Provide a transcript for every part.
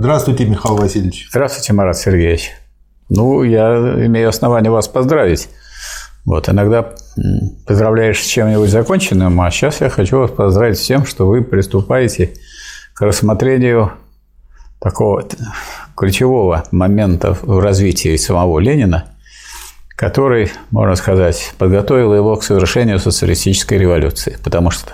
Здравствуйте, Михаил Васильевич. Здравствуйте, Марат Сергеевич. Ну, я имею основание вас поздравить. Вот, иногда поздравляешь с чем-нибудь законченным, а сейчас я хочу вас поздравить с тем, что вы приступаете к рассмотрению такого ключевого момента в развитии самого Ленина, который, можно сказать, подготовил его к совершению социалистической революции. Потому что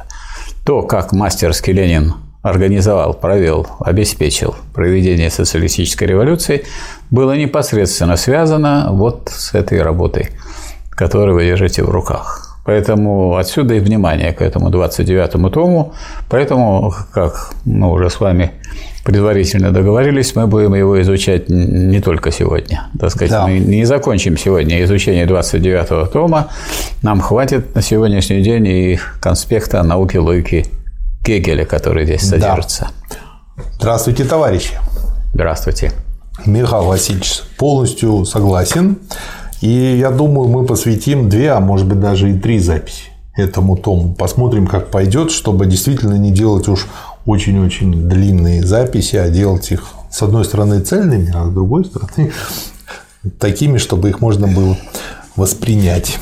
то, как мастерски Ленин организовал, провел, обеспечил проведение социалистической революции, было непосредственно связано вот с этой работой, которую вы держите в руках. Поэтому отсюда и внимание к этому 29-му тому. Поэтому, как мы уже с вами предварительно договорились, мы будем его изучать не только сегодня. Так сказать, да. мы не закончим сегодня изучение 29-го тома. Нам хватит на сегодняшний день и конспекта науки логики Гегеля, который здесь содержится. Да. Здравствуйте, товарищи. Здравствуйте. Михаил Васильевич полностью согласен. И я думаю, мы посвятим две, а может быть даже и три записи этому тому. Посмотрим, как пойдет, чтобы действительно не делать уж очень-очень длинные записи, а делать их с одной стороны цельными, а с другой стороны такими, чтобы их можно было воспринять.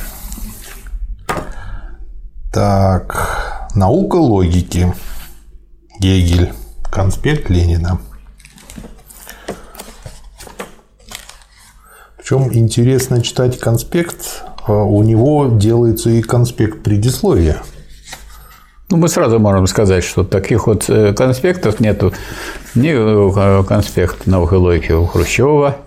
Так, наука логики. Гегель. Конспект Ленина. Причем интересно читать конспект, а у него делается и конспект предисловия. Ну, мы сразу можем сказать, что таких вот э, конспектов нету ни э, конспекта новой логики у Хрущева,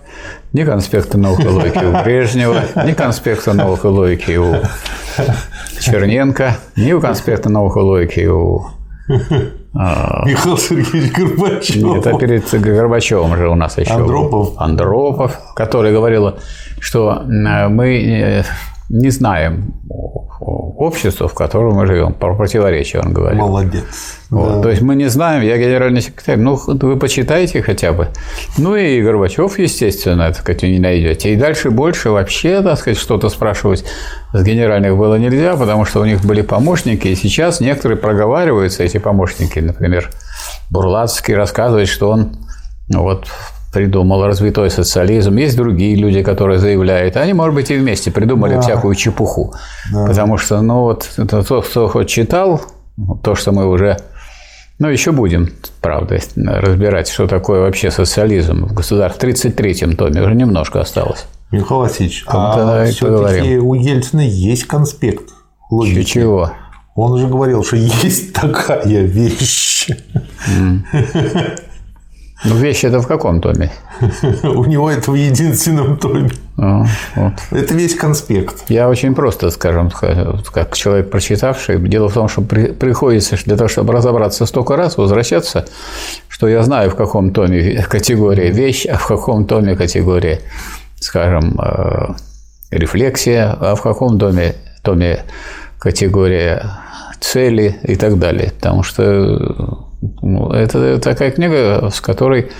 ни конспекта новой логики у Брежнева, ни конспекта новой логики у Черненко, ни у конспекта новой логики у а, Михаил Сергеевич Горбачев. Нет, а перед Горбачевым же у нас еще Андропов. Андропов, который говорил, что э, мы не знаем общества, в котором мы живем. Про противоречие он говорил. Молодец. Вот. Да. То есть мы не знаем, я генеральный секретарь, ну вы почитайте хотя бы. Ну и Горбачев, естественно, так сказать, не найдете. И дальше больше вообще, так сказать, что-то спрашивать с генеральных было нельзя, потому что у них были помощники, и сейчас некоторые проговариваются, эти помощники, например, Бурлацкий рассказывает, что он ну, вот придумал развитой социализм, есть другие люди, которые заявляют, они, может быть, и вместе придумали да. всякую чепуху. Да. Потому что, ну, вот это тот, кто хоть читал, то, что мы уже ну, еще будем, правда, разбирать, что такое вообще социализм в государстве. В 33-м томе уже немножко осталось. Михаил Васильевич, а все-таки у Ельцина есть конспект логики. Чего? Он уже говорил, что есть такая вещь. Mm. Ну, вещи это в каком томе? У него это в единственном томе. А, вот. Это весь конспект. Я очень просто, скажем, как человек прочитавший. Дело в том, что при, приходится для того, чтобы разобраться столько раз, возвращаться, что я знаю, в каком томе категория вещь, а в каком томе категория, скажем, э, рефлексия, а в каком томе, томе категория цели и так далее. Потому что это такая книга, с которой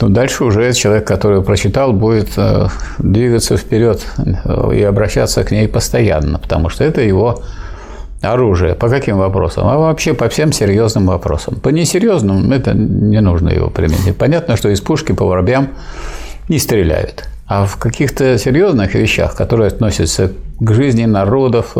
ну, дальше уже человек, который прочитал, будет э, двигаться вперед э, и обращаться к ней постоянно, потому что это его оружие. По каким вопросам? А вообще по всем серьезным вопросам. По несерьезным это не нужно его применить. Понятно, что из пушки по воробьям не стреляют. А в каких-то серьезных вещах, которые относятся к жизни народов,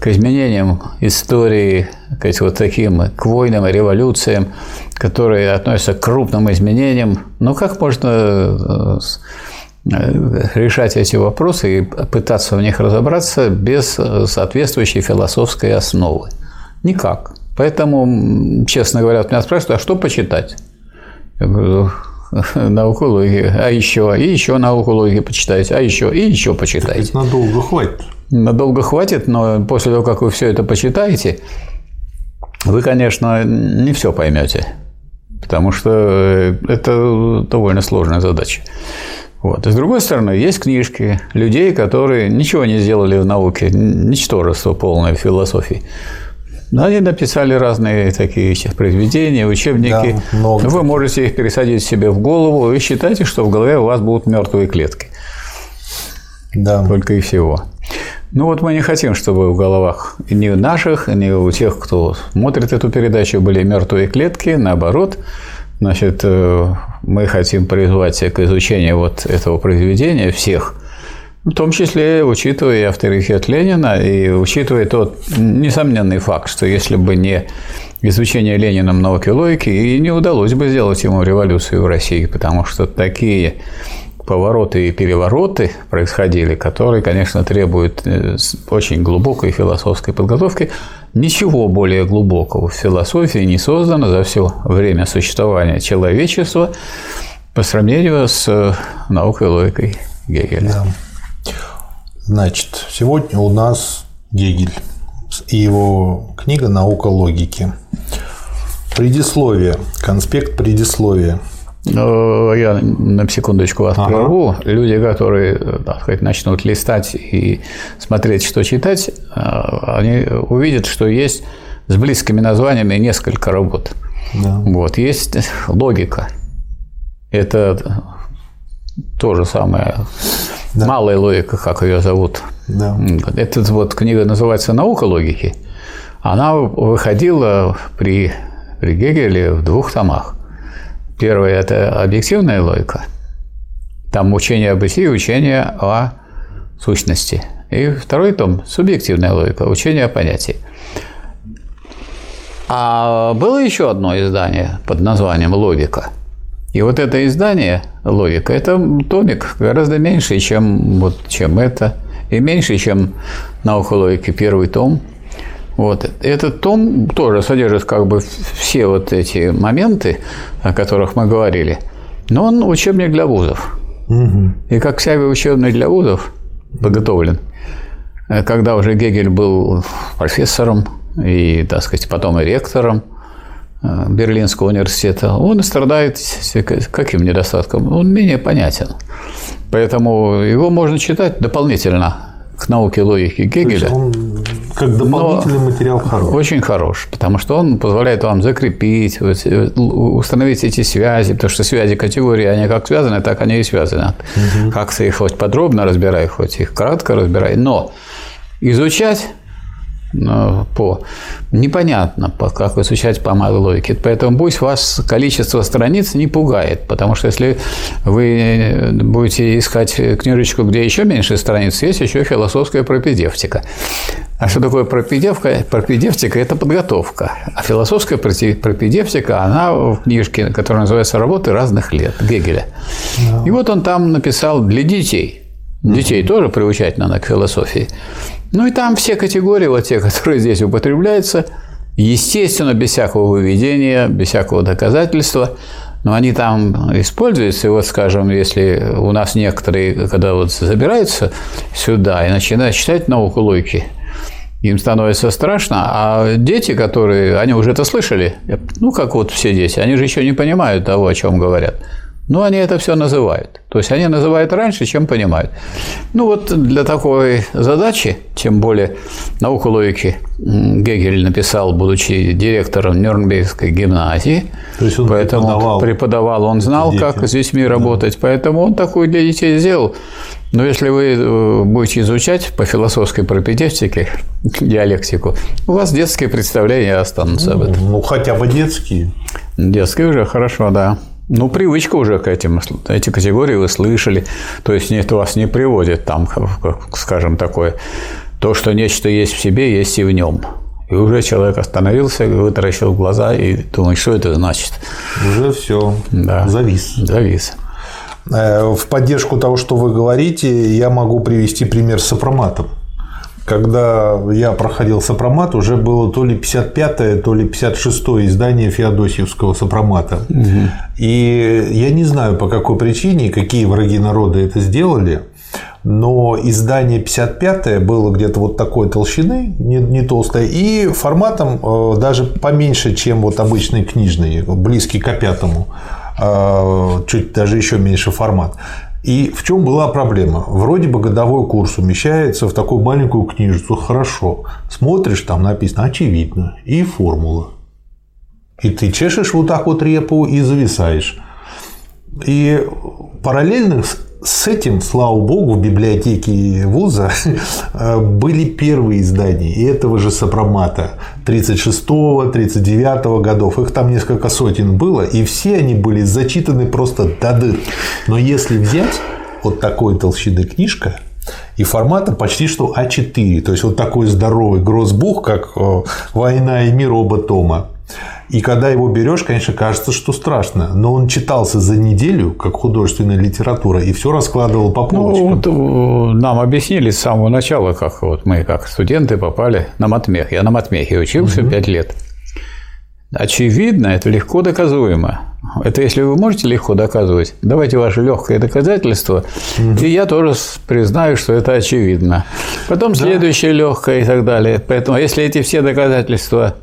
к изменениям истории, к вот таким, к войнам и революциям, которые относятся к крупным изменениям, ну как можно э, решать эти вопросы и пытаться в них разобраться без соответствующей философской основы? Никак. Поэтому, честно говоря, меня спрашивают, а что почитать? Я говорю, науку логики, а еще, и еще науку логики почитайте, а еще, и еще почитайте. Так надолго хватит. Надолго хватит, но после того, как вы все это почитаете, вы, конечно, не все поймете, потому что это довольно сложная задача. Вот. И с другой стороны, есть книжки людей, которые ничего не сделали в науке, ничтожество полное в философии. Но они написали разные такие произведения, учебники. Да, много. Вы можете их пересадить себе в голову и считайте, что в голове у вас будут мертвые клетки. Да. Только и всего. Ну вот мы не хотим, чтобы в головах ни наших, ни у тех, кто смотрит эту передачу, были мертвые клетки. Наоборот, Значит, э, мы хотим призвать к изучению вот этого произведения всех, в том числе учитывая авторитет Ленина, и учитывая тот несомненный факт, что если бы не изучение Лениным науки логики, и не удалось бы сделать ему революцию в России, потому что такие повороты и перевороты происходили, которые, конечно, требуют э, очень глубокой философской подготовки. Ничего более глубокого в философии не создано за все время существования человечества по сравнению с э, наукой и логикой Гегеля. Да. Значит, сегодня у нас Гегель и его книга «Наука логики». Предисловие, конспект предисловия – ну, я на секундочку вас ага. прерву. Люди, которые так сказать, начнут листать и смотреть, что читать, а, они увидят, что есть с близкими названиями несколько работ. Да. Вот. Есть логика. Это то же самое. Да. Малая логика, как ее зовут. Да. Эта вот книга называется «Наука логики». Она выходила при, при Гегеле в двух томах. Первое – это объективная логика. Там учение об бытии, учение о сущности. И второй том – субъективная логика, учение о понятии. А было еще одно издание под названием «Логика». И вот это издание «Логика» – это томик гораздо меньше, чем, вот, чем это, и меньше, чем «Наука логики» первый том – вот. Этот том тоже содержит как бы все вот эти моменты, о которых мы говорили, но он учебник для вузов. Угу. И как всякий учебник для вузов подготовлен, когда уже Гегель был профессором и, так сказать, потом и ректором Берлинского университета, он страдает каким недостатком? Он менее понятен. Поэтому его можно читать дополнительно к науке логики Гегеля. он как дополнительный материал хорош. Очень хорош, потому что он позволяет вам закрепить, установить эти связи, потому что связи категории, они как связаны, так они и связаны. Угу. Как ты их хоть подробно разбирай, хоть их кратко разбирай, но изучать Э, по непонятно, по, как изучать по малой логике. Поэтому пусть вас количество страниц не пугает, потому что если вы будете искать книжечку, где еще меньше страниц, есть еще философская пропедевтика. А что такое пропедевка? Пропедевтика – это подготовка. А философская пропедевтика, она в книжке, которая называется «Работы разных лет» Гегеля. И вот он там написал для детей. Детей тоже приучать надо к философии. Ну и там все категории, вот те, которые здесь употребляются, естественно, без всякого выведения, без всякого доказательства, но они там используются. И вот, скажем, если у нас некоторые, когда вот забираются сюда и начинают читать науку логики, им становится страшно, а дети, которые, они уже это слышали, ну, как вот все дети, они же еще не понимают того, о чем говорят. Но они это все называют. То есть они называют раньше, чем понимают. Ну вот для такой задачи, тем более науку логики Гегель написал, будучи директором Нюрнбергской гимназии. То есть он поэтому преподавал, преподавал он знал, детям. как с детьми да. работать. Поэтому он такую для детей сделал. Но если вы э, будете изучать по философской пропедевтике диалектику, у вас детские представления останутся ну, об этом. Ну, хотя бы детские. Детские уже хорошо, да. Ну, привычка уже к этим, эти категории вы слышали, то есть нет, вас не приводит там, скажем, такое, то, что нечто есть в себе, есть и в нем. И уже человек остановился, вытаращил глаза и думает, что это значит. Уже все, да. завис. Завис. Э, в поддержку того, что вы говорите, я могу привести пример с сопроматом когда я проходил сопромат, уже было то ли 55-е, то ли 56-е издание Феодосиевского сопромата. Угу. И я не знаю, по какой причине, какие враги народа это сделали, но издание 55-е было где-то вот такой толщины, не, не толстое, и форматом э, даже поменьше, чем вот обычный книжный, близкий к пятому э, чуть даже еще меньше формат. И в чем была проблема? Вроде бы годовой курс умещается в такую маленькую книжицу, хорошо. Смотришь, там написано очевидно, и формула. И ты чешешь вот так вот репу и зависаешь. И параллельно с этим, слава богу, в библиотеке вуза были первые издания и этого же сопромата 36-го, 39-го годов. Их там несколько сотен было, и все они были зачитаны просто до дыр. Но если взять вот такой толщины книжка, и формата почти что А4. То есть вот такой здоровый гроссбух, как э, «Война и мир» оба тома. И когда его берешь, конечно, кажется, что страшно. Но он читался за неделю, как художественная литература, и все раскладывал по полочкам. Ну, вот э, нам объяснили с самого начала, как вот мы, как студенты, попали на матмех. Я на матмехе учился угу. 5 лет. Очевидно, это легко доказуемо. Это если вы можете легко доказывать, давайте ваше легкое доказательство, угу. и я тоже признаю, что это очевидно. Потом да. следующее легкое и так далее. Поэтому, если эти все доказательства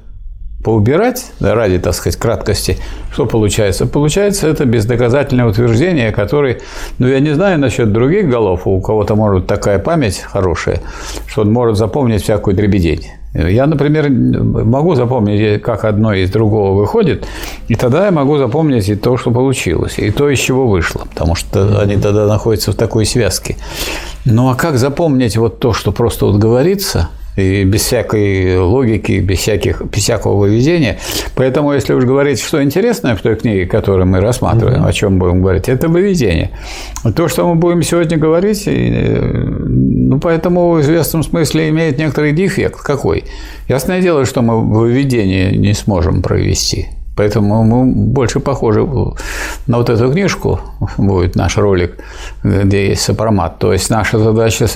поубирать, ради, так сказать, краткости, что получается? Получается это бездоказательное утверждение, которое, ну, я не знаю насчет других голов, у кого-то может такая память хорошая, что он может запомнить всякую дребедень. Я, например, могу запомнить, как одно из другого выходит, и тогда я могу запомнить и то, что получилось, и то, из чего вышло, потому что они тогда находятся в такой связке. Ну а как запомнить вот то, что просто вот говорится – и без всякой логики, без, всяких, без всякого выведения. Поэтому, если уж говорить, что интересное в той книге, которую мы рассматриваем, mm-hmm. о чем будем говорить, это выведение. То, что мы будем сегодня говорить, ну, поэтому в известном смысле имеет некоторый дефект. Какой? Ясное дело, что мы выведение не сможем провести. Поэтому мы больше похожи на вот эту книжку, будет наш ролик, где есть сопромат. То есть наша задача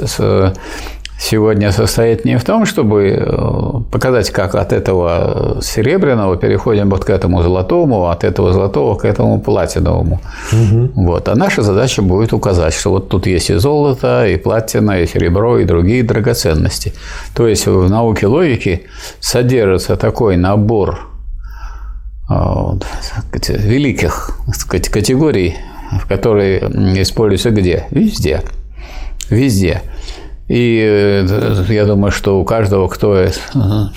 сегодня состоит не в том, чтобы э, показать, как от этого серебряного переходим вот к этому золотому, от этого золотого к этому платиновому. Угу. Вот. А наша задача будет указать, что вот тут есть и золото, и платина, и серебро, и другие драгоценности. То есть в науке логики содержится такой набор э, великих сказать, категорий, в которые используются где? Везде. Везде. И э, я думаю, что у каждого, кто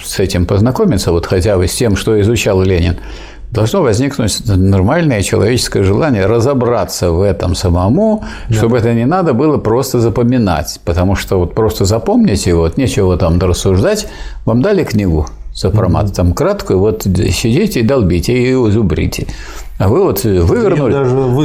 с этим познакомится, вот хотя бы с тем, что изучал Ленин, должно возникнуть нормальное человеческое желание разобраться в этом самому, да. чтобы это не надо было просто запоминать. Потому что вот просто запомните, вот нечего там рассуждать, вам дали книгу сопромат, там краткую, вот сидите и долбите, и зубрите. А вы вот вывернули,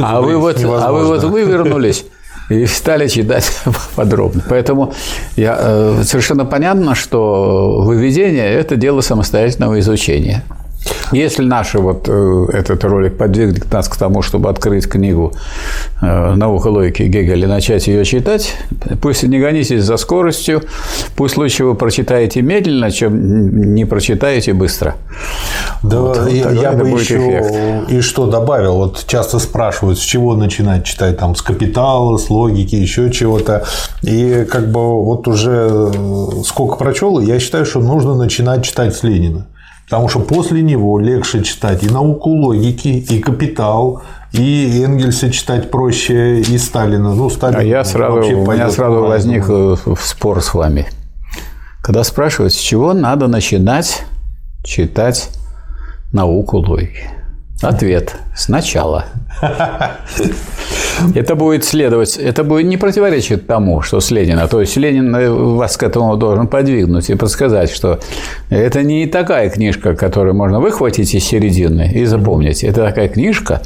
а вы вот, а вы вот вывернулись и стали читать подробно. Поэтому я, э, совершенно понятно, что выведение – это дело самостоятельного изучения. Если наш вот э, этот ролик подвигнет нас к тому, чтобы открыть книгу э, «Наука логики» Гегеля и начать ее читать, пусть не гонитесь за скоростью, пусть лучше вы прочитаете медленно, чем не прочитаете быстро. Да, вот, я, я бы еще эффект. и что добавил. Вот часто спрашивают, с чего начинать читать, там, с капитала, с логики, еще чего-то. И как бы вот уже э, сколько прочел, я считаю, что нужно начинать читать с Ленина. Потому что после него легче читать и науку логики, и капитал, и Энгельса читать проще, и Сталина. Ну, Сталин а я сразу, у меня сразу возник э, спор с вами. Когда спрашивают, с чего надо начинать читать науку логики? Ответ – сначала. Это будет следовать, это будет не противоречить тому, что с Ленина. То есть Ленин э, вас к этому должен подвигнуть и подсказать, что это не такая книжка, которую можно выхватить из середины и запомнить. Это такая книжка,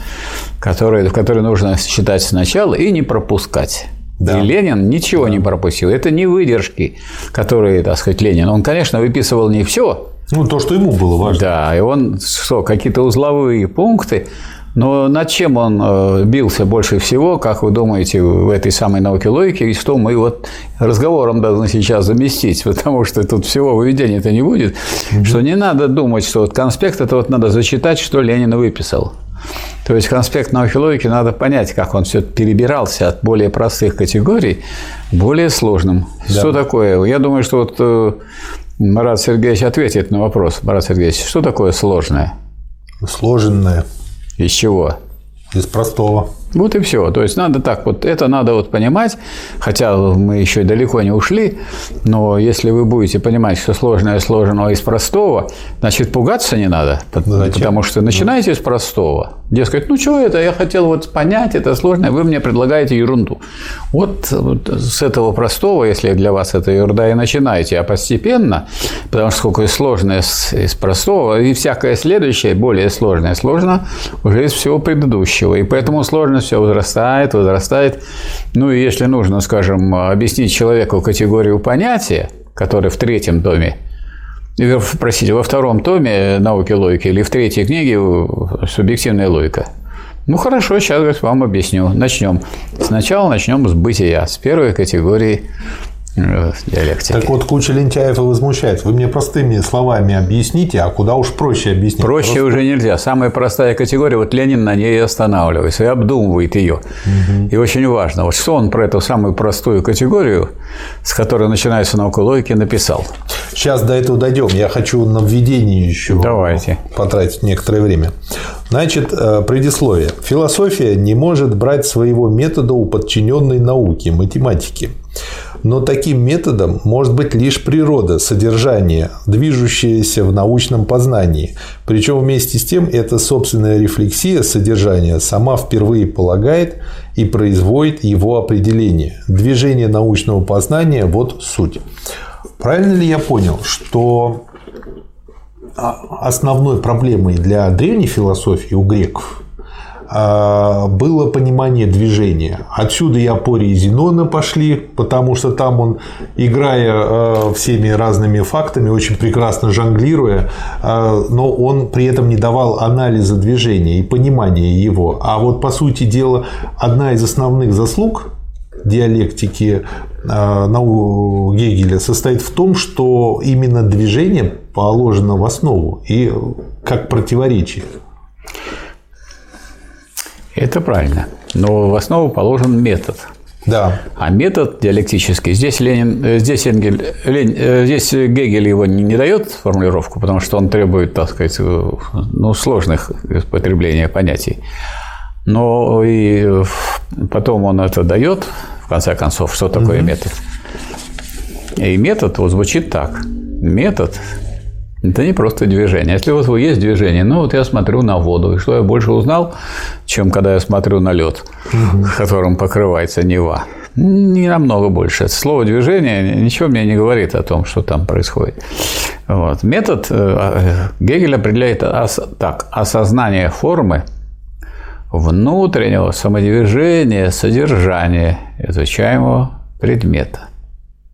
которую, которую нужно читать сначала и не пропускать. Да. И Ленин ничего да. не пропустил. Это не выдержки, которые, так сказать, Ленин. Он, конечно, выписывал не все. Ну, то, что ему было важно. Да, и он что, какие-то узловые пункты но над чем он э, бился больше всего, как вы думаете, в этой самой науке логики, и что мы вот разговором должны сейчас заместить, потому что тут всего выведения-то не будет, mm-hmm. что не надо думать, что вот конспект это вот надо зачитать, что Ленин выписал. То есть конспект науки логики надо понять, как он все перебирался от более простых категорий к более сложным. Да. Что такое? Я думаю, что вот э, Марат Сергеевич ответит на вопрос. Марат Сергеевич, что такое сложное? Сложенное. Из чего? Из простого. Вот и все. То есть надо так вот, это надо вот понимать, хотя мы еще далеко не ушли, но если вы будете понимать, что сложное сложного из простого, значит пугаться не надо, Зачем? потому что начинаете с простого. Дескать, ну что это, я хотел вот понять, это сложное, вы мне предлагаете ерунду. Вот, вот с этого простого, если для вас это ерунда, и начинаете, а постепенно, потому что сколько сложное из простого, и всякое следующее, более сложное, сложно уже из всего предыдущего. И поэтому сложно все возрастает, возрастает. Ну и если нужно, скажем, объяснить человеку категорию понятия, который в третьем томе, простите, во втором томе науки логики или в третьей книге субъективная логика. Ну хорошо, сейчас вам объясню. Начнем. Сначала начнем с бытия, с первой категории диалектики. Так вот, куча лентяев и возмущает. Вы мне простыми словами объясните, а куда уж проще объяснить? Проще Просто... уже нельзя. Самая простая категория, вот Ленин на ней и останавливается, и обдумывает ее. Угу. И очень важно, вот что он про эту самую простую категорию, с которой начинается наука логики, написал. Сейчас до этого дойдем. Я хочу на введение еще Давайте. потратить некоторое время. Значит, э, предисловие. Философия не может брать своего метода у подчиненной науки, математики. Но таким методом может быть лишь природа, содержание, движущееся в научном познании. Причем вместе с тем эта собственная рефлексия содержания сама впервые полагает и производит его определение. Движение научного познания – вот суть. Правильно ли я понял, что основной проблемой для древней философии у греков было понимание движения. Отсюда и Апорий и Зенона пошли, потому что там он, играя а, всеми разными фактами, очень прекрасно жонглируя, а, но он при этом не давал анализа движения и понимания его. А вот, по сути дела, одна из основных заслуг диалектики науки Гегеля состоит в том, что именно движение положено в основу и как противоречие. Это правильно. Но в основу положен метод. Да. А метод диалектический, здесь Ленин, э, здесь Энгель, Лень, э, здесь Гегель его не, не дает формулировку, потому что он требует, так сказать, э, ну, сложных употребления понятий. Но и потом он это дает, в конце концов, что такое угу. метод. И метод вот звучит так. Метод это не просто движение. Если вас есть движение, ну вот я смотрю на воду, и что я больше узнал, чем когда я смотрю на лед, угу. которым покрывается Нева. Не намного больше. Это слово движение ничего мне не говорит о том, что там происходит. Вот. Метод э, э, Гегель определяет так: осознание формы внутреннего самодвижения, содержания изучаемого предмета.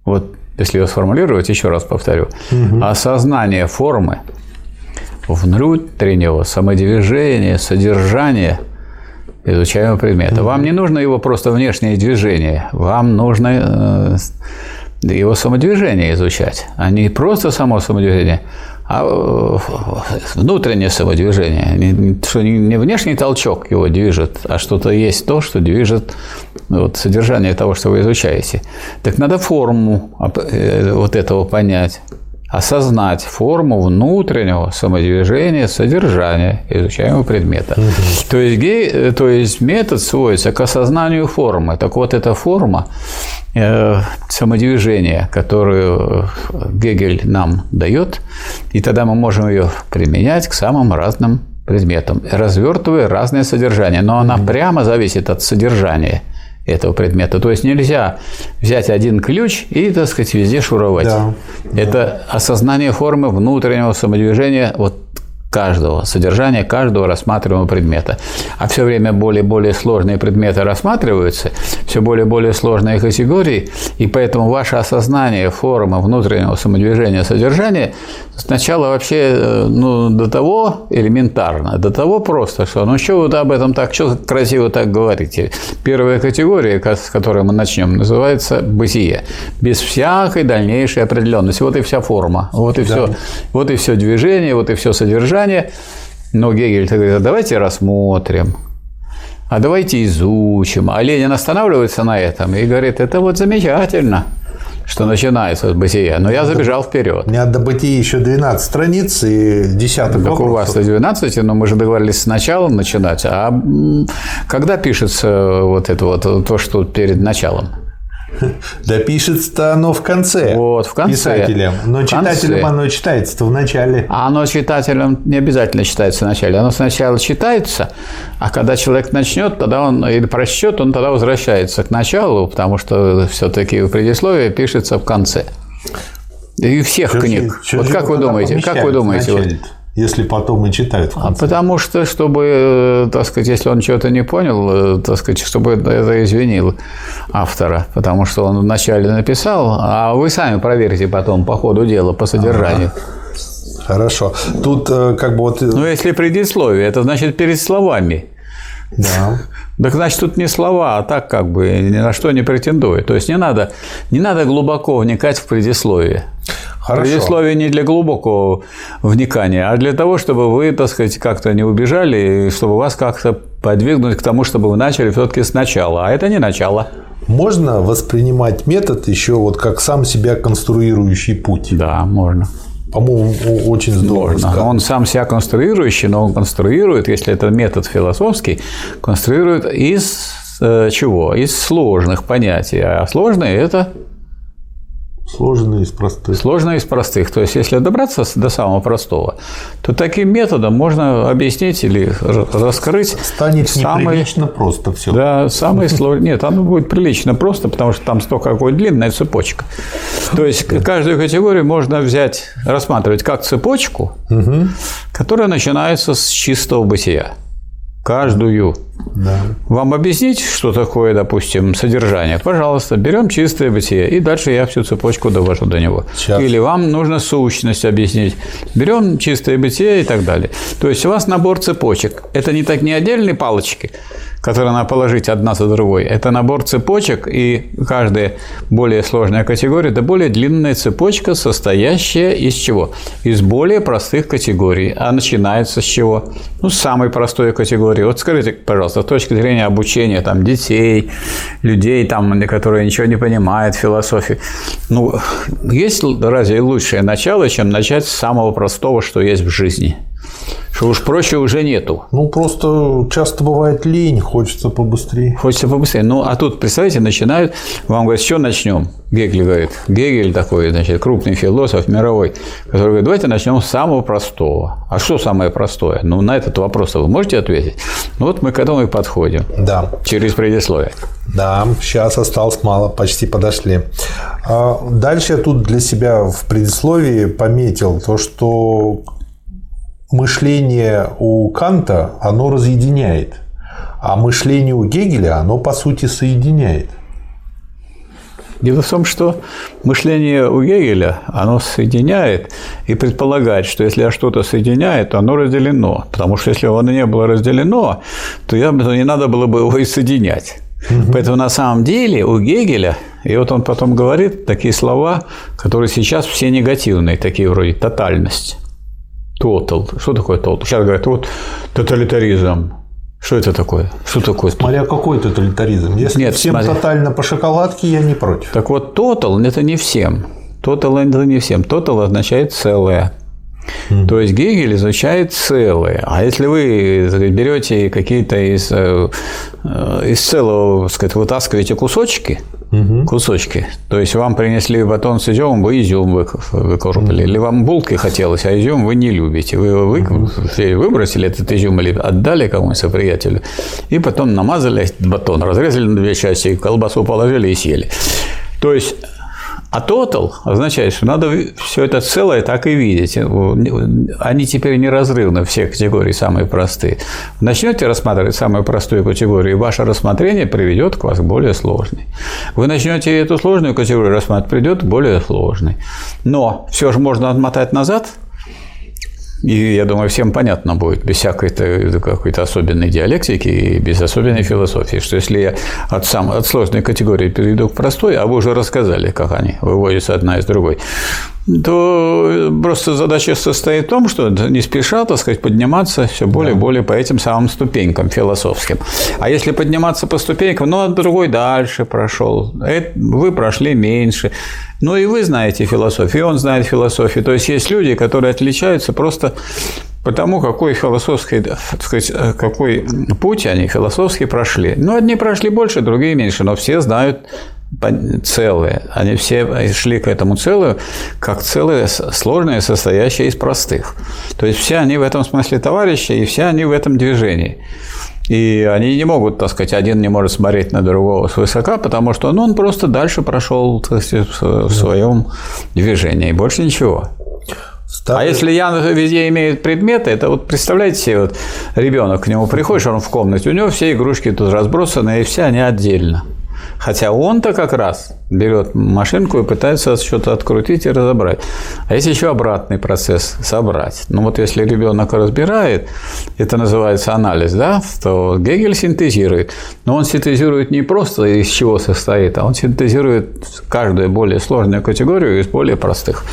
Вот если ее сформулировать, еще раз повторю, угу. осознание формы внутреннего самодвижения, содержания изучаемого предмета. Угу. Вам не нужно его просто внешнее движение, вам нужно э, его самодвижение изучать, а не просто само самодвижение, а э, внутреннее самодвижение. Что не внешний толчок его движет, а что-то есть то, что движет вот, содержание того, что вы изучаете. Так надо форму э, вот этого понять осознать форму внутреннего самодвижения, содержания изучаемого предмета. Угу. То, есть, гей, то есть метод сводится к осознанию формы. Так вот, эта форма э, самодвижения, которую Гегель нам дает, и тогда мы можем ее применять к самым разным предметам, развертывая разное содержание. Но она прямо зависит от содержания – этого предмета. То есть нельзя взять один ключ и, так сказать, везде шуровать. Да, Это да. осознание формы внутреннего самодвижения вот каждого, содержания каждого рассматриваемого предмета. А все время более и более сложные предметы рассматриваются, все более и более сложные категории, и поэтому ваше осознание формы внутреннего самодвижения содержания сначала вообще э, ну, до того элементарно, до того просто, что ну что вы об этом так, что красиво так говорите. Первая категория, с которой мы начнем, называется бытие. Без всякой дальнейшей определенности. Вот и вся форма, вот и да. все, вот и все движение, вот и все содержание. Но Гегель говорит, а давайте рассмотрим, а давайте изучим. А Ленин останавливается на этом и говорит, это вот замечательно – что начинается с бытия. Но я забежал вперед. У меня до бытия еще 12 страниц и десяток Так у вас 12, но мы же договорились сначала начинать. А когда пишется вот это вот, то, что перед началом? Да пишется-то оно в конце. Вот, в конце. Писателям. Но в читателям конце. оно читается-то в начале. А оно читателям не обязательно читается в начале. Оно сначала читается, а когда человек начнет, тогда он или прочтет, он тогда возвращается к началу, потому что все-таки в предисловии пишется в конце. И всех что книг. Что вот как вы думаете? Как вы думаете? Вот, если потом и читают. А потому что, чтобы, э, так сказать, если он чего-то не понял, э, так сказать, чтобы это извинил автора, потому что он вначале написал, а вы сами проверите потом по ходу дела, по содержанию. Ага. Хорошо. Тут э, как бы вот... Ну, если предисловие, это значит перед словами. Да. Так значит, тут не слова, а так как бы ни на что не претендует. То есть не надо, не надо глубоко вникать в предисловие. Хорошо. Предисловие не для глубокого вникания, а для того, чтобы вы, так сказать, как-то не убежали, и чтобы вас как-то подвигнуть к тому, чтобы вы начали все-таки сначала. А это не начало. Можно воспринимать метод еще вот как сам себя конструирующий путь? Да, можно. По-моему, очень здорово. Можно. Он сам себя конструирующий, но он конструирует, если это метод философский, конструирует из э, чего? Из сложных понятий. А сложные – это Сложные из простых. Сложные из простых. То есть, если добраться до самого простого, то таким методом можно объяснить или раскрыть. Станет самый, неприлично просто все. Да, самый сложный. Нет, оно будет прилично просто, потому что там столько какой длинная цепочка. То есть, каждую категорию можно взять, рассматривать как цепочку, угу. которая начинается с чистого бытия каждую. Да. Вам объяснить, что такое, допустим, содержание? Пожалуйста, берем чистое бытие, и дальше я всю цепочку довожу до него. Сейчас. Или вам нужно сущность объяснить. Берем чистое бытие и так далее. То есть у вас набор цепочек. Это не так не отдельные палочки, которые надо положить одна за другой. Это набор цепочек, и каждая более сложная категория – это более длинная цепочка, состоящая из чего? Из более простых категорий. А начинается с чего? Ну, с самой простой категории. Вот скажите, пожалуйста, с точки зрения обучения там, детей, людей, там, которые ничего не понимают в философии, ну, есть разве лучшее начало, чем начать с самого простого, что есть в жизни? Что уж проще уже нету. Ну, просто часто бывает лень, хочется побыстрее. Хочется побыстрее. Ну, а тут, представляете, начинают, вам говорят, что начнем? Гегель говорит. Гегель такой, значит, крупный философ мировой, который говорит, давайте начнем с самого простого. А что самое простое? Ну, на этот вопрос вы можете ответить? Ну, вот мы к этому и подходим. Да. Через предисловие. Да, сейчас осталось мало, почти подошли. А дальше я тут для себя в предисловии пометил то, что мышление у Канта, оно разъединяет, а мышление у Гегеля, оно по сути соединяет. Дело в том, что мышление у Гегеля, оно соединяет и предполагает, что если что-то соединяет, то оно разделено. Потому что если оно не было разделено, то не надо было бы его и соединять. Угу. Поэтому на самом деле у Гегеля, и вот он потом говорит такие слова, которые сейчас все негативные, такие вроде тотальность. Total. Что такое total? Сейчас говорят, вот тоталитаризм. Что это такое? Что такое? Смотря какой тоталитаризм. Если Нет, всем смотри. тотально по шоколадке, я не против. Так вот, total – это не всем. Total – это не всем. Total означает целое. Mm. То есть Гегель изучает целое. А если вы берете какие-то из, э, из целого, сказать, вытаскиваете кусочки, угу. кусочки. То есть вам принесли батон с изюмом, вы изюм выкорпали. Угу. Или вам булки хотелось, а изюм вы не любите. Вы вы, угу. выбросили этот изюм или отдали кому-нибудь приятелю, и потом намазали батон, разрезали на две части, колбасу положили и съели. То есть а total означает, что надо все это целое так и видеть. Они теперь неразрывны, все категории самые простые. Начнете рассматривать самую простую категорию, и ваше рассмотрение приведет к вас к более сложной. Вы начнете эту сложную категорию рассматривать, придет более сложной. Но все же можно отмотать назад – и я думаю, всем понятно будет, без всякой какой-то особенной диалектики и без особенной философии, что если я от, сам, от сложной категории перейду к простой, а вы уже рассказали, как они выводятся одна из другой, то просто задача состоит в том, что не спеша, так сказать, подниматься все более и более по этим самым ступенькам философским. А если подниматься по ступенькам, ну, а другой дальше прошел, вы прошли меньше. Ну, и вы знаете философию, и он знает философию. То есть, есть люди, которые отличаются просто потому, какой философский, так сказать, какой путь они философски прошли. Ну, одни прошли больше, другие меньше, но все знают целые. Они все шли к этому целую, как целое сложное, состоящее из простых. То есть все они в этом смысле товарищи, и все они в этом движении. И они не могут, так сказать, один не может смотреть на другого свысока, потому что ну, он просто дальше прошел сказать, в своем движении, и больше ничего. Старый... А если Ян везде имеет предметы, это вот представляете себе, вот ребенок к нему приходишь, он в комнате, у него все игрушки тут разбросаны, и все они отдельно. Хотя он-то как раз берет машинку и пытается что-то открутить и разобрать. А есть еще обратный процесс – собрать. Ну вот если ребенок разбирает, это называется анализ, да, то Гегель синтезирует. Но он синтезирует не просто из чего состоит, а он синтезирует каждую более сложную категорию из более простых.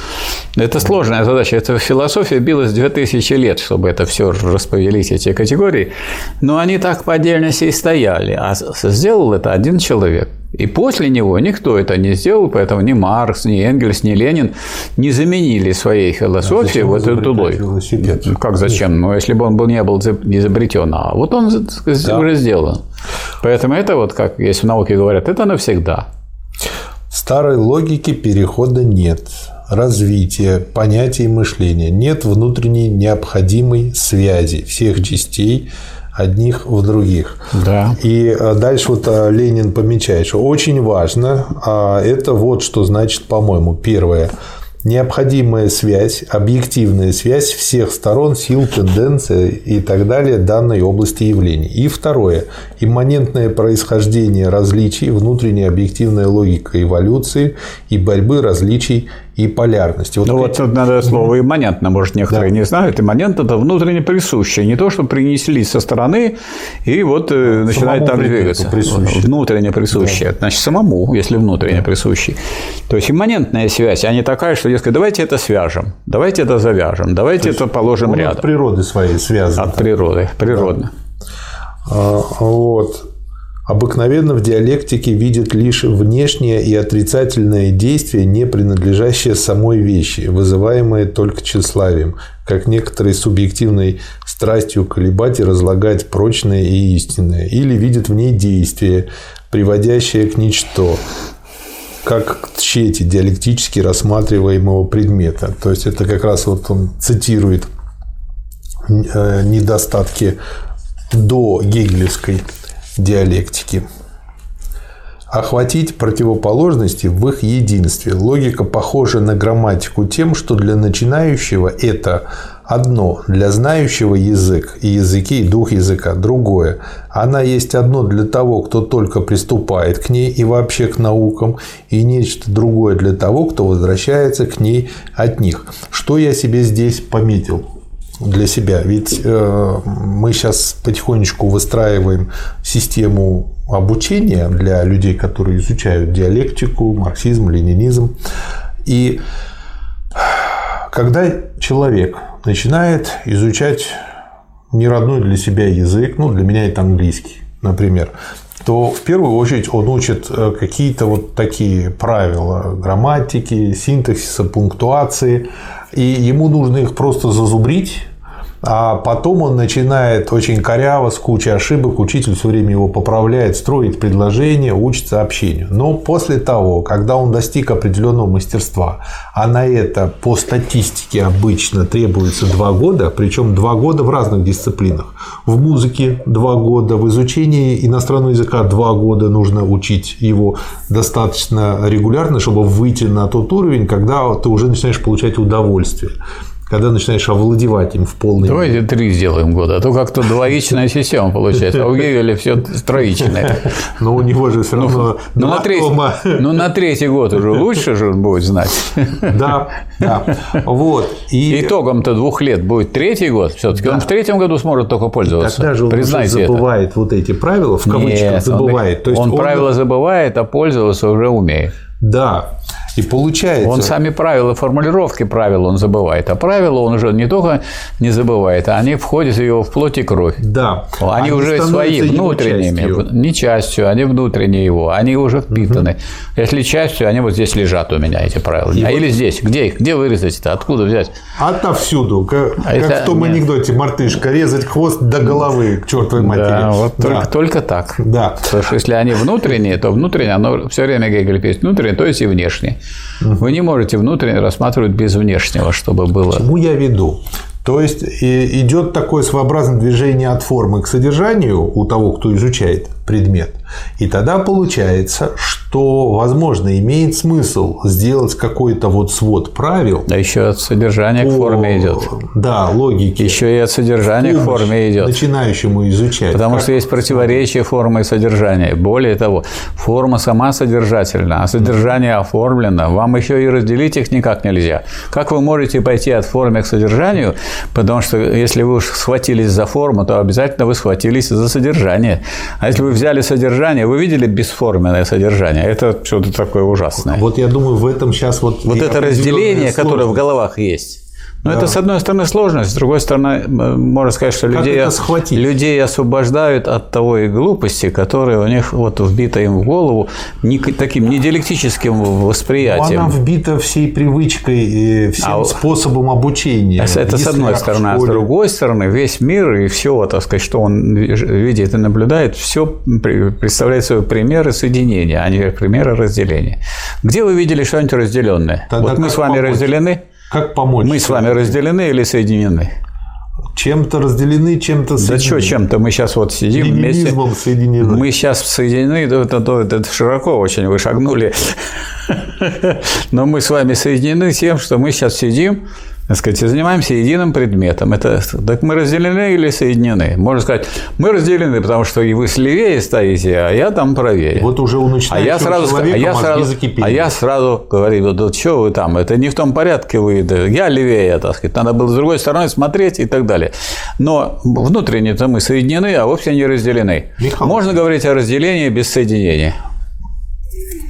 Это сложная задача. Это философия билась 2000 лет, чтобы это все распределить, эти категории. Но они так по отдельности и стояли. А сделал это один человек. И после него никто это не сделал, поэтому ни Маркс, ни Энгельс, ни Ленин не заменили своей философии а вот эту логику. Как зачем? Ну, если бы он был, не был изобретен, а вот он да. уже сделан. Поэтому это вот, как есть в науке говорят, это навсегда. Старой логики перехода нет развития понятий мышления, нет внутренней необходимой связи всех частей одних в других. Да. И э, дальше вот э, Ленин помечает, что очень важно, а это вот что значит, по-моему, первое, необходимая связь, объективная связь всех сторон, сил, тенденций и так далее данной области явлений. И второе, имманентное происхождение различий, внутренняя объективная логика эволюции и борьбы различий и полярности. Вот ну, вот тут надо слово имманентно, может, некоторые да. не знают. Имманент – это внутренне присущее, не то, что принесли со стороны и вот э, начинает так двигаться. Присущее. Внутренне присущее. Да. Значит, самому, если внутренне да. присущий. То есть, имманентная связь, а не такая, что, дескать, давайте это свяжем, давайте это завяжем, давайте это положим рядом. От природы своей связан. От природы, природно. Да. А, вот обыкновенно в диалектике видят лишь внешнее и отрицательное действие, не принадлежащее самой вещи, вызываемое только тщеславием, как некоторой субъективной страстью колебать и разлагать прочное и истинное, или видят в ней действие, приводящее к ничто, как к тщете диалектически рассматриваемого предмета. То есть это как раз вот он цитирует э, недостатки до гегелевской диалектики. Охватить противоположности в их единстве. Логика похожа на грамматику тем, что для начинающего это одно, для знающего язык и языки, и дух языка другое. Она есть одно для того, кто только приступает к ней и вообще к наукам, и нечто другое для того, кто возвращается к ней от них. Что я себе здесь пометил? Для себя. Ведь э, мы сейчас потихонечку выстраиваем систему обучения для людей, которые изучают диалектику, марксизм, ленинизм. И когда человек начинает изучать неродной для себя язык, ну, для меня это английский, например, то в первую очередь он учит э, какие-то вот такие правила грамматики, синтаксиса, пунктуации, и ему нужно их просто зазубрить, а потом он начинает очень коряво, с кучей ошибок, учитель все время его поправляет, строит предложения, учится общению. Но после того, когда он достиг определенного мастерства, а на это по статистике обычно требуется два года, причем два года в разных дисциплинах. В музыке два года, в изучении иностранного языка два года нужно учить его достаточно регулярно, чтобы выйти на тот уровень, когда ты уже начинаешь получать удовольствие когда начинаешь овладевать им в полной Давайте мере. три сделаем года, а то как-то двоичная система получается, а у Гегеля все троичное. Но у него же все равно ну, на третий, ну, на третий год уже лучше же он будет знать. Да, да. Вот. И... Итогом-то двух лет будет третий год все-таки. Да. Он в третьем году сможет только пользоваться. Тогда же он уже забывает это. вот эти правила, в кавычках Нет, забывает. Он, То есть он, он правила забывает, а пользоваться уже умеет. Да. И получается... Он сами правила, формулировки правил он забывает. А правила он уже не только не забывает, а они входят в его в плоть и кровь. Да. Они, уже свои, внутренними. Частью. Не частью, они внутренние его. Они уже впитаны. Угу. Если частью, они вот здесь лежат у меня, эти правила. И а вот... или здесь. Где их? Где вырезать это? Откуда взять? Отовсюду. Как, а это... как в том Нет. анекдоте мартышка. Резать хвост до головы к чертовой матери. Да, вот да. Только, только так. Да. Потому что если они внутренние, то внутреннее, оно все время Гегель пишет внутреннее, то есть и внешнее. Вы не можете внутренне рассматривать без внешнего, чтобы было. Чему я веду? То есть идет такое своеобразное движение от формы к содержанию у того, кто изучает предмет. И тогда получается, что, возможно, имеет смысл сделать какой-то вот свод правил. Да еще от содержания по, к форме идет. Да, логики. Еще и от содержания к форме идет. Начинающему изучать. Потому как... что есть противоречие формы и содержания. Более того, форма сама содержательна, а содержание оформлено. Вам еще и разделить их никак нельзя. Как вы можете пойти от формы к содержанию? Потому что если вы уж схватились за форму, то обязательно вы схватились за содержание. А если вы взяли содержание, вы видели бесформенное содержание? Это что-то такое ужасное. Вот я думаю, в этом сейчас вот... Вот это разделение, которое в головах есть. Но да. это, с одной стороны, сложность, с другой стороны, можно сказать, что людей, людей освобождают от того и глупости, которые у них вот вбита им в голову не, таким недиалектическим восприятием. Но она вбита всей привычкой, всем а, способом обучения. Это с одной стороны. А с другой стороны, весь мир и все, так сказать, что он видит и наблюдает, все представляет собой примеры соединения, а не примеры разделения. Где вы видели что-нибудь разделенное? Тогда вот мы с вами помочь? разделены. Как помочь? Мы с вами разделены или соединены? Чем-то разделены, чем-то соединены. Да что чем-то? Мы сейчас вот сидим вместе. соединены. Мы сейчас соединены, это, это, это широко очень вы шагнули. Но мы с вами соединены тем, что мы сейчас сидим так сказать, занимаемся единым предметом. Это, так мы разделены или соединены? Можно сказать, мы разделены, потому что и вы слевее стоите, а я там правее. Вот уже у а я сразу, а я сразу, закипели. А я сразу говорю, вот, вот что вы там, это не в том порядке вы, да, я левее, так сказать, надо было с другой стороны смотреть и так далее. Но внутренне-то мы соединены, а вовсе не разделены. Михаил. Можно говорить о разделении без соединения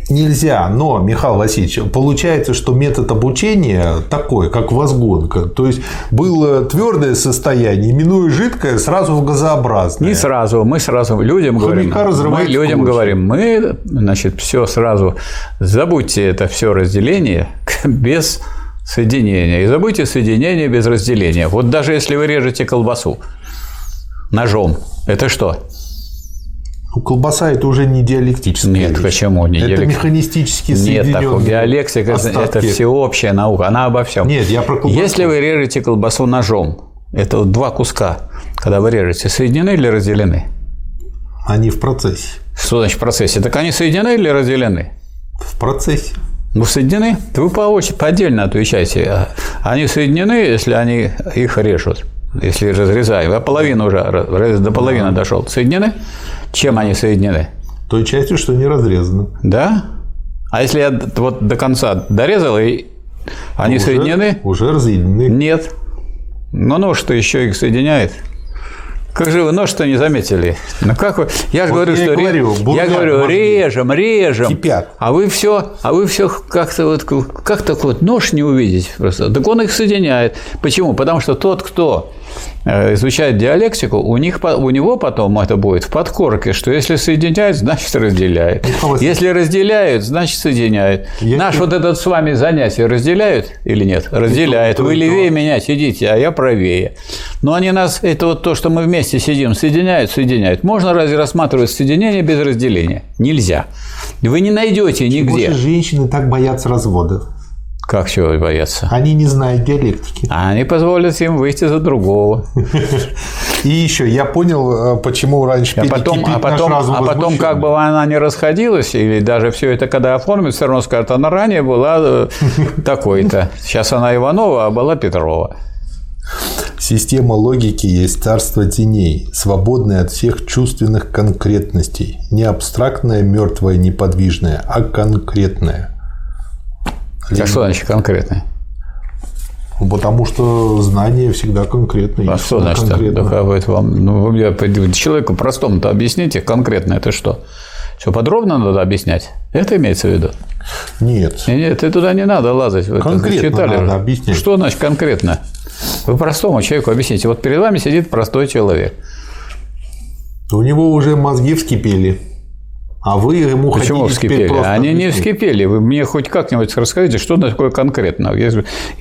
нельзя, но, Михаил Васильевич, получается, что метод обучения такой, как возгонка. То есть было твердое состояние, минуя жидкое, сразу в газообразное. Не сразу, мы сразу людям Хомяка говорим, мы людям говорим, мы, значит, все сразу, забудьте это все разделение без соединения. И забудьте соединение без разделения. Вот даже если вы режете колбасу ножом, это что? Ну, колбаса это уже не диалектическая Нет, вещь. почему не Это механистически Нет, такого. Диалектика остатки. – это всеобщая наука, она обо всем. Нет, я про колбасу. Если вы режете колбасу ножом, это вот два куска, когда вы режете, соединены или разделены? Они в процессе. Что значит в процессе? Так они соединены или разделены? В процессе. Ну, соединены? Вы по очереди, по отдельно отвечайте. Они соединены, если они их режут, если разрезаем. А половину уже, до половины дошел. Соединены? Чем они соединены? Той частью, что не разрезаны. Да? А если я вот до конца дорезал, и они уже, соединены? Уже разъединены. Нет. Но нож-то еще их соединяет. Как же вы нож-то не заметили? Ну как вы? Я же вот говорю, я что говорю, ре... я говорю, мозги. режем, режем. Кипят. А вы все, а вы все как-то вот как так вот нож не увидеть просто. Так он их соединяет. Почему? Потому что тот, кто изучать диалектику, у, них, у него потом это будет в подкорке, что если соединяют, значит разделяют. Если разделяют, значит соединяют. Если... Наш вот этот с вами занятие разделяют или нет? Разделяют. Вы левее меня сидите, а я правее. Но они нас, это вот то, что мы вместе сидим, соединяют, соединяют. Можно разве рассматривать соединение без разделения? Нельзя. Вы не найдете нигде. Почему женщины так боятся разводов? Как чего боятся? Они не знают диалектики. А они позволят им выйти за другого. И еще я понял, э, почему раньше а потом, а потом, а потом как бы она не расходилась, или даже все это когда оформят, все равно скажут, она ранее была э, такой-то. Сейчас она Иванова, а была Петрова. Система логики есть царство теней, свободное от всех чувственных конкретностей. Не абстрактное, мертвое, неподвижное, а конкретное. А что значит конкретное? Потому что знание всегда конкретное. А что значит конкретно. Так, вам, ну, вы человеку простому-то объясните конкретно это что? Все подробно надо объяснять? Это имеется в виду? Нет. Нет, ты туда не надо лазать. Вы Конкретно зачитали надо объяснять. Что значит конкретно? Вы простому человеку объясните. Вот перед вами сидит простой человек. У него уже мозги вскипели. А вы ему Почему хотите вскипели? просто Они не вскипели. Вы мне хоть как-нибудь расскажите, что такое конкретно. Я,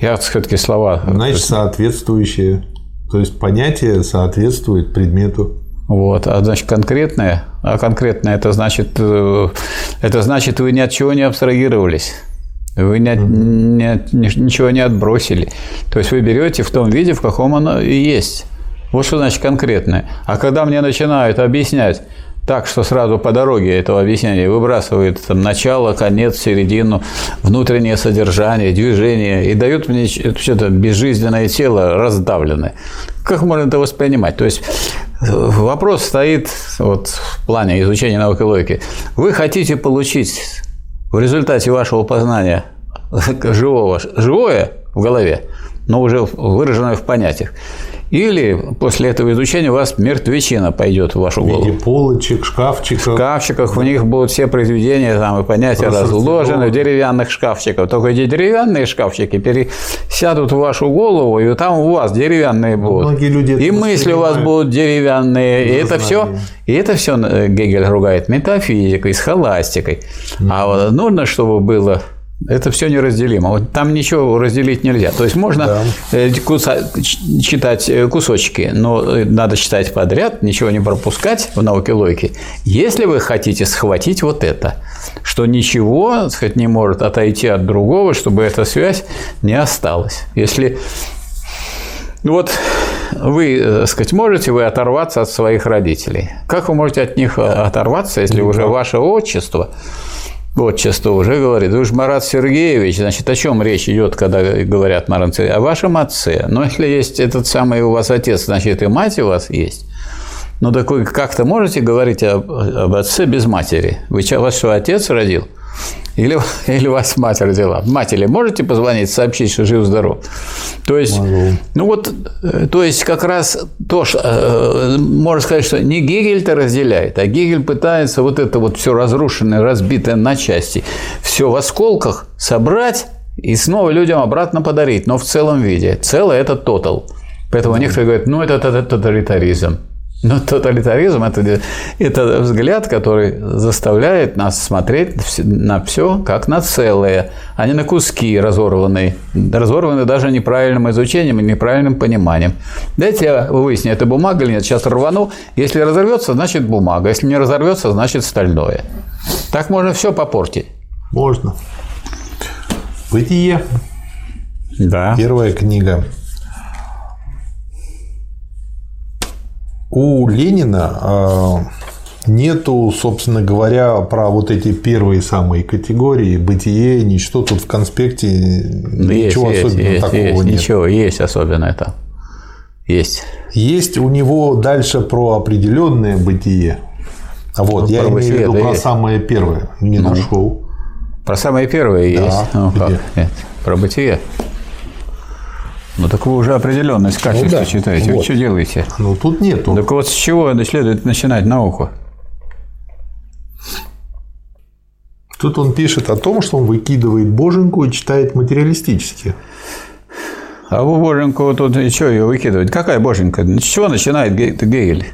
я все-таки слова. Значит, соответствующее. То есть понятие соответствует предмету. Вот, а значит конкретное, а конкретное это значит, э, это значит вы ни от чего не абстрагировались. Вы от- ни- ничего не отбросили. То есть вы берете в том виде, в каком оно и есть. Вот что значит конкретное. А когда мне начинают объяснять так, что сразу по дороге этого объяснения выбрасывают там, начало, конец, середину, внутреннее содержание, движение и дают мне что-то безжизненное тело раздавленное. Как можно это воспринимать? То есть э, вопрос стоит вот, в плане изучения науки логики. Вы хотите получить в результате вашего познания живого, живое в голове, но уже выраженное в понятиях. Или после этого изучения у вас мертвечина пойдет в вашу В голову. виде полочек, шкафчиков. В шкафчиках в них будут все произведения там, и понятия Рассортированы. разложены в деревянных шкафчиках. Только эти деревянные шкафчики пересядут в вашу голову, и там у вас деревянные будут. многие люди и мысли у вас будут деревянные. И это все, и это все Гегель ругает метафизикой, схоластикой. А вот нужно, чтобы было это все неразделимо. Вот там ничего разделить нельзя. То есть можно Да. э, куса- читать э, кусочки, но э, надо читать подряд, ничего не пропускать в науке логики. Если вы хотите схватить вот это, что ничего так сказать, не может отойти от другого, чтобы эта связь не осталась. Если ну вот вы, так сказать, можете вы оторваться от своих родителей. Как вы можете от них оторваться, если уже ваше отчество, отчество уже говорит, вы же Марат Сергеевич, значит, о чем речь идет, когда говорят Марат Сергеевич? О вашем отце. Но если есть этот самый у вас отец, значит, и мать у вас есть. Ну, так вы как-то можете говорить об, об отце без матери? Вы, вас что, отец родил? Или, или вас мать родила? Матери можете позвонить, сообщить, что жив-здоров? То есть, Могу. ну вот, э, то есть как раз то, что, э, можно сказать, что не Гегель-то разделяет, а Гегель пытается вот это вот все разрушенное, разбитое на части, все в осколках собрать и снова людям обратно подарить, но в целом виде. Целое – это тотал. Поэтому некоторые говорят, ну это, это тоталитаризм. Но тоталитаризм это, это взгляд, который заставляет нас смотреть на все как на целое, а не на куски разорванные. Разорванные даже неправильным изучением и неправильным пониманием. Дайте я выясню, это бумага или нет. Сейчас рвану. Если разорвется, значит бумага. Если не разорвется, значит стальное. Так можно все попортить. Можно. Бытие. Да. Первая книга. У Ленина э, нету, собственно говоря, про вот эти первые самые категории, бытие, ничто тут в конспекте, ничего есть, особенного есть, такого есть, нет. Ничего, есть особенное там. Есть. Есть у него дальше про определенное бытие. А вот, Ну, я имею в виду да, про есть. самое первое. Не нашел. Про самое первое есть. Ну, где? Нет, про бытие. Ну так вы уже определенность качества да, читаете. Вы вот. что делаете? Ну тут нету. Так вот с чего следует начинать науку? Тут он пишет о том, что он выкидывает боженку и читает материалистически. А вы боженьку тут и что ее выкидывать? Какая боженька? С чего начинает Ге- Гегель?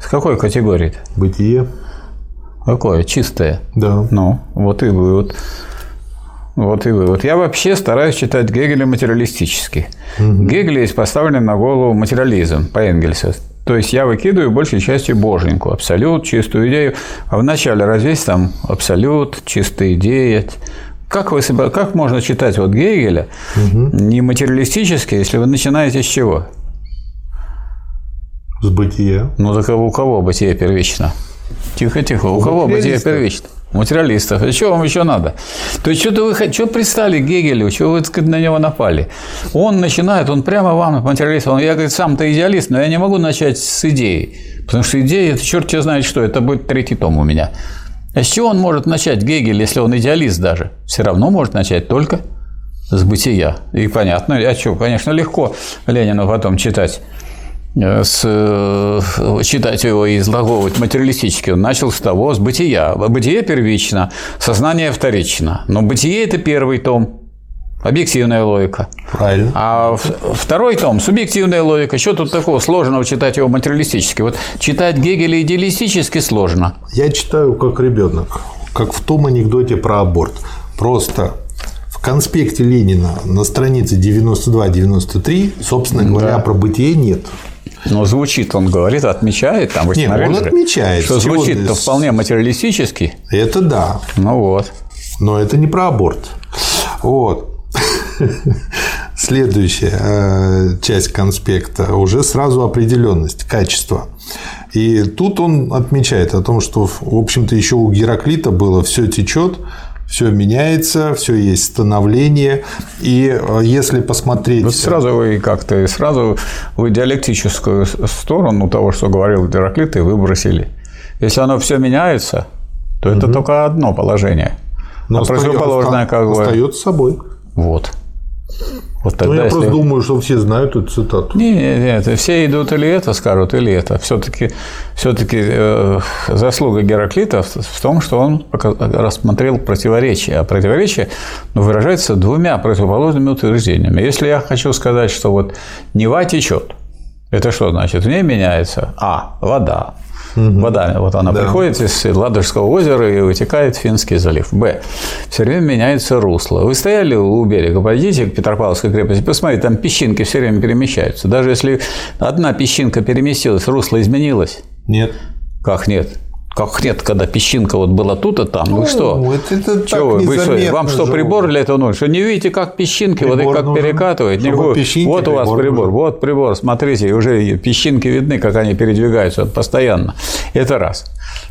С какой категории? Бытие. Какое? Чистое. Да. Ну, вот и вывод. Вот и вывод. Я вообще стараюсь читать Гегеля материалистически. Гегель есть поставлен на голову материализм по Энгельсу. То есть я выкидываю большей частью боженьку, абсолют, чистую идею. А вначале разве есть там абсолют, чистая идея. Как, вы как можно читать вот Гегеля не материалистически, если вы начинаете с чего? С бытия. Ну, так а у кого бытие первично? Тихо, тихо. У, кого бытие первично? Материалистов. И что вам еще надо? То есть, что-то вы что пристали к Гегелю, что вы на него напали? Он начинает, он прямо вам, материалист, он, я, говорит, сам-то идеалист, но я не могу начать с идеи. Потому что идея, черт тебя знает что, это будет третий том у меня. А с чего он может начать, Гегель, если он идеалист даже? Все равно может начать только с бытия. И понятно, а что, конечно, легко Ленину потом читать с, э, читать его и излаговывать материалистически, он начал с того, с бытия. Бытие первично, сознание вторично. Но бытие – это первый том, Объективная логика. Правильно. А второй том – субъективная логика. Что тут такого сложного читать его материалистически? Вот читать Гегеля идеалистически сложно. Я читаю как ребенок, как в том анекдоте про аборт. Просто в конспекте Ленина на странице 92-93, собственно говоря, да. про бытие нет. Но звучит, он говорит, отмечает, там, Нет, он же, отмечает. Что звучит-то вполне материалистически. Это да. Ну вот. Но это не про аборт. Вот. Следующая э, часть конспекта уже сразу определенность, качество. И тут он отмечает о том, что, в общем-то, еще у Гераклита было все течет, все меняется, все есть становление. И э, если посмотреть... Вот сразу вы как-то сразу вы диалектическую сторону того, что говорил Гераклит, и выбросили. Если оно все меняется, то это угу. только одно положение. Но а противоположное как бы... Остается собой. Вот. Вот тогда, ну, я если... просто думаю, что все знают эту цитату. Нет, нет, все идут или это скажут, или это. Все-таки все э, заслуга Гераклита в том, что он рассмотрел противоречие. А противоречие ну, выражается двумя противоположными утверждениями. Если я хочу сказать, что вот Нева течет, это что значит? В ней меняется А. Вода угу. вода. Вот она да. приходит из Ладожского озера и вытекает в Финский залив. Б. Все время меняется русло. Вы стояли у берега, пойдите к Петропавловской крепости, посмотрите, там песчинки все время перемещаются. Даже если одна песчинка переместилась, русло изменилось? Нет. Как нет? Как нет, когда песчинка вот была тут, и там. Ну, вы что? Это, это что вы, вы что? Вам что, прибор для этого нужен? Что не видите, как песчинки, прибор вот их как нужен, перекатывает? Не, вот у вас прибор, прибор, вот прибор, смотрите, уже песчинки видны, как они передвигаются постоянно. Это раз.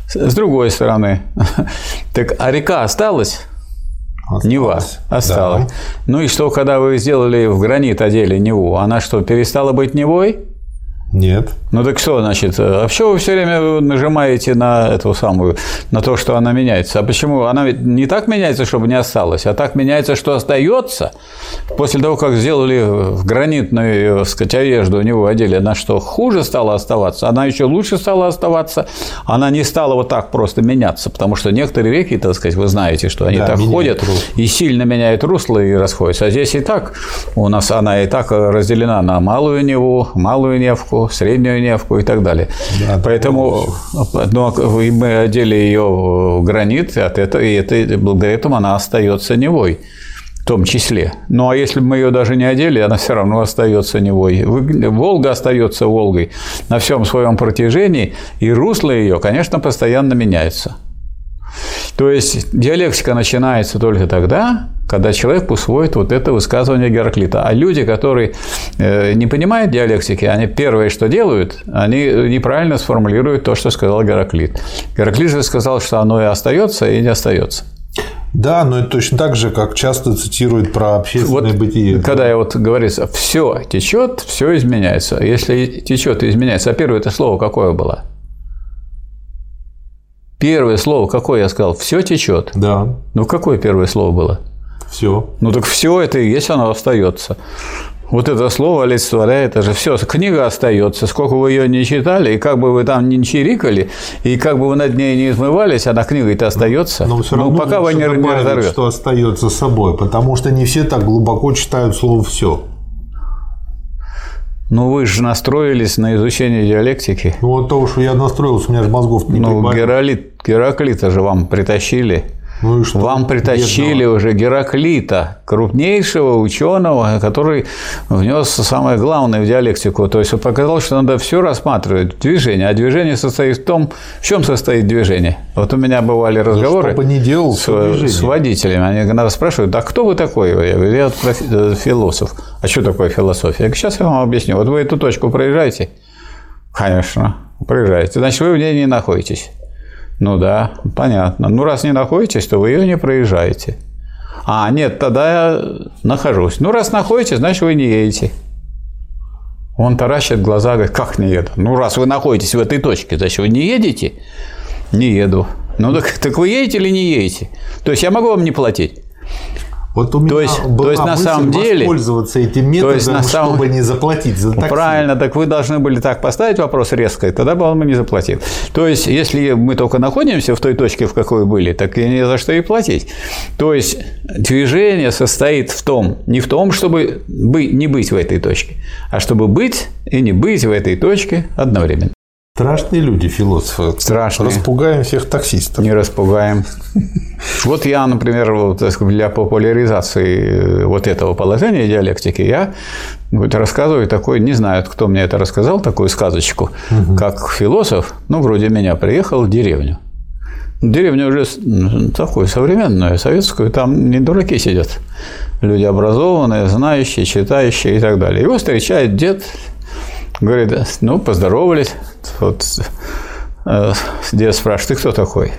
С другой стороны, так а река осталась? Осталось. Нева осталась. Да. Ну и что, когда вы сделали в гранит одели Неву, она что, перестала быть Невой? Нет. Ну так что, значит, вообще вы все время нажимаете на эту самую, на то, что она меняется. А почему? Она ведь не так меняется, чтобы не осталось, а так меняется, что остается. После того, как сделали в гранитную, так сказать, одежду у него одели, она что, хуже стала оставаться? Она еще лучше стала оставаться. Она не стала вот так просто меняться, потому что некоторые реки, так сказать, вы знаете, что они да, так ходят русло. и сильно меняют русло и расходятся. А здесь и так у нас она и так разделена на малую Неву, малую Невку, Невку, среднюю Невку и так далее. Да, Поэтому ну, мы одели ее в гранит, и, от этого, и это, благодаря этому она остается Невой в том числе. Ну а если бы мы ее даже не одели, она все равно остается Невой. Волга остается Волгой на всем своем протяжении, и русло ее, конечно, постоянно меняется. То есть диалектика начинается только тогда, когда человек усвоит вот это высказывание Гераклита. А люди, которые э, не понимают диалектики, они первое, что делают, они неправильно сформулируют то, что сказал Гераклит. Гераклит же сказал, что оно и остается, и не остается. Да, но это точно так же, как часто цитируют про общественное вот, бытие. Когда я вот говорится, все течет, все изменяется. Если течет и изменяется, а первое это слово какое было? Первое слово какое я сказал? Все течет. Да. Ну какое первое слово было? Все. Ну так все это и есть, оно остается. Вот это слово олицетворяет, это же все. Книга остается. Сколько вы ее не читали, и как бы вы там не чирикали, и как бы вы над ней не измывались, она книга-то остается. Но, все равно пока вы не, не разорвете. что остается собой, потому что не все так глубоко читают слово все. Ну, вы же настроились на изучение диалектики. Ну, вот то, что я настроился, у меня же мозгов не Ну, Гералит, Гераклита же вам притащили. Ну и что? Вам притащили Бедного. уже Гераклита, крупнейшего ученого, который внес самое главное в диалектику. То есть он показал, что надо все рассматривать движение. А движение состоит в том, в чем состоит движение. Вот у меня бывали разговоры да не делал с, с водителями. Они иногда спрашивают, а кто вы такой? Я говорю, я э, философ. А что такое философия? Я говорю, сейчас я вам объясню. Вот вы эту точку проезжаете? Конечно, проезжаете. Значит, вы в ней не находитесь. Ну да, понятно. Ну, раз не находитесь, то вы ее не проезжаете. А, нет, тогда я нахожусь. Ну, раз находитесь, значит, вы не едете. Он таращит глаза, говорит, как не еду? Ну, раз вы находитесь в этой точке, значит, вы не едете? Не еду. Ну, так, так вы едете или не едете? То есть, я могу вам не платить? Вот у меня То есть- была то есть на самом деле- воспользоваться этим методом, есть на самом- чтобы не заплатить за такси. Правильно, так вы должны были так поставить вопрос резко, и тогда бы он бы не заплатил. То есть, если мы только находимся в той точке, в какой были, так и не за что и платить. То есть, движение состоит в том, не в том, чтобы бы- не быть в этой точке, а чтобы быть и не быть в этой точке одновременно. Страшные люди, философы. Страшные. Распугаем всех таксистов. Не распугаем. Вот я, например, вот, для популяризации вот этого положения диалектики, я вот, рассказываю такой, не знаю, кто мне это рассказал, такую сказочку, как философ, ну, вроде меня, приехал в деревню. Деревня уже такую современную, советскую, там не дураки сидят. Люди образованные, знающие, читающие и так далее. Его встречает дед, говорит, ну, поздоровались. Вот, э, дед спрашивает, ты кто такой?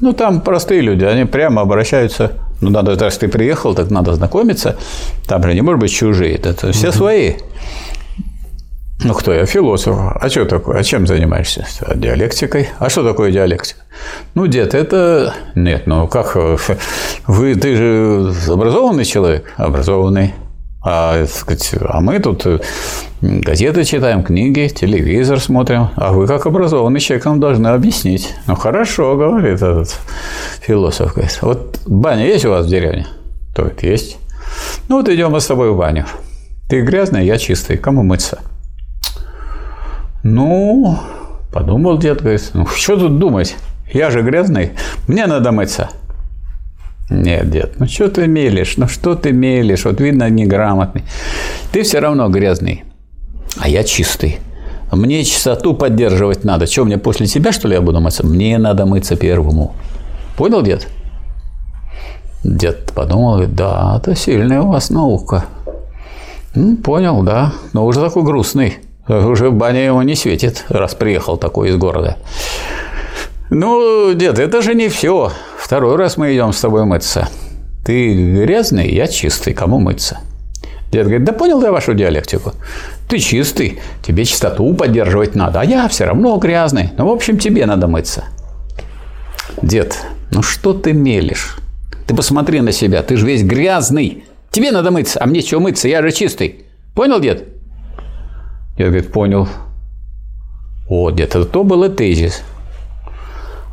Ну, там простые люди, они прямо обращаются. Ну, надо, раз ты приехал, так надо знакомиться. Там же не может быть чужие, это, все свои. Ну, кто я? Философ. А что такое? А чем занимаешься? «А, Диалектикой. А что такое диалектика? Ну, дед, это... Нет, ну как... э, Вы, ты же образованный человек? Образованный. А, сказать, а мы тут э, газеты читаем, книги, телевизор смотрим. А вы, как образованный человек, нам должны объяснить. Ну, хорошо, говорит этот философ. Говорит, вот баня есть у вас в деревне? Говорит, есть. Ну, вот идем мы с тобой в баню. Ты грязный, я чистый. Кому мыться? Ну, подумал дед, говорит, ну, что тут думать? Я же грязный, мне надо мыться. Нет, дед, ну что ты мелешь? Ну что ты мелешь? Вот видно, неграмотный. Ты все равно грязный, а я чистый. Мне чистоту поддерживать надо. Что, мне после тебя, что ли, я буду мыться? Мне надо мыться первому. Понял, дед? Дед подумал, говорит, да, это сильная у вас наука. «Ну, понял, да. Но уже такой грустный. Уже баня ему не светит, раз приехал такой из города. Ну, дед, это же не все. Второй раз мы идем с тобой мыться. Ты грязный, я чистый. Кому мыться? Дед говорит, да понял я вашу диалектику. Ты чистый, тебе чистоту поддерживать надо, а я все равно грязный. Ну, в общем, тебе надо мыться. Дед, ну что ты мелешь? Ты посмотри на себя, ты же весь грязный. Тебе надо мыться, а мне чего мыться, я же чистый. Понял, дед? Дед говорит, понял. О, дед, это то был тезис.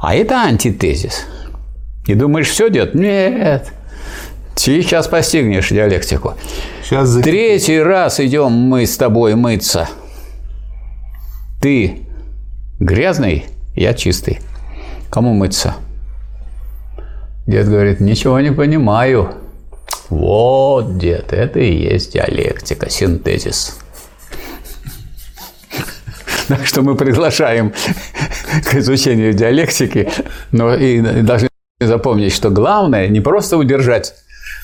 А это антитезис. И думаешь, все, дед? Нет. Сейчас постигнешь диалектику. Сейчас Третий раз идем мы с тобой мыться. Ты грязный, я чистый. Кому мыться? Дед говорит, ничего не понимаю. Вот, дед, это и есть диалектика, синтезис. Так что мы приглашаем к изучению диалектики, но и должны запомнить, что главное не просто удержать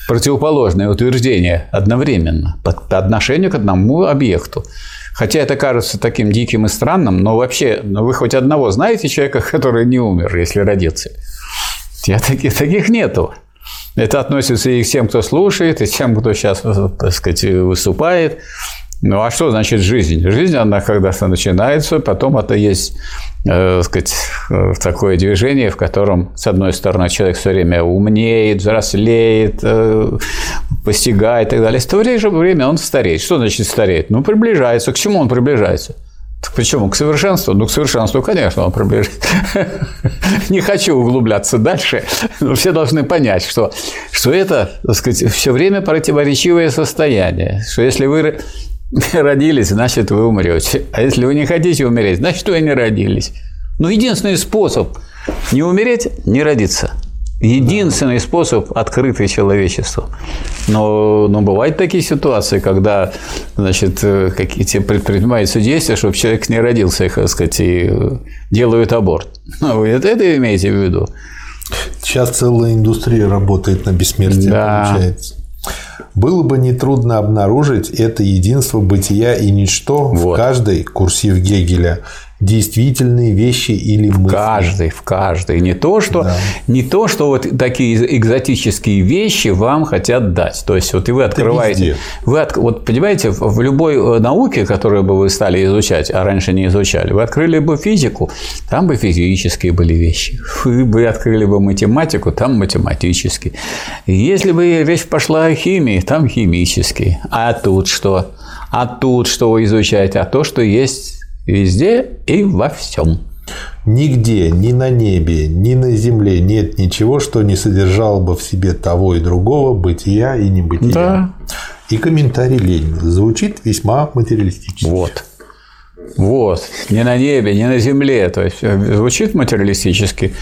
противоположное утверждение одновременно по, отношению к одному объекту. Хотя это кажется таким диким и странным, но вообще, ну вы хоть одного знаете человека, который не умер, если родился? Я таких, таких нету. Это относится и к тем, кто слушает, и к тем, кто сейчас, так сказать, выступает. Ну а что значит жизнь? Жизнь, она когда-то начинается, потом это есть, э, так сказать, э, такое движение, в котором, с одной стороны, человек все время умнеет, взрослеет, э, постигает и так далее. В то же время он стареет. Что значит стареет? Ну, приближается. К чему он приближается? Так почему? К совершенству? Ну, к совершенству, конечно, он приближается. Не хочу углубляться дальше, но все должны понять, что, что это, так сказать, все время противоречивое состояние. Что если вы родились, значит, вы умрете. А если вы не хотите умереть, значит, вы не родились. Но единственный способ не умереть – не родиться. Единственный способ, открытый человечеству. Но, но бывают такие ситуации, когда значит, какие-то предпринимаются действия, чтобы человек не родился, так сказать, и делают аборт. Вы это, это имеете в виду? Сейчас целая индустрия работает на бессмертие, Да. получается. Было бы нетрудно обнаружить это единство бытия и ничто в Вот. каждой, курсив Гегеля, действительные вещи или мысли. В каждой, в каждой. Не то, что, да. не то, что вот такие экзотические вещи вам хотят дать. То есть, вот и вы открываете... Вы от, вот, понимаете, в любой э, науке, которую бы вы стали изучать, а раньше не изучали, вы открыли бы физику, там бы физические были вещи. Вы бы открыли бы математику, там математические. Если бы речь пошла о химии, там химические. А тут что? А тут что изучать? А то, что есть Везде и во всем. Нигде, ни на небе, ни на земле нет ничего, что не содержало бы в себе того и другого бытия и небытия. Да. И комментарий Ленина звучит весьма материалистически. Вот. Вот, не на небе, не на земле, то есть э, звучит материалистически.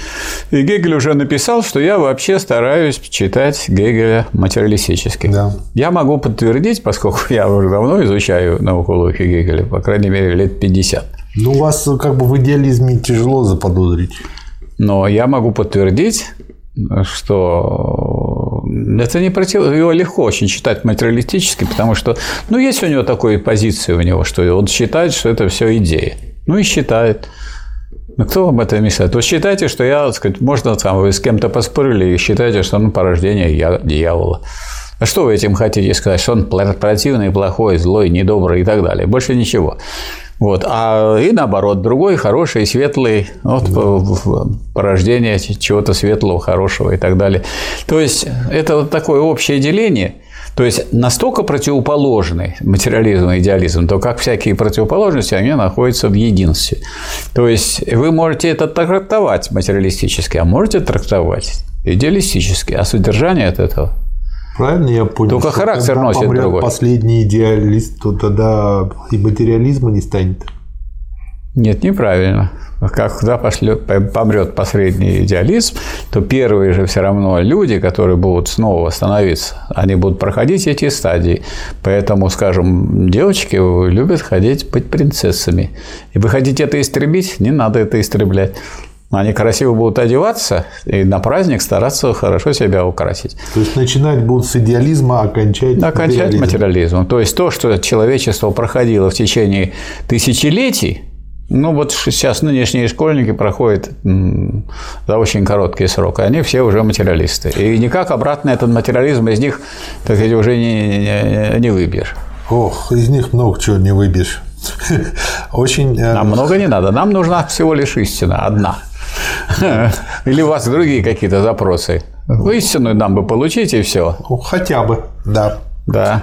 И Гегель уже написал, что я вообще стараюсь читать Гегеля материалистически. Да. Я могу подтвердить, поскольку я уже давно изучаю науку логики Гегеля, по крайней мере, лет 50. Ну, вас как бы в идеализме тяжело заподозрить. Но я могу подтвердить, что это не против... Его легко очень читать материалистически, потому что, ну, есть у него такой позиции у него, что он считает, что это все идея. Ну, и считает. Ну, кто вам это мешает? Вы считаете, что я, так сказать, можно там, вы с кем-то поспорили и считаете, что он порождение дьявола. А что вы этим хотите сказать? Что он противный, плохой, злой, недобрый и так далее. Больше ничего. Вот. А и наоборот, другой хороший, светлый, вот порождение чего-то светлого, хорошего и так далее. То есть это вот такое общее деление. То есть настолько противоположный материализм и идеализм, то как всякие противоположности, они находятся в единстве. То есть вы можете это трактовать материалистически, а можете трактовать идеалистически, а содержание от этого Правильно я понял? Только характер когда носит помрет другой. последний идеалист, то тогда и материализма не станет. Нет, неправильно. Когда помрет последний идеализм, то первые же все равно люди, которые будут снова становиться, они будут проходить эти стадии. Поэтому, скажем, девочки любят ходить быть принцессами. И вы хотите это истребить, не надо это истреблять. Они красиво будут одеваться и на праздник стараться хорошо себя украсить. То есть начинать будут с идеализма, окончать, окончать материализм. материализмом. То есть то, что человечество проходило в течение тысячелетий, ну вот сейчас нынешние школьники проходят за очень короткий срок, и они все уже материалисты. И никак обратно этот материализм из них, так сказать, уже не, не, не выбьешь. Ох, из них много чего не выбьешь. Очень... Э, нам много не надо, нам нужна всего лишь истина, одна. Или у вас другие какие-то запросы? Истинную нам бы получить, и все. Хотя бы, да. Да.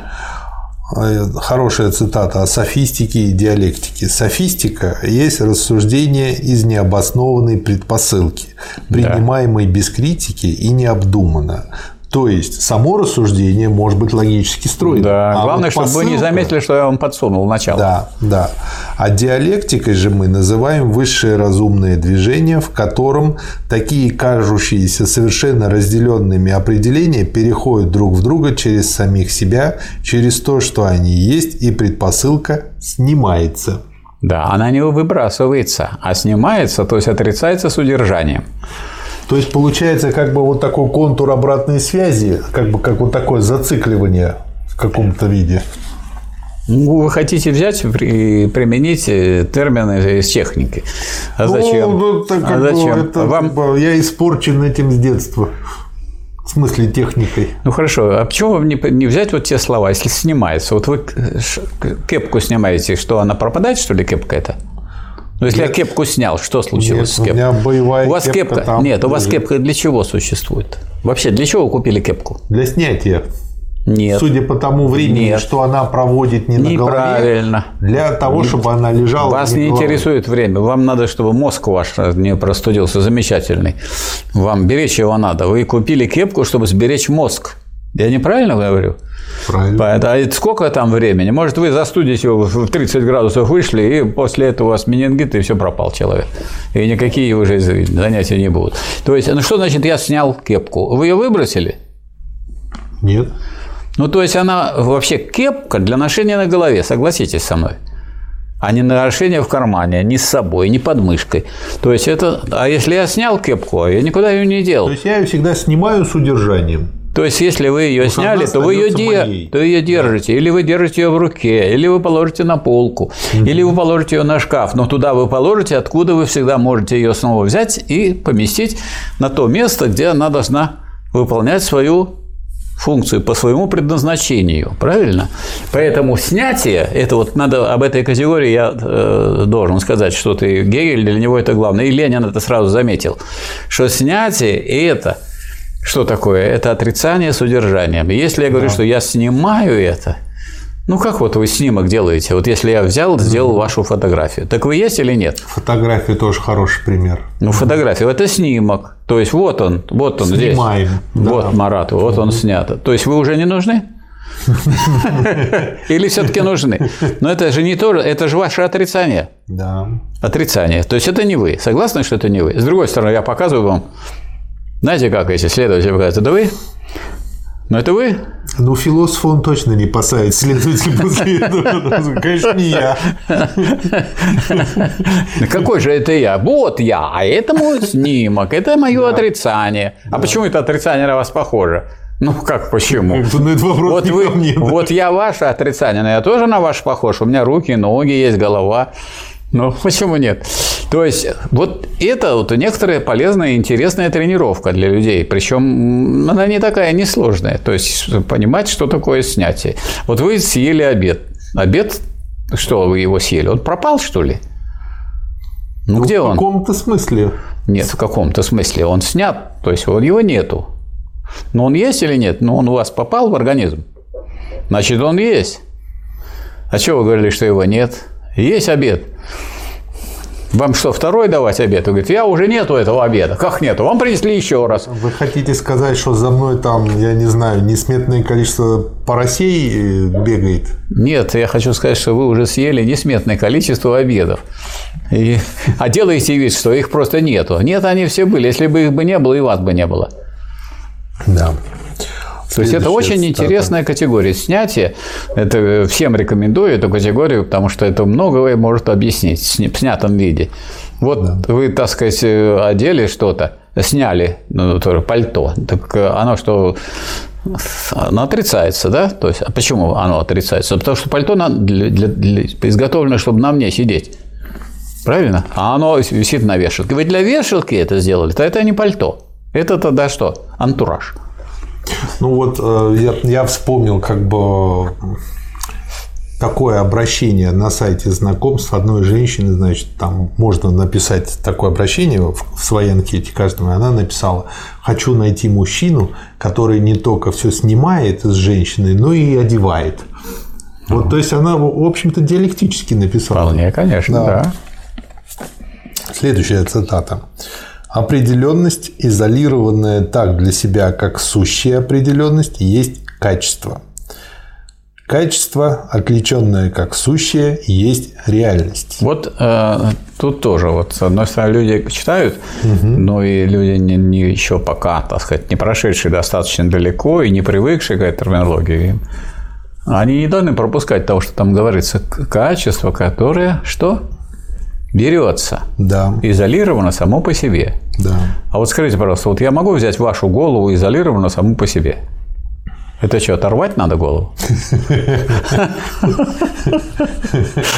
Э, хорошая цитата о софистике и диалектике. Софистика есть рассуждение из необоснованной предпосылки, принимаемой да. без критики и необдуманно. То есть само рассуждение может быть логически стройным. Да, а главное, вот посылка... чтобы вы не заметили, что я вам подсунул начало. Да, да. А диалектикой же мы называем высшее разумное движение, в котором такие кажущиеся совершенно разделенными определения переходят друг в друга через самих себя, через то, что они есть, и предпосылка снимается. Да, она не выбрасывается, а снимается, то есть отрицается с удержанием. То есть получается как бы вот такой контур обратной связи, как бы как вот такое зацикливание в каком-то виде. Ну, вы хотите взять и применить э, термины из техники. А зачем? Ну, ну так а зачем? Это, Вам... как бы, я испорчен этим с детства. В смысле техникой. Ну хорошо, а почему вам не, не взять вот те слова, если снимается? Вот вы кепку снимаете, что она пропадает, что ли, кепка это? Ну, если нет. я кепку снял, что случилось нет, с кепкой? У меня боевая у вас кепка. кепка... Нет, у вас кепка для чего существует? Вообще, для чего вы купили кепку? Для снятия. Нет. Судя по тому времени, Нет. что она проводит не на Неправильно. голове, для того, чтобы она лежала. Вас не, не интересует время. Вам надо, чтобы мозг ваш не простудился. Замечательный. Вам беречь его надо. Вы купили кепку, чтобы сберечь мозг. Я неправильно говорю? Правильно. А сколько там времени? Может, вы застудите его в 30 градусов вышли, и после этого у вас менингит, и все пропал человек. И никакие уже занятия не будут. То есть, ну что значит, я снял кепку? Вы ее выбросили? Нет. Ну, то есть, она вообще кепка для ношения на голове, согласитесь со мной а не на ношение в кармане, ни с собой, ни под мышкой. То есть это, а если я снял кепку, я никуда ее не делал. То есть я ее всегда снимаю с удержанием. То есть, если вы ее сняли, то вы ее, моей. то ее держите. Или вы держите ее в руке, или вы положите на полку, или вы положите ее на шкаф. Но туда вы положите, откуда вы всегда можете ее снова взять и поместить на то место, где она должна выполнять свою функцию по своему предназначению, правильно? Поэтому снятие, это вот надо об этой категории я э, должен сказать, что ты Гегель для него это главное, и Ленин это сразу заметил, что снятие это что такое? Это отрицание с удержанием. Если я говорю, что я снимаю это, ну как вот вы снимок делаете? Вот если я взял, сделал вашу фотографию, так вы есть или нет? Фотография тоже хороший пример. Ну, фотография – это снимок. То есть, вот он, вот он Снимаем, здесь. да. Вот Марат, вот он снят. То есть, вы уже не нужны? Или все-таки нужны? Но это же не то, это же ваше отрицание. Да. Отрицание. То есть, это не вы. Согласны, что это не вы? С другой стороны, я показываю вам, знаете, как эти следователи показывают, это вы? Но это вы? Ну, философ он точно не посадит следователь после этого. Конечно, не я. Ну, Какой же это я? Вот я, а это мой снимок, это мое отрицание. А почему это отрицание на вас похоже? Ну как почему? Ну, это Вот вы, да. вот я ваше отрицание, но я тоже на ваш похож. У меня руки, ноги есть, голова. Ну, почему нет? То есть, вот это вот некоторая полезная и интересная тренировка для людей. Причем она не такая несложная. То есть, понимать, что такое снятие. Вот вы съели обед. Обед, что вы его съели? Он пропал, что ли? Ну, где В он? каком-то смысле. Нет, в каком-то смысле. Он снят, то есть его нету. Но он есть или нет? Ну, он у вас попал в организм. Значит, он есть. А что вы говорили, что его нет? Есть обед. Вам что, второй давать обед? Вы говорите, я уже нету этого обеда. Как нету? Вам принесли еще раз. Вы хотите сказать, что за мной там, я не знаю, несметное количество поросей э, бегает? Нет, я хочу сказать, что вы уже съели несметное количество обедов. И- а делаете вид, что их просто нету. Нет, они все были. Если бы их бы не было, и вас бы не было. Да. То есть это очень интересная категория снятия. Это э, всем рекомендую эту категорию, потому что это многое может объяснить в сня- в снятом виде. Вот вы, так сказать, э, одели что-то, сняли ну, тоже пальто. Так э, оно что, оно отрицается, да? То есть, а почему оно отрицается? Потому что пальто на- для- для- для- изготовлено, чтобы на мне сидеть. Правильно? А оно висит на вешалке. Вы для вешалки это сделали, то это не пальто. Это тогда что? Антураж. Ну вот э, я, я вспомнил как бы такое обращение на сайте знакомств одной женщины, значит, там можно написать такое обращение в своей анкете каждому, и она написала, хочу найти мужчину, который не только все снимает с женщины, но и одевает. Вот, то есть она, в общем-то, диалектически написала. Вполне, конечно, Да. да. Следующая цитата. Определенность, изолированная так для себя, как сущая определенность, есть качество. Качество, отличенное как сущее, есть реальность. Вот э, тут тоже, вот с одной стороны, люди читают, но и люди не, не еще пока, так сказать, не прошедшие достаточно далеко и не привыкшие к этой терминологии, они не должны пропускать того, что там говорится. Качество, которое что? Берется, Да, изолировано само по себе. да. А вот скажите, пожалуйста, вот я могу взять вашу голову изолированно саму по себе? Это что, оторвать надо голову?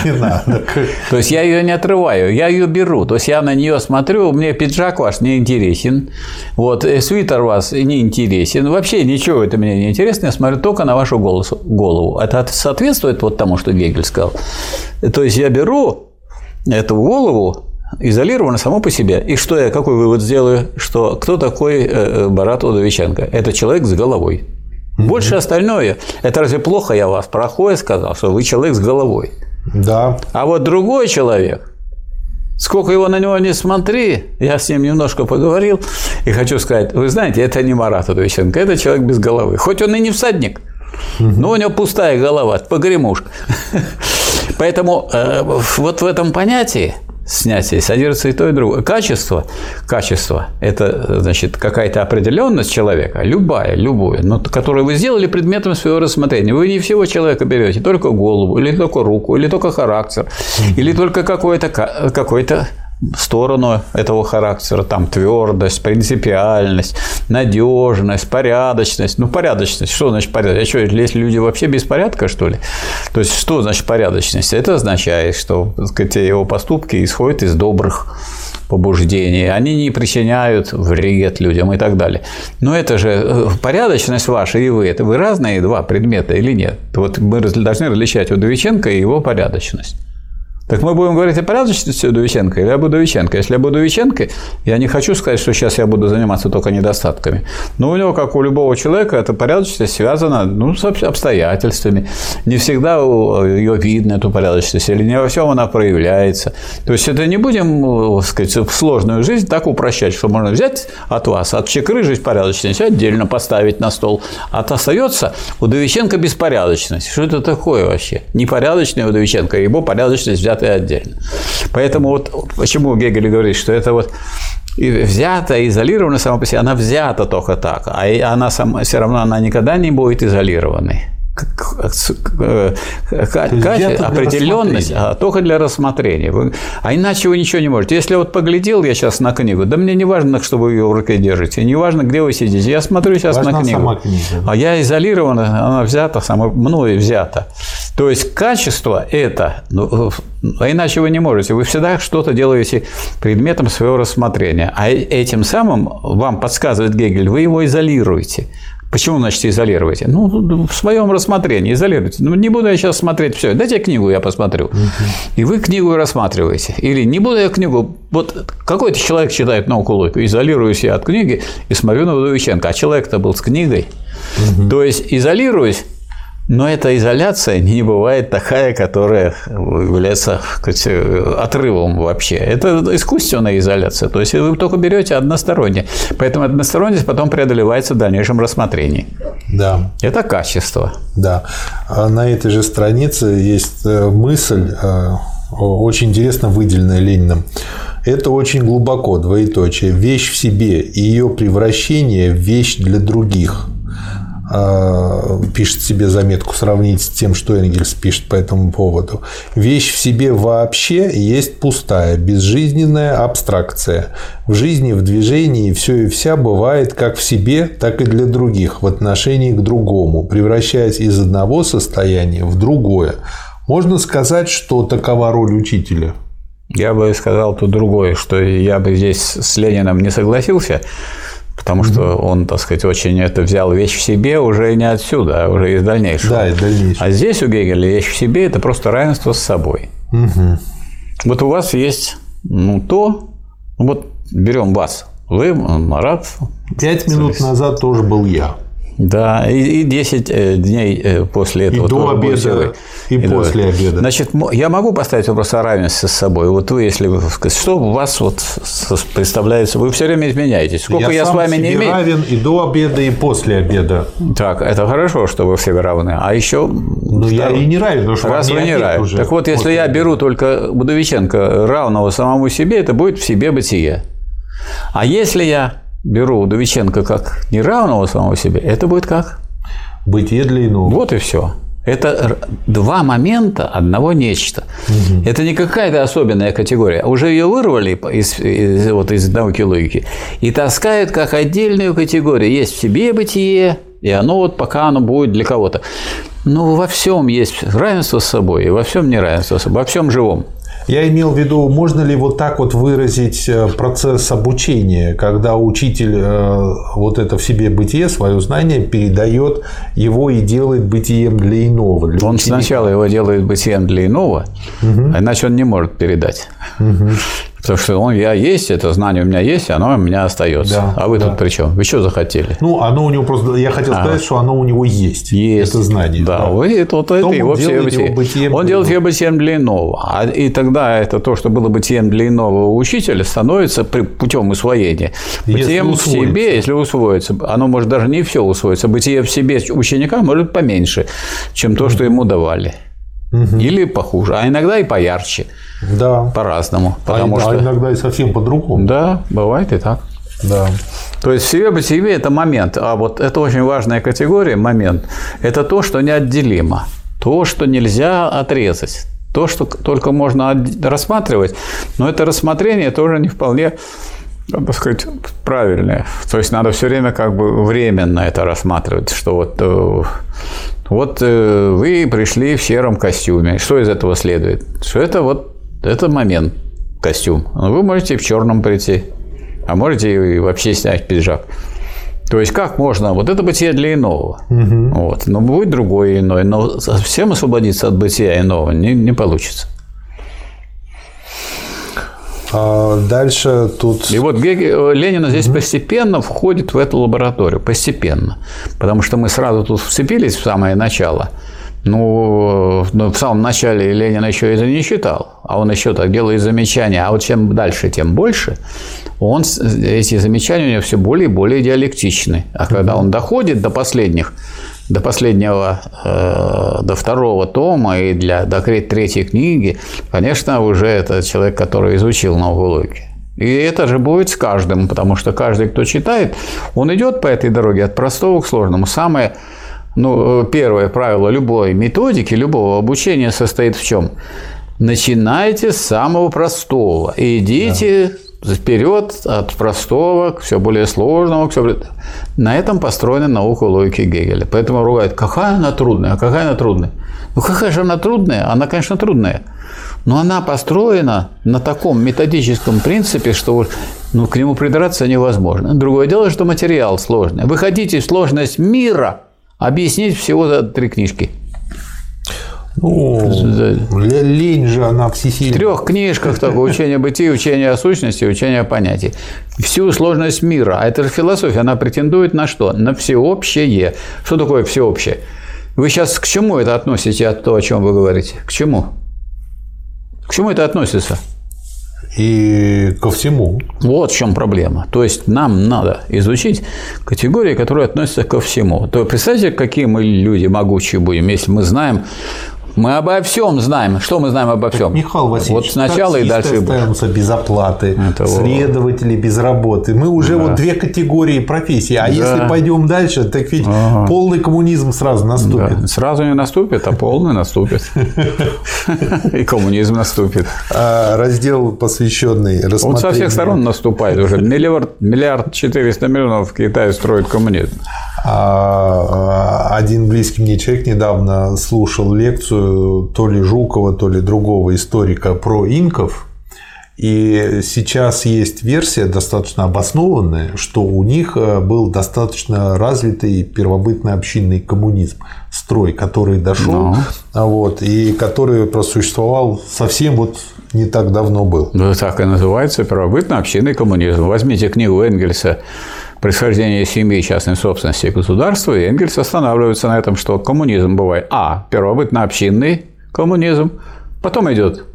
Не надо. То есть я ее не отрываю, я ее беру. То есть я на нее смотрю, мне пиджак ваш не интересен, вот э, свитер вас не интересен, вообще ничего это мне не интересно, я смотрю только на вашу голову. Это от- соответствует вот тому, что Гегель сказал. То есть я беру эту голову изолированно само по себе. И что я, какой вывод сделаю, что кто такой э, э, Барат Удовиченко? Это человек с головой. Больше остальное, это разве плохо я вас проходит сказал, что вы человек с головой? Да, А вот другой человек, сколько его на него не смотри, я с ним немножко поговорил, и хочу сказать, вы знаете, это не Марат Удовиченко, это человек без головы. Хоть он и не всадник, но у него пустая голова, погремушка. Поэтому э, вот в этом понятии снятия содержится и то, и другое. Качество, качество – это, значит, какая-то определенность человека, любая, любую, но которую вы сделали предметом своего рассмотрения. Вы не всего человека берете, только голову, или только руку, или только характер, или только какое-то ка- какое-то сторону этого характера, там твердость, принципиальность, надежность, порядочность. Ну, порядочность, что значит порядочность? А что, если люди вообще без порядка, что ли? То есть, что значит порядочность? Это означает, что так сказать, его поступки исходят из добрых побуждений, они не причиняют вред людям и так далее. Но это же э, порядочность ваша и вы, это вы разные два предмета или нет? Вот мы должны различать Удовиченко и его порядочность. Так мы будем говорить о порядочности Удовиченко или об Удовиченко? Если об Удовиченко, я не хочу сказать, что сейчас я буду заниматься только недостатками. Но у него, как у любого человека, эта порядочность связана ну, с обстоятельствами. Не всегда ее видно, эту порядочность, или не во всем она проявляется. То есть это не будем, так сказать, сложную жизнь так упрощать, что можно взять от вас, отчекрыжить порядочность, отдельно поставить на стол. А остается Удовиченко беспорядочность. Что это такое вообще? Непорядочный Удовиченко, его порядочность взята взятое отдельно. Поэтому вот почему Гегель говорит, что это вот взята, изолирована сама по себе, она взята только так, а она сама, все равно она никогда не будет изолированной определенность, а только для рассмотрения. А иначе вы ничего не можете. Если вот поглядел я сейчас на книгу, да мне не важно, что вы ее в руке держите, не важно, где вы сидите. Я смотрю сейчас Важна на книгу. Сама книга, да? А я изолирована, она взята, сама, мною взята. То есть качество это, ну, а иначе вы не можете. Вы всегда что-то делаете предметом своего рассмотрения. А этим самым вам подсказывает Гегель, вы его изолируете. Почему, значит, изолируете? Ну, в своем рассмотрении изолируйте. Ну, не буду я сейчас смотреть все. Дайте книгу, я посмотрю. И вы книгу рассматриваете. Или не буду я книгу. Вот какой-то человек читает науку логику, изолируюсь я от книги и смотрю на Вдовиченко. А человек-то был с книгой. То есть изолируюсь но эта изоляция не бывает такая, которая является сказать, отрывом вообще. Это искусственная изоляция. То есть вы только берете односторонне. Поэтому односторонность потом преодолевается в дальнейшем рассмотрении. Да. Это качество. Да. А на этой же странице есть э, мысль, э, очень интересно выделенная Лениным. Это очень глубоко, двоеточие. Вещь в себе и ее превращение в вещь для других – пишет себе заметку сравнить с тем, что Энгельс пишет по этому поводу. Вещь в себе вообще есть пустая, безжизненная абстракция. В жизни, в движении все и вся бывает как в себе, так и для других в отношении к другому, превращаясь из одного состояния в другое. Можно сказать, что такова роль учителя. Я бы сказал тут другое, что я бы здесь с Лениным не согласился, потому что он, так сказать, очень это взял вещь в себе уже не отсюда, а уже из дальнейшего. Да, из дальнейшего. А здесь у Гегеля вещь в себе – это просто равенство с собой. Угу. Вот у вас есть ну, то, вот берем вас, вы, Марат. Пять минут назад тоже был я. Да, и 10 э, дней э, после этого. И до обеда, и, и после до... обеда. Значит, я могу поставить вопрос о равенстве с собой. Вот вы, если вы что у вас вот представляется, вы все время изменяетесь. Сколько я, я с вами не имею. равен и до обеда, и после обеда. Так, это хорошо, что вы все равны. А еще. Ну, я и не равен, потому что раз вы не равен. Уже так вот, если я беру только Будовиченко равного самому себе, это будет в себе бытие. А если я беру Удовиченко как неравного самого себе, это будет как? Бытие для иного. Вот и все. Это два момента одного нечто. Угу. Это не какая-то особенная категория. Уже ее вырвали из, из, вот, из науки логики и таскают как отдельную категорию. Есть в себе бытие, и оно вот пока оно будет для кого-то. Но во всем есть равенство с собой, и во всем неравенство с собой, во всем живом. Я имел в виду, можно ли вот так вот выразить э, процесс обучения, когда учитель э, вот это в себе бытие, свое знание передает его и делает бытием для иного. Для он ученика. сначала его делает бытием для иного, угу. иначе он не может передать. Угу. Потому что он, я есть, это знание у меня есть, оно у меня остается. Да, а вы да. тут при чем? Вы что захотели? Ну, оно у него просто. Я хотел а. сказать, что оно у него есть. Есть. Это знание. Да, да. вы это, вот это его все бытие. бытием он делает его бытием для иного. А, и тогда это то, что было бытием для иного учителя, становится путем усвоения. Бытием в себе, если усвоится, оно может даже не все усвоиться. Бытие в себе ученика может поменьше, чем то, что ему давали. Угу. Или похуже, а иногда и поярче. Да. По-разному. А потому а, что... а иногда и совсем по-другому. Да, бывает и так. Да. То есть себе по себе это момент, а вот это очень важная категория, момент, это то, что неотделимо, то, что нельзя отрезать, то, что только можно рассматривать, но это рассмотрение тоже не вполне так сказать, правильное. То есть надо все время как бы временно это рассматривать, что вот, э, вот э, вы пришли в сером костюме. Что из этого следует? Что это вот это момент, костюм. Вы можете в черном прийти, а можете и вообще снять пиджак. То есть как можно? Вот это бытие для иного. Угу. Вот. Но будет другое иное. Но совсем освободиться от бытия иного не, не получится. А дальше тут... И вот Гегель, Ленин здесь угу. постепенно входит в эту лабораторию. Постепенно. Потому что мы сразу тут вцепились в самое начало – ну, ну, в самом начале Ленин еще это не считал, а он еще так делает замечания. А вот чем дальше, тем больше, он, эти замечания у него все более и более диалектичны. А когда он доходит до последних, до последнего, э, до второго тома и для, до третьей книги, конечно, уже это человек, который изучил науку логики. И это же будет с каждым, потому что каждый, кто читает, он идет по этой дороге от простого к сложному. Самое ну, первое правило любой методики, любого обучения состоит в чем? Начинайте с самого простого и идите да. вперед от простого к все более сложному. К все... На этом построена наука логики Гегеля. Поэтому ругают, какая она трудная, а какая она трудная. Ну, какая же она трудная? Она, конечно, трудная. Но она построена на таком методическом принципе, что ну, к нему придраться невозможно. Другое дело, что материал сложный. Вы хотите сложность мира – Объяснить всего за три книжки. Ну, лень же она всесильна. В трех книжках только учение бытия, учение о сущности, учение о понятии. Всю сложность мира. А это же философия, она претендует на что? На всеобщее. Что такое всеобщее? Вы сейчас к чему это относите от того, о чем вы говорите? К чему? К чему это относится? И ко всему. Вот в чем проблема. То есть нам надо изучить категории, которые относятся ко всему. То представьте, какие мы люди могучие будем, если мы знаем мы обо всем знаем. Что мы знаем обо всем? Михаил Васильевич, вот сначала и дальше остаются без оплаты, Это следователи без работы. Мы уже да. вот две категории профессий. А да. если пойдем дальше, так ведь ага. полный коммунизм сразу наступит. Да. Сразу не наступит, а полный наступит. И коммунизм наступит. А раздел, посвященный рассмотрению... Он со всех сторон наступает уже. Миллиард, четыреста миллионов в Китае строит коммунизм. А, один близкий мне человек недавно слушал лекцию то ли Жукова, то ли другого историка про инков. И сейчас есть версия достаточно обоснованная, что у них э, был достаточно развитый первобытный общинный коммунизм, строй, который дошел, Но. Ну. вот, и который просуществовал совсем вот не так давно был. Ну, так и называется первобытный общинный коммунизм. Возьмите книгу Энгельса происхождение семьи частной собственности и государства, и Энгельс останавливается на этом, что коммунизм бывает а. первобытно-общинный коммунизм, потом идет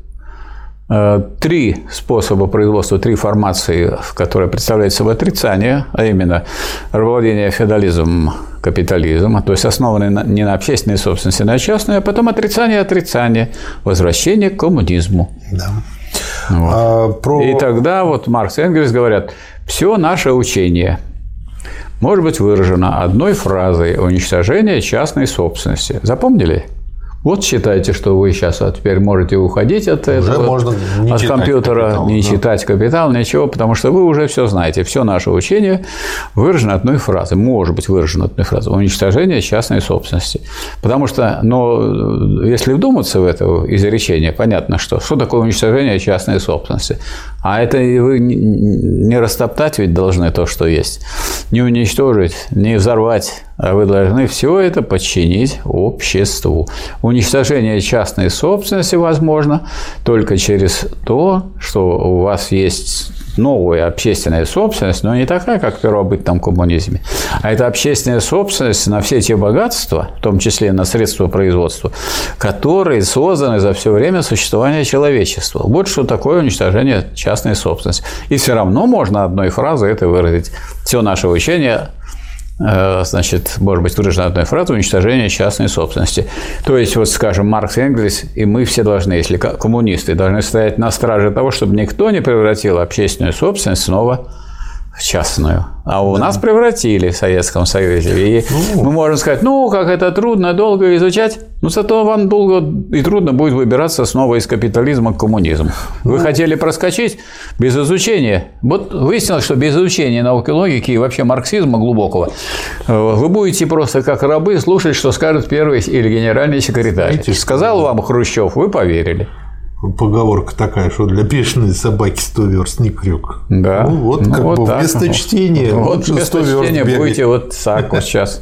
э, три способа производства, три формации, которые представляют собой отрицание, а именно рабовладение, феодализм, капитализм, то есть основанный не на общественной собственности, а на частной, а потом отрицание, отрицание, возвращение к коммунизму. Да. Вот. А, про... И тогда вот Маркс и Энгельс говорят, все наше учение – может быть выражено одной фразой уничтожения частной собственности. Запомнили? Вот считайте, что вы сейчас а теперь можете уходить от уже этого, можно не от компьютера, капитал, не да. читать капитал, ничего, потому что вы уже все знаете. Все наше учение выражено одной фразой, может быть выражено одной фразой – уничтожение частной собственности. Потому что, но если вдуматься в это изречение, понятно, что что такое уничтожение частной собственности. А это вы не растоптать ведь должны то, что есть, не уничтожить, не взорвать, а вы должны все это подчинить обществу. Уничтожение частной собственности возможно только через то, что у вас есть новая общественная собственность, но не такая, как в первобытном коммунизме, а это общественная собственность на все те богатства, в том числе на средства производства, которые созданы за все время существования человечества. Вот что такое уничтожение частной собственности. И все равно можно одной фразой это выразить. Все наше учение значит, может быть выражена одной фразой уничтожение частной собственности. То есть, вот, скажем, Маркс и Энгельс, и мы все должны, если коммунисты, должны стоять на страже того, чтобы никто не превратил общественную собственность снова частную. А у да. нас превратили в Советском Союзе. И ну, мы можем сказать, ну, как это трудно, долго изучать. Но зато вам долго и трудно будет выбираться снова из капитализма к коммунизму. Вы ну, хотели проскочить без изучения. Вот выяснилось, что без изучения науки логики и вообще марксизма глубокого э, вы будете просто как рабы слушать, что скажет первый или генеральный секретарь. Знаете, Сказал вам Хрущев, вы поверили поговорка такая, что для бешеной собаки 100 верст не крюк. Да. Ну, вот ну, как вот бы так. вместо чтения вот лучше вместо 100 верст чтения бегать. будете вот так вот сейчас.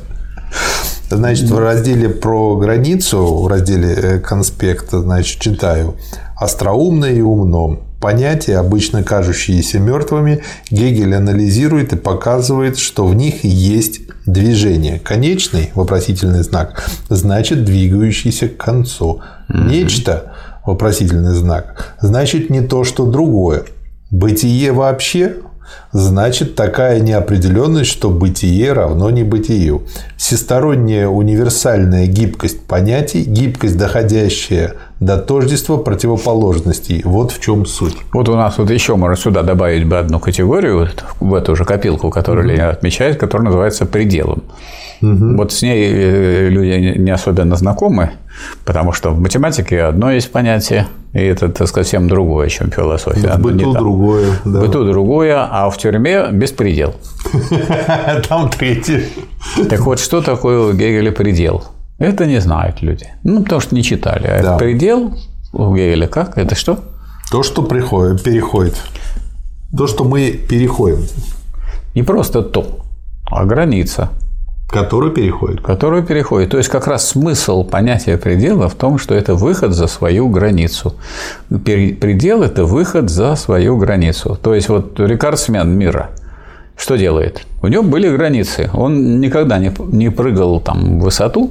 Значит, в разделе про границу, в разделе э, конспекта, значит, читаю. Остроумно и умно. Понятия, обычно кажущиеся мертвыми, Гегель анализирует и показывает, что в них есть движение. Конечный, вопросительный знак, значит двигающийся к концу. Нечто, вопросительный знак, значит не то, что другое. Бытие вообще значит такая неопределенность, что бытие равно небытию. Всесторонняя универсальная гибкость понятий, гибкость, доходящая до тождества противоположностей. Вот в чем суть. Вот у нас вот еще можно сюда добавить бы одну категорию, в эту же копилку, которую mm-hmm. Ленин отмечает, которая называется пределом. Угу. Вот с ней э, люди не особенно знакомы, потому что в математике одно есть понятие, и это, так сказать, совсем другое, чем философия. В быту другое. Да. В быту другое, а в тюрьме беспредел. Там третье. Так вот, что такое у Гегеля предел? Это не знают люди. Ну, потому что не читали. А да. предел у Гегеля как? Это что? То, что приходит, переходит. То, что мы переходим. Не просто то, а граница. Которую переходит. Которую переходит. То есть, как раз смысл понятия предела в том, что это выход за свою границу. Предел – это выход за свою границу. То есть, вот рекордсмен мира что делает? У него были границы. Он никогда не, не прыгал там в высоту,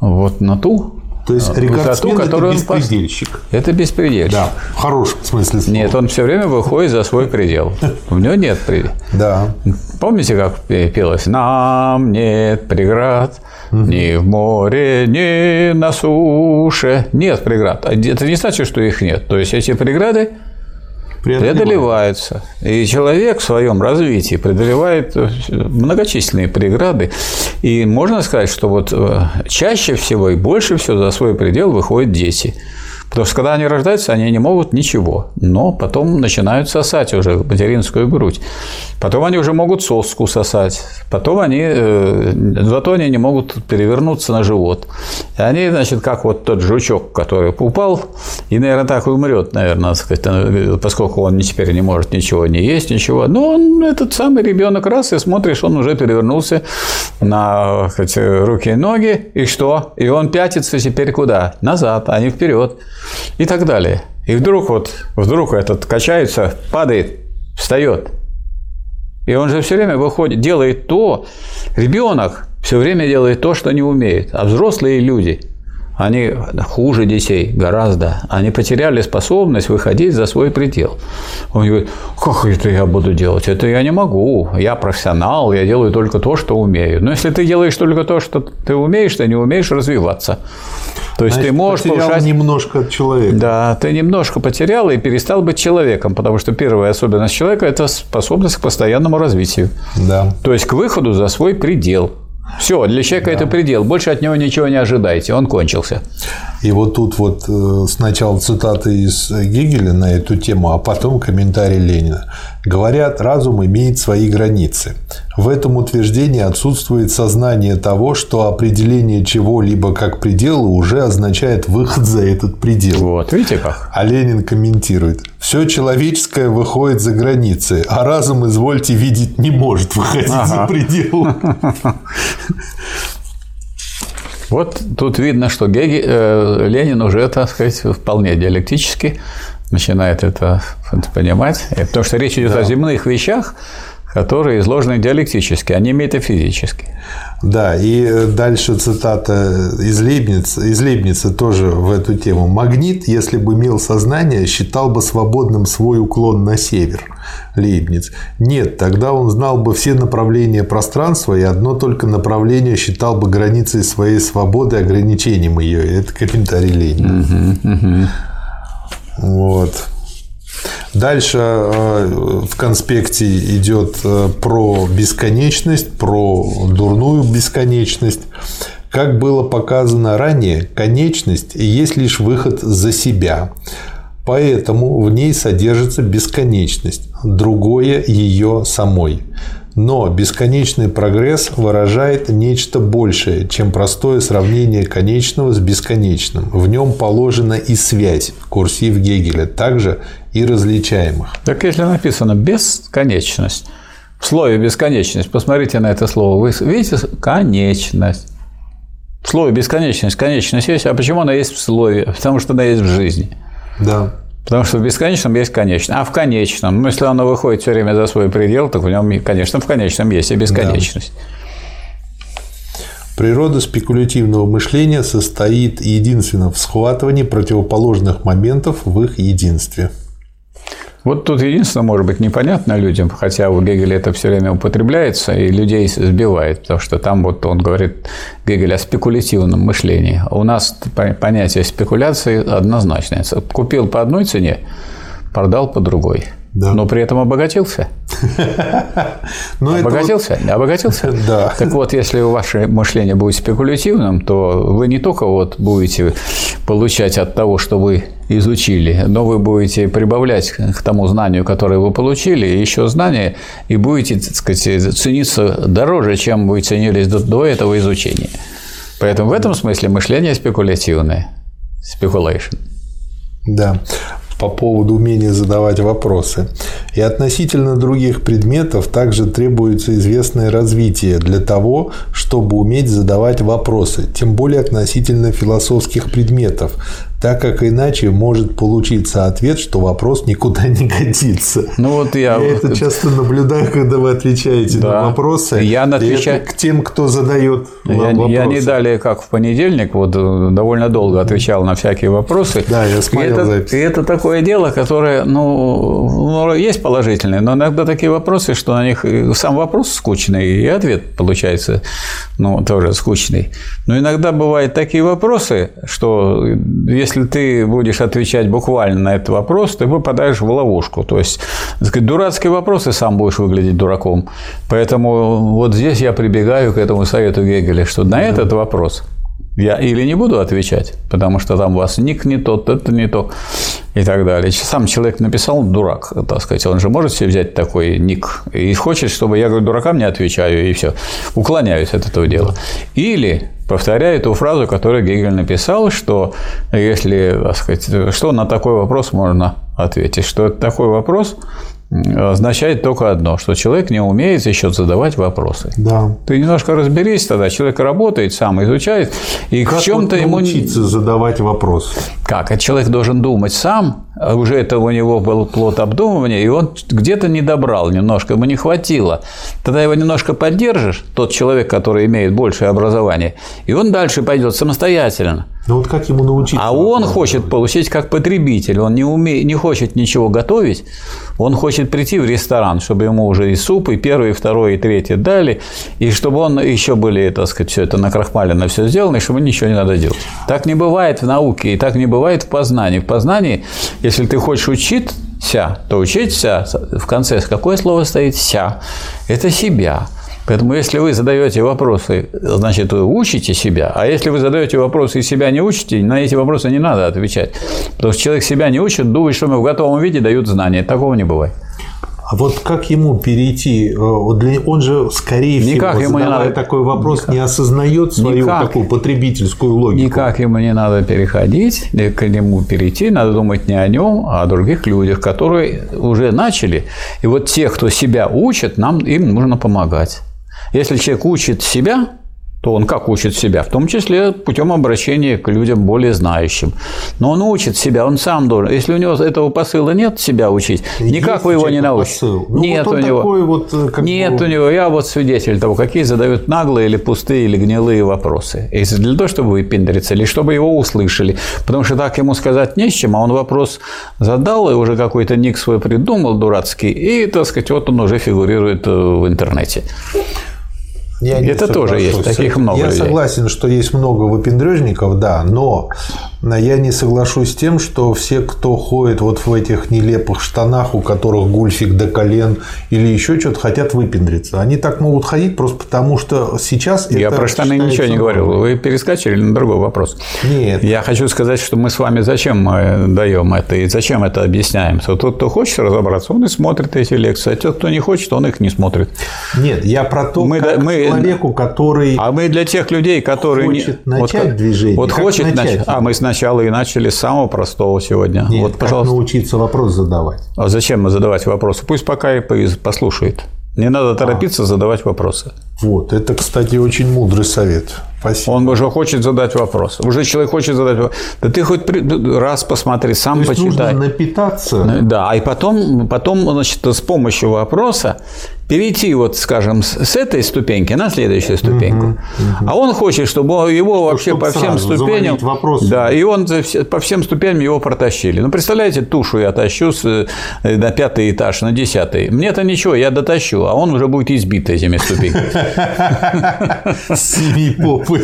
вот на ту то есть а, рекордсмен – это беспредельщик. Это беспредельщик. Да, в хорошем смысле слова. Нет, он все время выходит за свой предел. У него нет предела. Да. Помните, как пелось? «Нам нет преград ни в море, ни на суше». Нет преград. Это не значит, что их нет. То есть, эти преграды преодолеваются. И человек в своем развитии преодолевает э, многочисленные преграды. И можно сказать, что вот э, чаще всего и больше всего за свой предел выходят дети. Потому что когда они рождаются, они не могут ничего, но потом начинают сосать уже материнскую грудь. Потом они уже могут соску сосать, потом они, э, зато они не могут перевернуться на живот. И они, значит, как вот тот жучок, который упал, и, наверное, так и умрет, наверное, сказать, э, поскольку он теперь не может ничего не есть, ничего. Но он, этот самый ребенок раз, и смотришь, он уже перевернулся на сказать, руки и ноги, и что? И он пятится теперь куда? Назад, а не вперед и так далее. И вдруг вот, вдруг этот качается, падает, встает. И он же все время выходит, делает то, ребенок все время делает то, что не умеет. А взрослые люди – они хуже детей гораздо. Они потеряли способность выходить за свой предел. Он говорит, как это я буду делать? Это я не могу. Я профессионал, я делаю только то, что умею. Но если ты делаешь только то, что ты умеешь, ты не умеешь развиваться. То есть Значит, ты можешь потерял повышать... немножко от человека. Да, ты немножко потерял и перестал быть человеком, потому что первая особенность человека – это способность к постоянному развитию. Да. То есть к выходу за свой предел. Все, для человека да. это предел. Больше от него ничего не ожидайте. Он кончился. И вот тут вот э, сначала цитаты из Гегеля на эту тему, а потом комментарий Ленина. Говорят, разум имеет свои границы. В этом утверждении отсутствует сознание того, что определение чего-либо как предела уже означает выход за этот предел. Вот, видите как? А Ленин комментирует. Все человеческое выходит за границы, а разум, извольте видеть, не может выходить ага. за предел. Вот тут видно, что Геги, э, Ленин уже, так сказать, вполне диалектически начинает это понимать. Потому что речь идет да. о земных вещах, которые изложены диалектически, а не метафизически. Да, и дальше цитата из Лейбница, из Лейбница тоже в эту тему. «Магнит, если бы имел сознание, считал бы свободным свой уклон на север». Лейбниц. Нет, тогда он знал бы все направления пространства, и одно только направление считал бы границей своей свободы, ограничением ее. Это комментарий Ленина. Угу, угу. Вот. Дальше в конспекте идет про бесконечность, про дурную бесконечность. Как было показано ранее, конечность есть лишь выход за себя. Поэтому в ней содержится бесконечность, другое ее самой. Но бесконечный прогресс выражает нечто большее, чем простое сравнение конечного с бесконечным. В нем положена и связь, курсив Гегеля, также и различаемых. Так если написано «бесконечность», в слове «бесконечность», посмотрите на это слово, вы видите «конечность». В слове «бесконечность» конечность есть. А почему она есть в слове? Потому что она есть в жизни. Да. Потому что в бесконечном есть конечное. А в конечном, ну, если оно выходит все время за свой предел, то в нем, конечно, в конечном есть и бесконечность. Да. Природа спекулятивного мышления состоит единственно в схватывании противоположных моментов в их единстве. Вот тут единственное, может быть, непонятно людям, хотя у Гегеля это все время употребляется, и людей сбивает, потому что там вот он говорит, Гегель, о спекулятивном мышлении. У нас понятие спекуляции однозначное. Купил по одной цене, продал по другой. Да. Но при этом обогатился. Но обогатился? Обогатился? Да. Так вот, если ваше мышление будет спекулятивным, то вы не только вот будете получать от того, что вы изучили, но вы будете прибавлять к тому знанию, которое вы получили, еще знания, и будете, так сказать, цениться дороже, чем вы ценились до, до этого изучения. Поэтому в этом смысле мышление спекулятивное. Speculation. Да по поводу умения задавать вопросы. И относительно других предметов также требуется известное развитие для того, чтобы уметь задавать вопросы, тем более относительно философских предметов, так как иначе может получиться ответ, что вопрос никуда не годится. Ну вот я, я это часто наблюдаю, когда вы отвечаете да. на вопросы. Я отвечаю к тем, кто задает я, вопросы. Я не далее, как в понедельник, вот э, довольно долго отвечал на всякие вопросы. Да, я смотрел и это, запись. И это такое дело, которое, ну, ну, есть положительные, но иногда такие вопросы, что на них сам вопрос скучный, и ответ получается, ну, тоже скучный. Но иногда бывают такие вопросы, что если если ты будешь отвечать буквально на этот вопрос, ты попадаешь в ловушку. То есть, так сказать, дурацкий вопрос, и сам будешь выглядеть дураком. Поэтому вот здесь я прибегаю к этому совету Гегеля, что на этот вопрос я или не буду отвечать, потому что там у вас ник не тот, это не то и так далее. Сам человек написал дурак, так сказать, он же может себе взять такой ник и хочет, чтобы я говорю, дуракам не отвечаю, и все. Уклоняюсь от этого дела. Или повторяю ту фразу, которую Гегель написал, что если, так сказать, что на такой вопрос можно ответить, что такой вопрос означает только одно, что человек не умеет еще задавать вопросы. Да. Ты немножко разберись тогда, человек работает, сам изучает, и как в чем-то вот ему научиться задавать вопросы. Как? А человек должен думать сам, уже это у него был плод обдумывания, и он где-то не добрал немножко, ему не хватило. Тогда его немножко поддержишь, тот человек, который имеет большее образование, и он дальше пойдет самостоятельно. Ну вот как ему научиться? А он хочет получить как потребитель, он не, уме... не хочет ничего готовить, он хочет прийти в ресторан, чтобы ему уже и суп, и первый, и второй, и третий дали, и чтобы он еще были, так сказать, все это накрахмалено, все сделано, и чтобы ничего не надо делать. Так не бывает в науке, и так не бывает в познании. В познании, если ты хочешь учиться, то учиться в конце какое слово стоит «ся»? Это себя. Поэтому, если вы задаете вопросы, значит, вы учите себя. А если вы задаете вопросы и себя не учите, на эти вопросы не надо отвечать. Потому что человек себя не учит, думает, что мы в готовом виде дают знания. Такого не бывает. А вот как ему перейти? Э, он же, скорее Никак всего, ему не надо... такой вопрос, Никак. не осознает свою Никак. такую потребительскую логику. Никак ему не надо переходить, к нему перейти, надо думать не о нем, а о других людях, которые уже начали. И вот те, кто себя учат, нам им нужно помогать. Если человек учит себя, то он как учит себя? В том числе путем обращения к людям более знающим. Но он учит себя, он сам должен. Если у него этого посыла нет, себя учить, никак Есть вы его не научите. Ну, нет вот у него. Вот, э, нет бы... у него. Я вот свидетель того, какие задают наглые или пустые или гнилые вопросы. И для того, чтобы выпендриться, или чтобы его услышали. Потому что так ему сказать не с чем, а он вопрос задал, и уже какой-то ник свой придумал дурацкий, и, так сказать, вот он уже фигурирует э, в интернете. Я Это тоже есть, таких много. Я людей. согласен, что есть много выпендрежников, да, но я не соглашусь с тем, что все, кто ходит вот в этих нелепых штанах, у которых гульфик до колен или еще что-то, хотят выпендриться. Они так могут ходить просто потому, что сейчас Я про штаны ничего не говорил. Вы перескочили на другой вопрос. Нет. Я хочу сказать, что мы с вами зачем даем это и зачем это объясняем. Что тот, кто хочет разобраться, он и смотрит эти лекции, а тот, кто не хочет, он их не смотрит. Нет, я про то, Мы как мы- человеку, который А мы для тех людей, которые Хочет не... начать как- движение. Вот Как хочет начать? начать. А мы сначала и начали с самого простого сегодня. Нет, вот, как пожалуйста. научиться вопрос задавать. А зачем мы задавать вопросы? Пусть пока и послушает. Не надо торопиться задавать вопросы. Вот, это, кстати, очень мудрый совет. Спасибо. Он уже хочет задать вопрос. Уже человек хочет задать вопрос. Да ты хоть раз посмотри, сам То есть почитай. нужно напитаться. Да, и потом, потом значит, с помощью вопроса перейти, вот, скажем, с этой ступеньки на следующую ступеньку. А он хочет, чтобы его вообще чтобы по всем ступеням... Да, и он по всем ступеням его протащили. Ну, представляете, тушу я тащу с, э, на пятый этаж, на десятый. Мне-то ничего, я дотащу, а он уже будет избит этими ступеньками. Семи попой.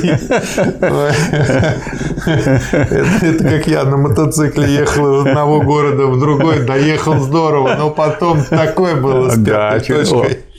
Это это как я на мотоцикле ехал из одного города в другой, доехал здорово, но потом такое было с пятой точкой.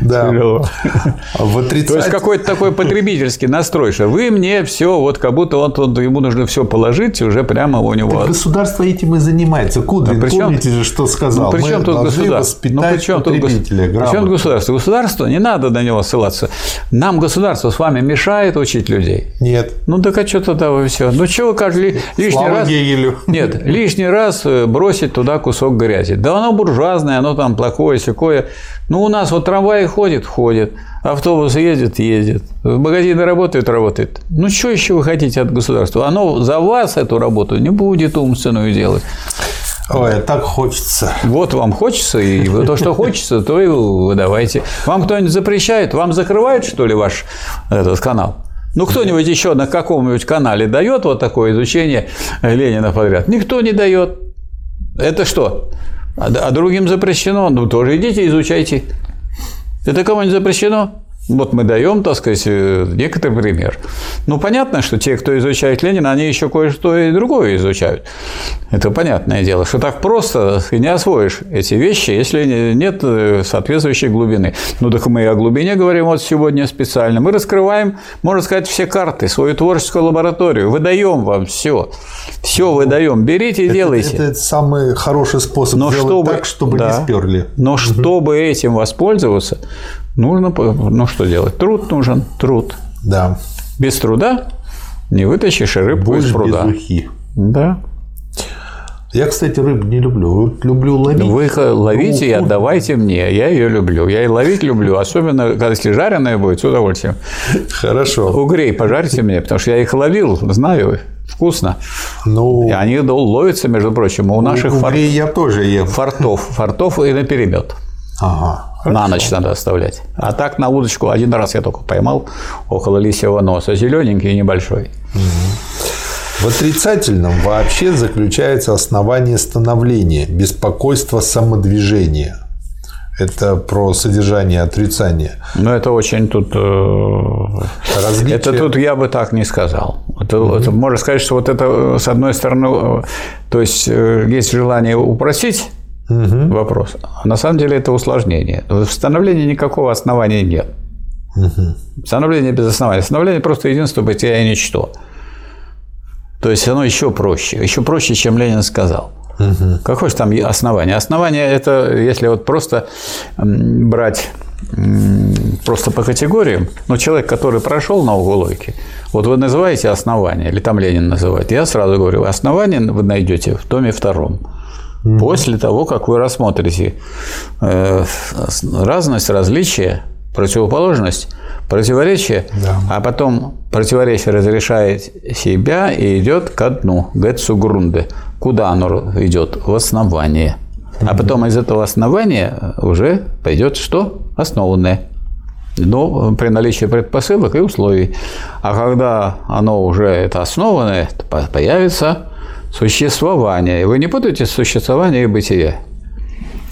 Да. Тяжело. В То есть какой-то такой потребительский настрой, что вы мне все, вот как будто он, он- ему нужно все положить уже прямо у него. Государство этим и занимается. Кудрин, Да при чем- помните же, что сказал? Ну, при чем Мы тут государство? Ну, при чем тут, гос- потребителя при чем тут грамотно. государство? Государство, не надо на него ссылаться. Нам государство с вами мешает учить людей. Нет. Ну так а что тогда вы все? Ну чего вы каждый лишний Слава раз... Гегелю. Нет, лишний раз э, бросить туда кусок грязи. Да оно буржуазное, оно там плохое, секое. Ну, у нас вот трамваи ходят, ходят, автобусы ездят, ездят, магазины работают, работают. Ну, что еще вы хотите от государства? Оно за вас эту работу не будет умственную делать. Ой, так хочется. Вот вам хочется, и то, что хочется, то и вы давайте. Вам кто-нибудь запрещает? Вам закрывает, что ли, ваш этот канал? Ну, кто-нибудь еще на каком-нибудь канале дает вот такое изучение Ленина подряд? Никто не дает. Это что? А а другим запрещено? Ну, тоже идите, изучайте. Это кому-нибудь запрещено? Вот мы даем, так сказать, э, некоторый пример. Ну, понятно, что те, кто изучает Ленина, они еще кое-что и другое изучают. Это понятное дело, что так просто ты не освоишь эти вещи, если не- нет э, соответствующей глубины. Ну, так мы и о глубине говорим вот сегодня специально. Мы раскрываем, можно сказать, все карты, свою творческую лабораторию, выдаем вам все. Все выдаем. Берите и делайте. Это, это самый хороший способ Но сделать чтобы, так, чтобы да. не сперли. Но чтобы этим воспользоваться, нужно, ну что делать? Труд нужен, труд. Да. Без труда не вытащишь рыбку из Больше пруда. без ухи. Да. Я, кстати, рыбу не люблю. Люблю ловить. Вы их ловите и Ну, отдавайте мне. Я ее люблю. Я и ловить люблю, особенно когда если жареная будет, с удовольствием. Хорошо. Угрей пожарьте мне, потому что я их ловил, знаю, вкусно. Ну, И они ловятся, между прочим, у наших фор- угрей я тоже ем. фортов, фортов и на перемет. Ага. На ночь надо оставлять. А так на удочку один раз я только поймал около лисьего носа. Зелененький и небольшой. В отрицательном вообще заключается основание становления, беспокойство самодвижения. Это про содержание отрицания. Но это очень тут... э, Различие. Это тут я бы так не сказал. Это, это можно сказать, что вот это, э, с одной стороны, э, то есть есть желание упростить вопрос, на самом деле это усложнение. В становлении никакого основания нет. Становление без основания. Становление просто единство бытия и ничто. То есть оно еще проще, еще проще, чем Ленин сказал. Какое же там основание? Основание это, если вот просто брать просто по категориям, ну, человек, который прошел науку логики, вот вы называете основание, или там Ленин называет, я сразу говорю, основание вы найдете в томе втором. После того, как вы рассмотрите э, разность, различия, противоположность, противоречие, Да. а потом противоречие разрешает себя и идет ко дну, гетсугрунде. Куда оно идет? В основание. А потом из этого основания уже пойдет что? Основанное. Но при наличии предпосылок и условий. А когда оно уже это основанное, появится существование. Вы не путаете существование и бытие.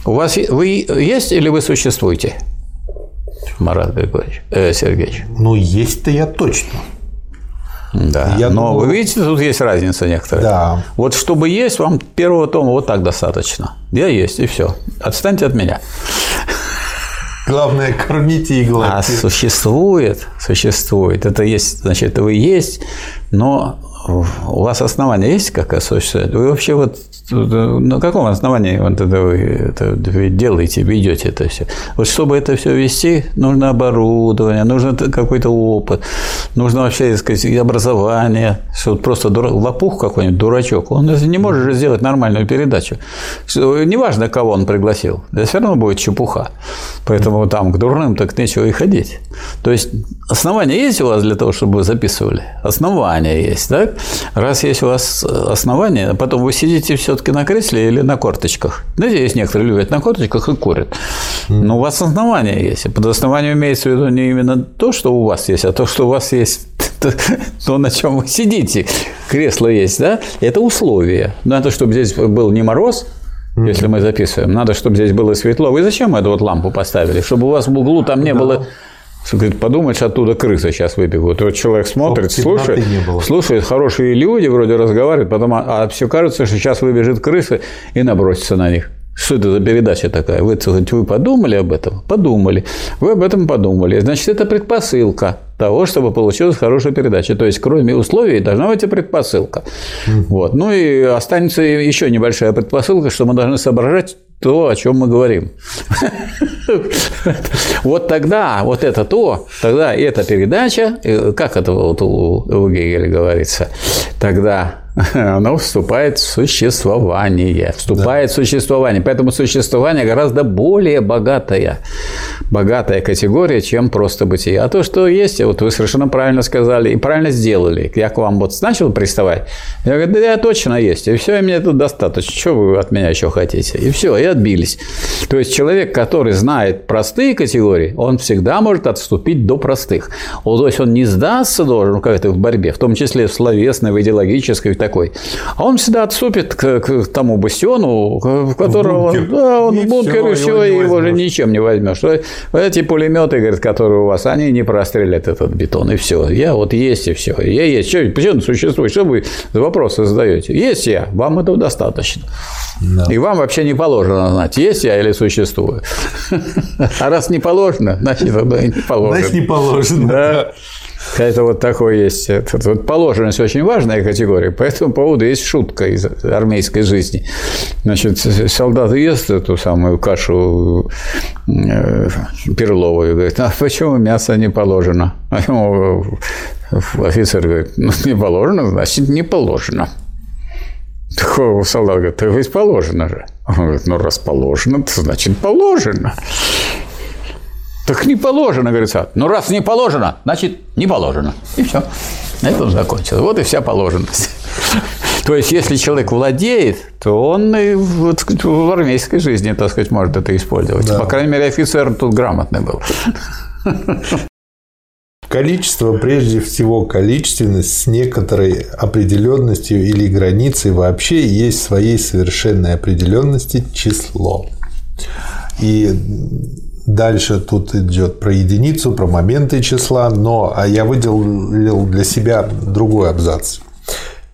У вас вы есть или вы существуете? Марат Григорьевич, э, Сергеевич. Ну, есть-то я точно. Да. Я Но думаю... вы видите, тут есть разница некоторая. Да. Вот чтобы есть, вам первого тома вот так достаточно. Я есть, и все. Отстаньте от меня. Главное, кормите и гладьте. А существует, существует. Это есть, значит, вы есть, но у вас основания есть как существует? Вы вообще вот на каком основании вот это вы, это делаете, ведете это все? Вот чтобы это все вести, нужно оборудование, нужно какой-то опыт, нужно вообще, так сказать, образование. Что вот просто дура... лопух какой-нибудь, дурачок, он не может же сделать нормальную передачу. Неважно, кого он пригласил, да все равно будет чепуха. Поэтому там к дурным так нечего и ходить. То есть основания есть у вас для того, чтобы вы записывали? Основания есть, так? Раз есть у вас основания, а потом вы сидите все все-таки на кресле или на корточках? Знаете, есть некоторые любят на корточках и курят. Но у вас основания есть. под основанием имеется в виду не именно то, что у вас есть, а то, что у вас есть то, на чем вы сидите. Кресло есть, да? Это условия. Надо, чтобы здесь был не мороз, если мы записываем. Надо, чтобы здесь было светло. Вы зачем эту вот лампу поставили? Чтобы у вас в углу там не было Говорит, подумаешь, оттуда крысы сейчас выбегут. И вот человек смотрит, слушает, слушает, хорошие люди вроде разговаривают, потом, а, а все кажется, что сейчас выбежит крыса и набросится на них. Что это за передача такая? Вы, вы подумали об этом? Подумали. Вы об этом подумали. Значит, это предпосылка того, чтобы получилась хорошая передача. То есть, кроме условий, должна быть и предпосылка. Mm. Вот. Ну и останется еще небольшая предпосылка, что мы должны соображать то, о чем мы говорим. Вот тогда, вот это то, тогда эта передача, э, как это у Гегеля говорится, тогда оно вступает в существование. Вступает да. в существование. Поэтому существование гораздо более богатая, богатая категория, чем просто бытие. А то, что есть, вот вы совершенно правильно сказали и правильно сделали. Я к вам вот начал приставать. Я говорю, да я точно есть. И все, и мне тут достаточно. Что вы от меня еще хотите? И все, и отбились. То есть человек, который знает простые категории, он всегда может отступить до простых. То есть он не сдастся должен как-то в борьбе, в том числе в словесной, в идеологической, такой. А он всегда отступит к, к тому бастиону, в которого в да, он в бункере, и все, его, его же ничем не возьмешь. Эти пулеметы, говорит, которые у вас, они не прострелят этот бетон, и все. Я вот есть, и все. Я есть. Что, почему существует? Что вы вопросы задаете? Есть я, вам этого достаточно. Да. И вам вообще не положено знать, есть я или существую. А раз не положено, значит, тогда и не положено. Значит, не положено. Это вот такое есть. Это, вот положенность очень важная категория. По этому поводу есть шутка из армейской жизни. Значит, солдат ест эту самую кашу э, перловую говорит, а почему мясо не положено? А ему офицер говорит, ну, не положено, значит, не положено. Такого солдат говорит, то ведь положено же. Он говорит, ну, раз положено, то значит положено. Так не положено, говорит Сад. Ну, раз не положено, значит, не положено. И все. На этом закончилось. Вот и вся положенность. То есть, если человек владеет, то он и вот, в армейской жизни, так сказать, может это использовать. Да. По крайней мере, офицер тут грамотный был. Количество, прежде всего, количественность с некоторой определенностью или границей вообще есть своей совершенной определенности число. И Дальше тут идет про единицу, про моменты числа, но а я выделил для себя другой абзац.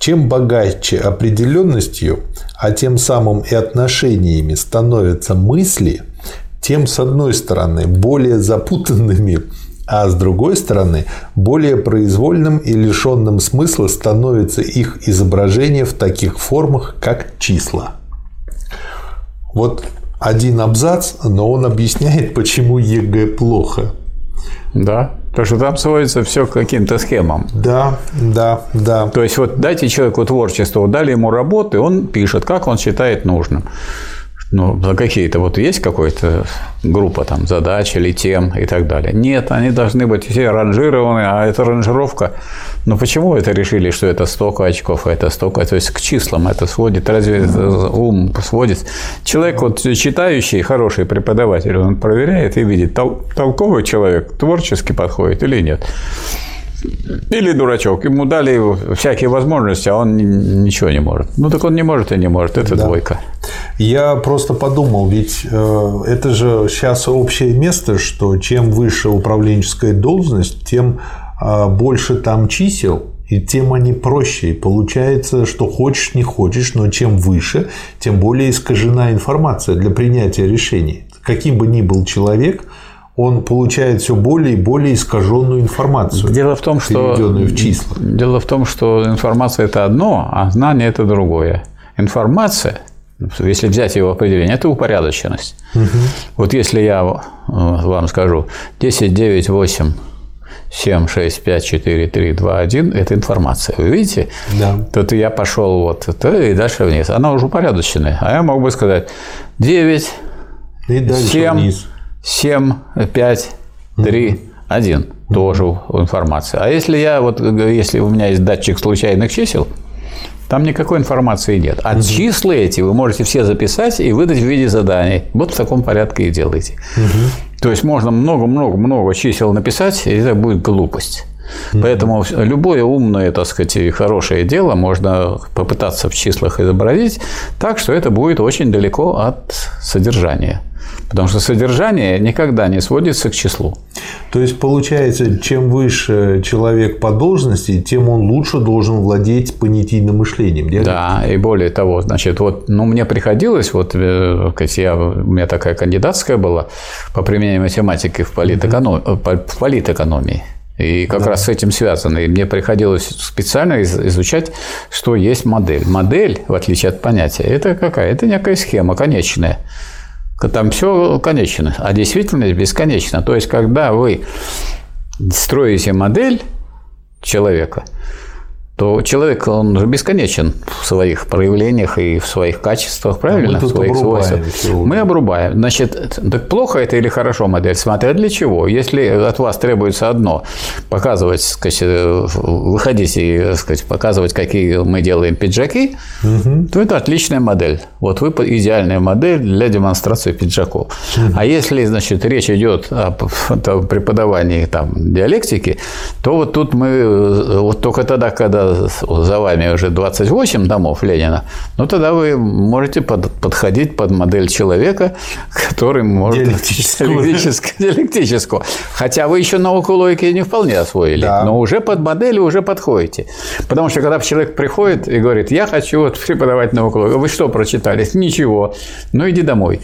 Чем богаче определенностью, а тем самым и отношениями становятся мысли, тем, с одной стороны, более запутанными, а с другой стороны, более произвольным и лишенным смысла становится их изображение в таких формах, как числа. Вот один абзац, но он объясняет, почему ЕГЭ плохо. Да, потому что там сводится все к каким-то схемам. Да, да, да. То есть, вот дайте человеку творчество, дали ему работы, он пишет, как он считает нужным ну, за какие-то вот есть какая-то группа там задач или тем и так далее. Нет, они должны быть все ранжированы, а эта ранжировка, ну почему это решили, что это столько очков, а это столько, то есть к числам это сводит, разве это ум сводит? Человек вот читающий, хороший преподаватель, он проверяет и видит, тол- толковый человек творчески подходит или нет. Или дурачок. Ему дали всякие возможности, а он ничего не может. Ну так он не может и не может. Это да. двойка. Я просто подумал, ведь э, это же сейчас общее место, что чем выше управленческая должность, тем э, больше там чисел и тем они проще. И получается, что хочешь, не хочешь, но чем выше, тем более искажена информация для принятия решений. Каким бы ни был человек, он получает все более и более искаженную информацию. Дело в том, что в числа. Дело в том, что информация это одно, а знание это другое. Информация, если взять его определение, это упорядоченность. Угу. Вот если я э, вам скажу 10, 9, 8, 7, 6, 5, 4, 3, 2, 1 – это информация. Вы видите? Да. Тут я пошел вот и дальше вниз. Она уже упорядоченная. А я мог бы сказать 9, и 7, вниз. 7, 5, 3, 1 тоже информация. А если я вот если у меня есть датчик случайных чисел, там никакой информации нет. А угу. числа эти вы можете все записать и выдать в виде заданий. Вот в таком порядке и делайте. Угу. То есть можно много-много-много чисел написать, и это будет глупость. Mm-hmm. Поэтому любое умное, так сказать, и хорошее дело можно попытаться в числах изобразить так, что это будет очень далеко от содержания. Потому что содержание никогда не сводится к числу. То есть, получается, чем выше человек по должности, тем он лучше должен владеть понятийным мышлением. Диалект? Да, и более того, значит, вот, ну, мне приходилось, вот, э, я, у меня такая кандидатская была по применению математики в, политэконом... mm в политэкономии. И как да. раз с этим связано. И мне приходилось специально изучать, что есть модель. Модель, в отличие от понятия, это какая? Это некая схема конечная. Там все конечно, а действительность бесконечна. То есть, когда вы строите модель человека – то человек, он же бесконечен в своих проявлениях и в своих качествах, правильно? А мы в своих свойствах. Мы обрубаем. Значит, так плохо это или хорошо модель? Смотря для чего. Если от вас требуется одно, показывать, сказать, выходить и сказать, показывать, какие мы делаем пиджаки, угу. то это отличная модель. Вот вы идеальная модель для демонстрации пиджаков. Угу. А если, значит, речь идет о преподавании там, диалектики, то вот тут мы вот только тогда, когда за вами уже 28 домов Ленина, ну тогда вы можете под, подходить под модель человека, который может... Диалектическую. Диалектическую. Хотя вы еще науку логики не вполне освоили, да. но уже под модель уже подходите. Потому что когда человек приходит и говорит, я хочу вот преподавать науку логики, вы что прочитали? Ничего. Ну иди домой.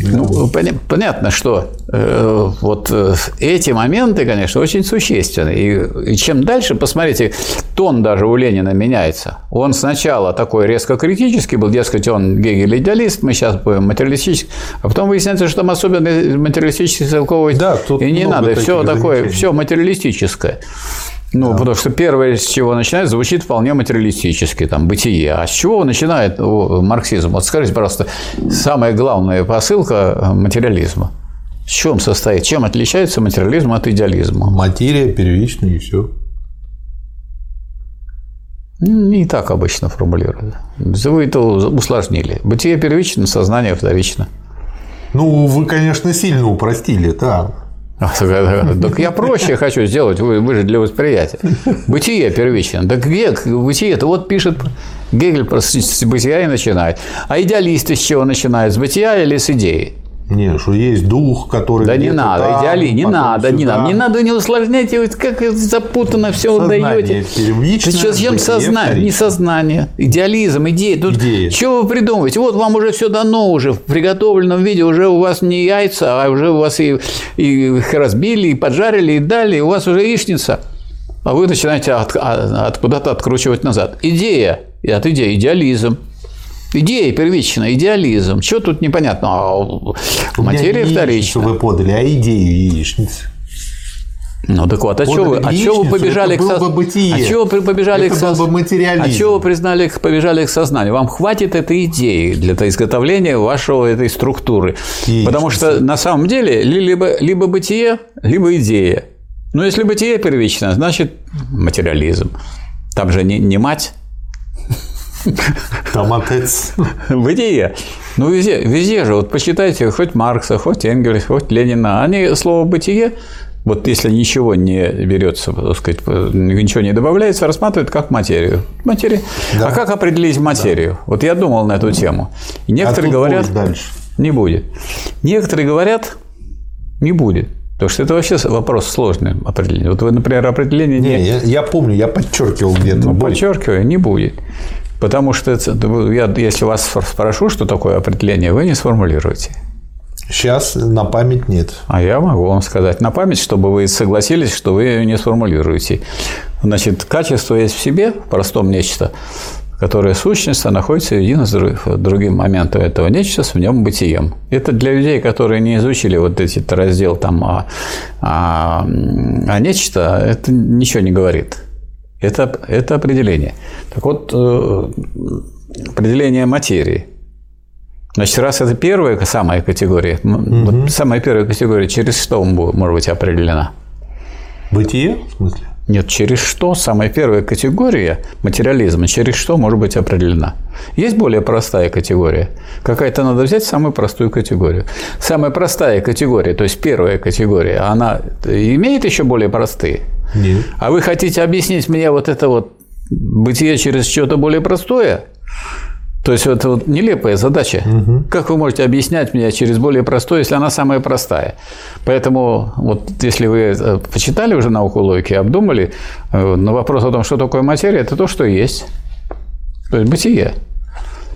Ну, понятно, что э, вот э, эти моменты, конечно, очень существенны. И, и чем дальше, посмотрите, тон даже у Ленина меняется. Он сначала такой резко критический был, дескать, он Гегель идеалист, мы сейчас будем материалистический, а потом выясняется, что там особенно материалистический целковый да, и не надо, все такое, все материалистическое. Ну, да. потому что первое, с чего начинает, звучит вполне материалистически, там, бытие. А с чего начинает марксизм? Вот скажите, пожалуйста, самая главная посылка э, материализма. В чем состоит? Чем отличается материализм от идеализма? Материя первичная и все. Не так обычно формулируют. Вы это усложнили. Бытие первично, сознание вторично. Ну, вы, конечно, сильно упростили, да. Так я проще хочу сделать, вы, же для восприятия. Бытие первично. Так где бытие-то? Вот пишет Гегель с бытия и начинает. А идеалисты с чего начинают? С бытия или с идеи? Не, что есть дух, который. Да не надо, там, идеали, не надо, сюда. не надо, не надо, не усложняйте, вот как запутанно все даете. Сейчас чем сознание, не сознание, идеализм, идея. Тут идея. что вы придумываете? Вот вам уже все дано уже в приготовленном виде, уже у вас не яйца, а уже у вас и, и их разбили, и поджарили, и дали, у вас уже яичница. А вы начинаете от, от, куда-то откручивать назад. Идея, от идеи, идеализм. Идея первичная, идеализм. Что тут непонятно? А материя вторичная. вы подали, а идею яичницы. Ну так вот, а что вы, а чего вы побежали к сознанию? А чего вы побежали это к сознанию? А чего вы признали, побежали к сознанию? Вам хватит этой идеи для изготовления вашего этой структуры. Яичница. Потому что на самом деле либо, либо бытие, либо идея. Но если бытие первично, значит материализм. Там же не, не мать там отец. Бытие. Ну, везде, везде же, вот посчитайте, хоть Маркса, хоть Энгельс, хоть Ленина, они слово «бытие» вот если ничего не берется, так сказать, ничего не добавляется, рассматривают как материю. Материя. Да. А как определить материю? Да. Вот я думал на эту тему. И некоторые а говорят, дальше. не будет. Некоторые говорят, не будет. Потому что это вообще вопрос сложный определение. Вот вы, например, определение не... не я, я помню, я подчеркивал где-то. Ну, подчеркиваю, не будет. Потому что я, если вас спрошу, что такое определение, вы не сформулируете. Сейчас на память нет. А я могу вам сказать на память, чтобы вы согласились, что вы ее не сформулируете. Значит, качество есть в себе, в простом нечто, которое сущность, а находится едино с другим моментом этого нечто с в нем бытием. Это для людей, которые не изучили вот этот раздел там а, а, а нечто, это ничего не говорит. Это, это определение. Так вот, э, определение материи. Значит, раз это первая самая категория, угу. вот самая первая категория, через что может быть определена? Бытие, в смысле? Нет, через что самая первая категория материализма, через что может быть определена. Есть более простая категория. Какая-то надо взять самую простую категорию. Самая простая категория, то есть первая категория, она имеет еще более простые? Нет. А вы хотите объяснить мне вот это вот бытие через что-то более простое? То есть это вот нелепая задача. Угу. Как вы можете объяснять мне через более простое, если она самая простая? Поэтому вот если вы э, почитали уже науку логики, обдумали, э, на вопрос о том, что такое материя, это то, что есть. То есть бытие.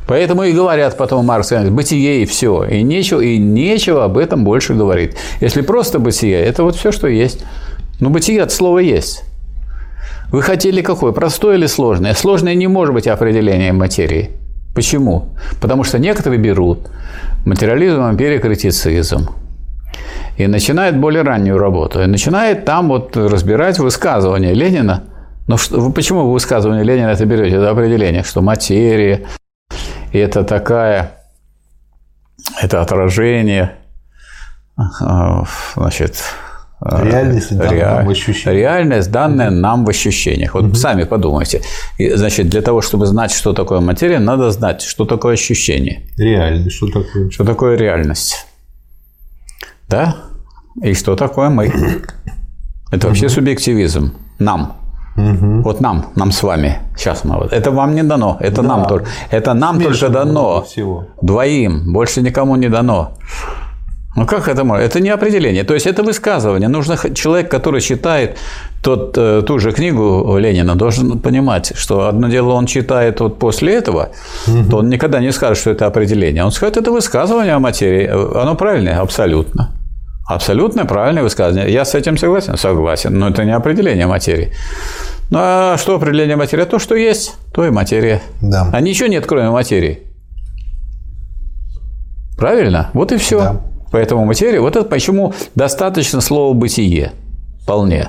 Поэтому и говорят потом Маркс, бытие и все. И нечего, и нечего об этом больше говорить. Если просто бытие, это вот все, что есть. Ну, бытие от слова есть. Вы хотели какое? Простое или сложное? Сложное не может быть определением материи. Почему? Потому что некоторые берут материализм, эмпирикритицизм и начинают более раннюю работу. И начинает там вот разбирать высказывания Ленина. Но что, вы почему вы высказывание Ленина это берете? Это определение, что материя – это такая, это отражение, значит, Реальность, данная Реаль... нам в ощущениях. Реальность, данная нам в ощущениях. Вот угу. сами подумайте. И, значит, для того, чтобы знать, что такое материя, надо знать, что такое ощущение. Реальность, что такое? Что такое реальность. Да? И что такое мы? Это вообще угу. субъективизм. Нам. Угу. Вот нам, нам с вами. Сейчас мы вот. Это вам не дано. Это да. нам только. Это нам Смешано только дано. Всего. Двоим. Больше никому не дано. Ну как это может? Это не определение. То есть это высказывание. Нужно человек, который читает тот, э, ту же книгу Ленина, должен понимать, что одно дело он читает вот после этого, угу. то он никогда не скажет, что это определение. Он скажет, это высказывание о материи. Оно правильное? Абсолютно. Абсолютно правильное высказывание. Я с этим согласен? Согласен. Но это не определение материи. Ну а что определение материи? То, что есть, то и материя. Да. А ничего нет, кроме материи. Правильно? Вот и все. Да. Поэтому материя, вот это почему достаточно слова «бытие». Вполне.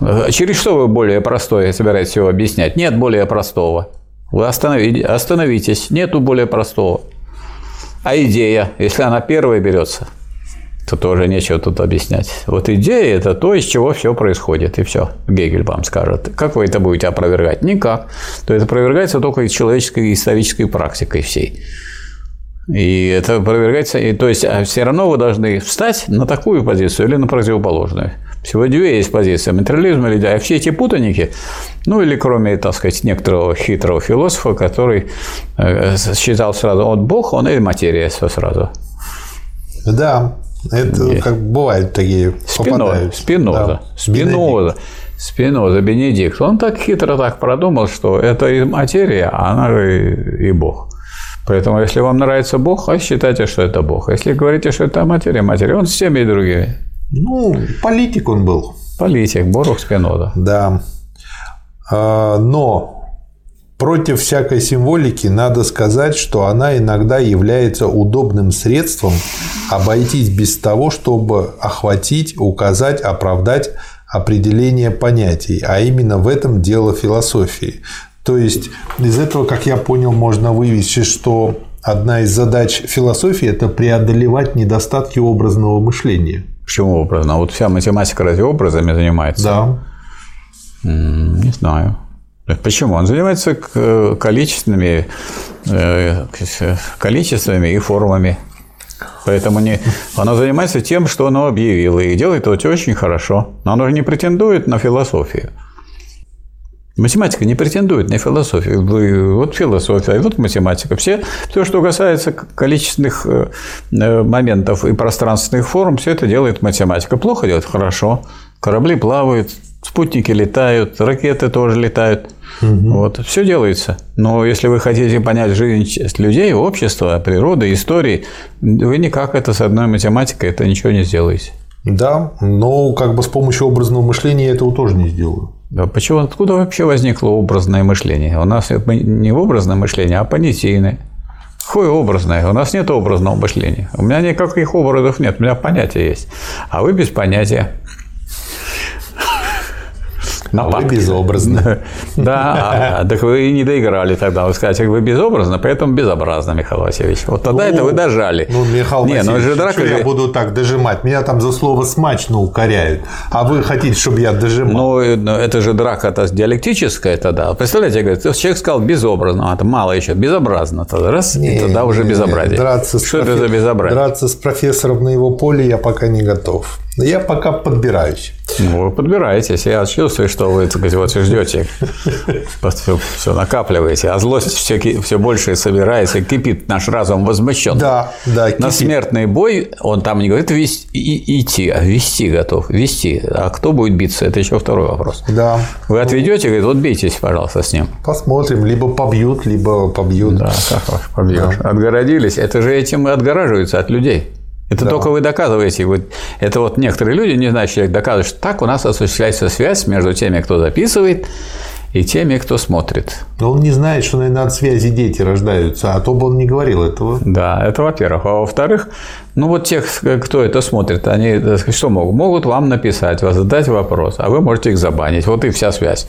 Да. Через что вы более простое собираетесь его объяснять? Нет более простого. Вы остановитесь. Нету более простого. А идея, если она первая берется, то тоже нечего тут объяснять. Вот идея – это то, из чего все происходит, и все. Гегель вам скажет. Как вы это будете опровергать? Никак. То это опровергается только человеческой исторической практикой всей. И это опровергается. И, то есть, а все равно вы должны встать на такую позицию или на противоположную. Всего две есть позиции – материализм или да. А все эти путаники, ну или кроме, так сказать, некоторого хитрого философа, который э, считал сразу, вот Бог, он и материя все сразу. Да, это и... как бывают такие Спино, Спиноза. Да. Спиноза. Спиноза, Бенедикт. Он так хитро так продумал, что это и материя, а она и, и Бог. Поэтому, если вам нравится Бог, а считайте, что это Бог. Если говорите, что это материя, материя, он с теми и другими. Ну, политик он был. Политик, Борух Спиноза. Да. А, но против всякой символики надо сказать, что она иногда является удобным средством обойтись без того, чтобы охватить, указать, оправдать определение понятий, а именно в этом дело философии. То есть из этого, как я понял, можно вывести, что одна из задач философии – это преодолевать недостатки образного мышления. Почему образно? Вот вся математика разве образами занимается? Да. Не знаю. Почему? Он занимается количественными, э, количествами и формами. Поэтому не, оно занимается тем, что оно объявило, и делает это очень хорошо. Но оно же не претендует на философию. Математика не претендует на философию. Вот философия, а вот математика. Все, все, что касается количественных э, э, моментов и пространственных форм, все это делает математика. Плохо делает? Хорошо. Корабли плавают, спутники летают, ракеты тоже летают. Угу. Вот, все делается. Но если вы хотите понять жизнь людей, общества, природы, истории, вы никак это с одной математикой это ничего не сделаете. Да, но как бы с помощью образного мышления я этого тоже не сделаю. Почему, откуда вообще возникло образное мышление? У нас не образное мышление, а понятийное. Какое образное? У нас нет образного мышления. У меня никаких образов нет, у меня понятия есть. А вы без понятия нападки. Вы безобразно. Да, а, так вы не доиграли тогда. Вы скажете, вы безобразно, поэтому безобразно, Михаил Васильевич. Вот тогда это вы дожали. Ну, Михаил не, Васильевич, ну, я буду так дожимать? Меня там за слово смачно укоряют. А вы хотите, чтобы я дожимал? Ну, ну это же драка это диалектическая тогда. Представляете, говорит, человек сказал безобразно, а это мало еще, безобразно. Тогда раз, не, и тогда уже безобразие. Драться Что это за безобразие? Драться с профессором на его поле я пока не готов. Я пока подбираюсь. Ну, вы подбираетесь. Я чувствую, что вы, так сказать, вот ждете, все, все накапливаете, а злость все, все больше собирается, кипит наш разум возмущен. Да, да. Кипит. На смертный бой он там не говорит вести, идти, а вести готов, вести. А кто будет биться, это еще второй вопрос. Да. Вы отведете, говорит, вот бейтесь, пожалуйста, с ним. Посмотрим, либо побьют, либо побьют. Да, как побьешь. Да. Отгородились. Это же этим и отгораживаются от людей. Это да. только вы доказываете. Вот, это вот некоторые люди, не знающие, доказывают, что так у нас осуществляется связь между теми, кто записывает, и теми, кто смотрит. Но он не знает, что, наверное, от связи дети рождаются, а то бы он не говорил этого. Да, это во-первых. А во-вторых, ну вот тех, кто это смотрит, они что могут? Могут вам написать, вас задать вопрос, а вы можете их забанить. Вот и вся связь.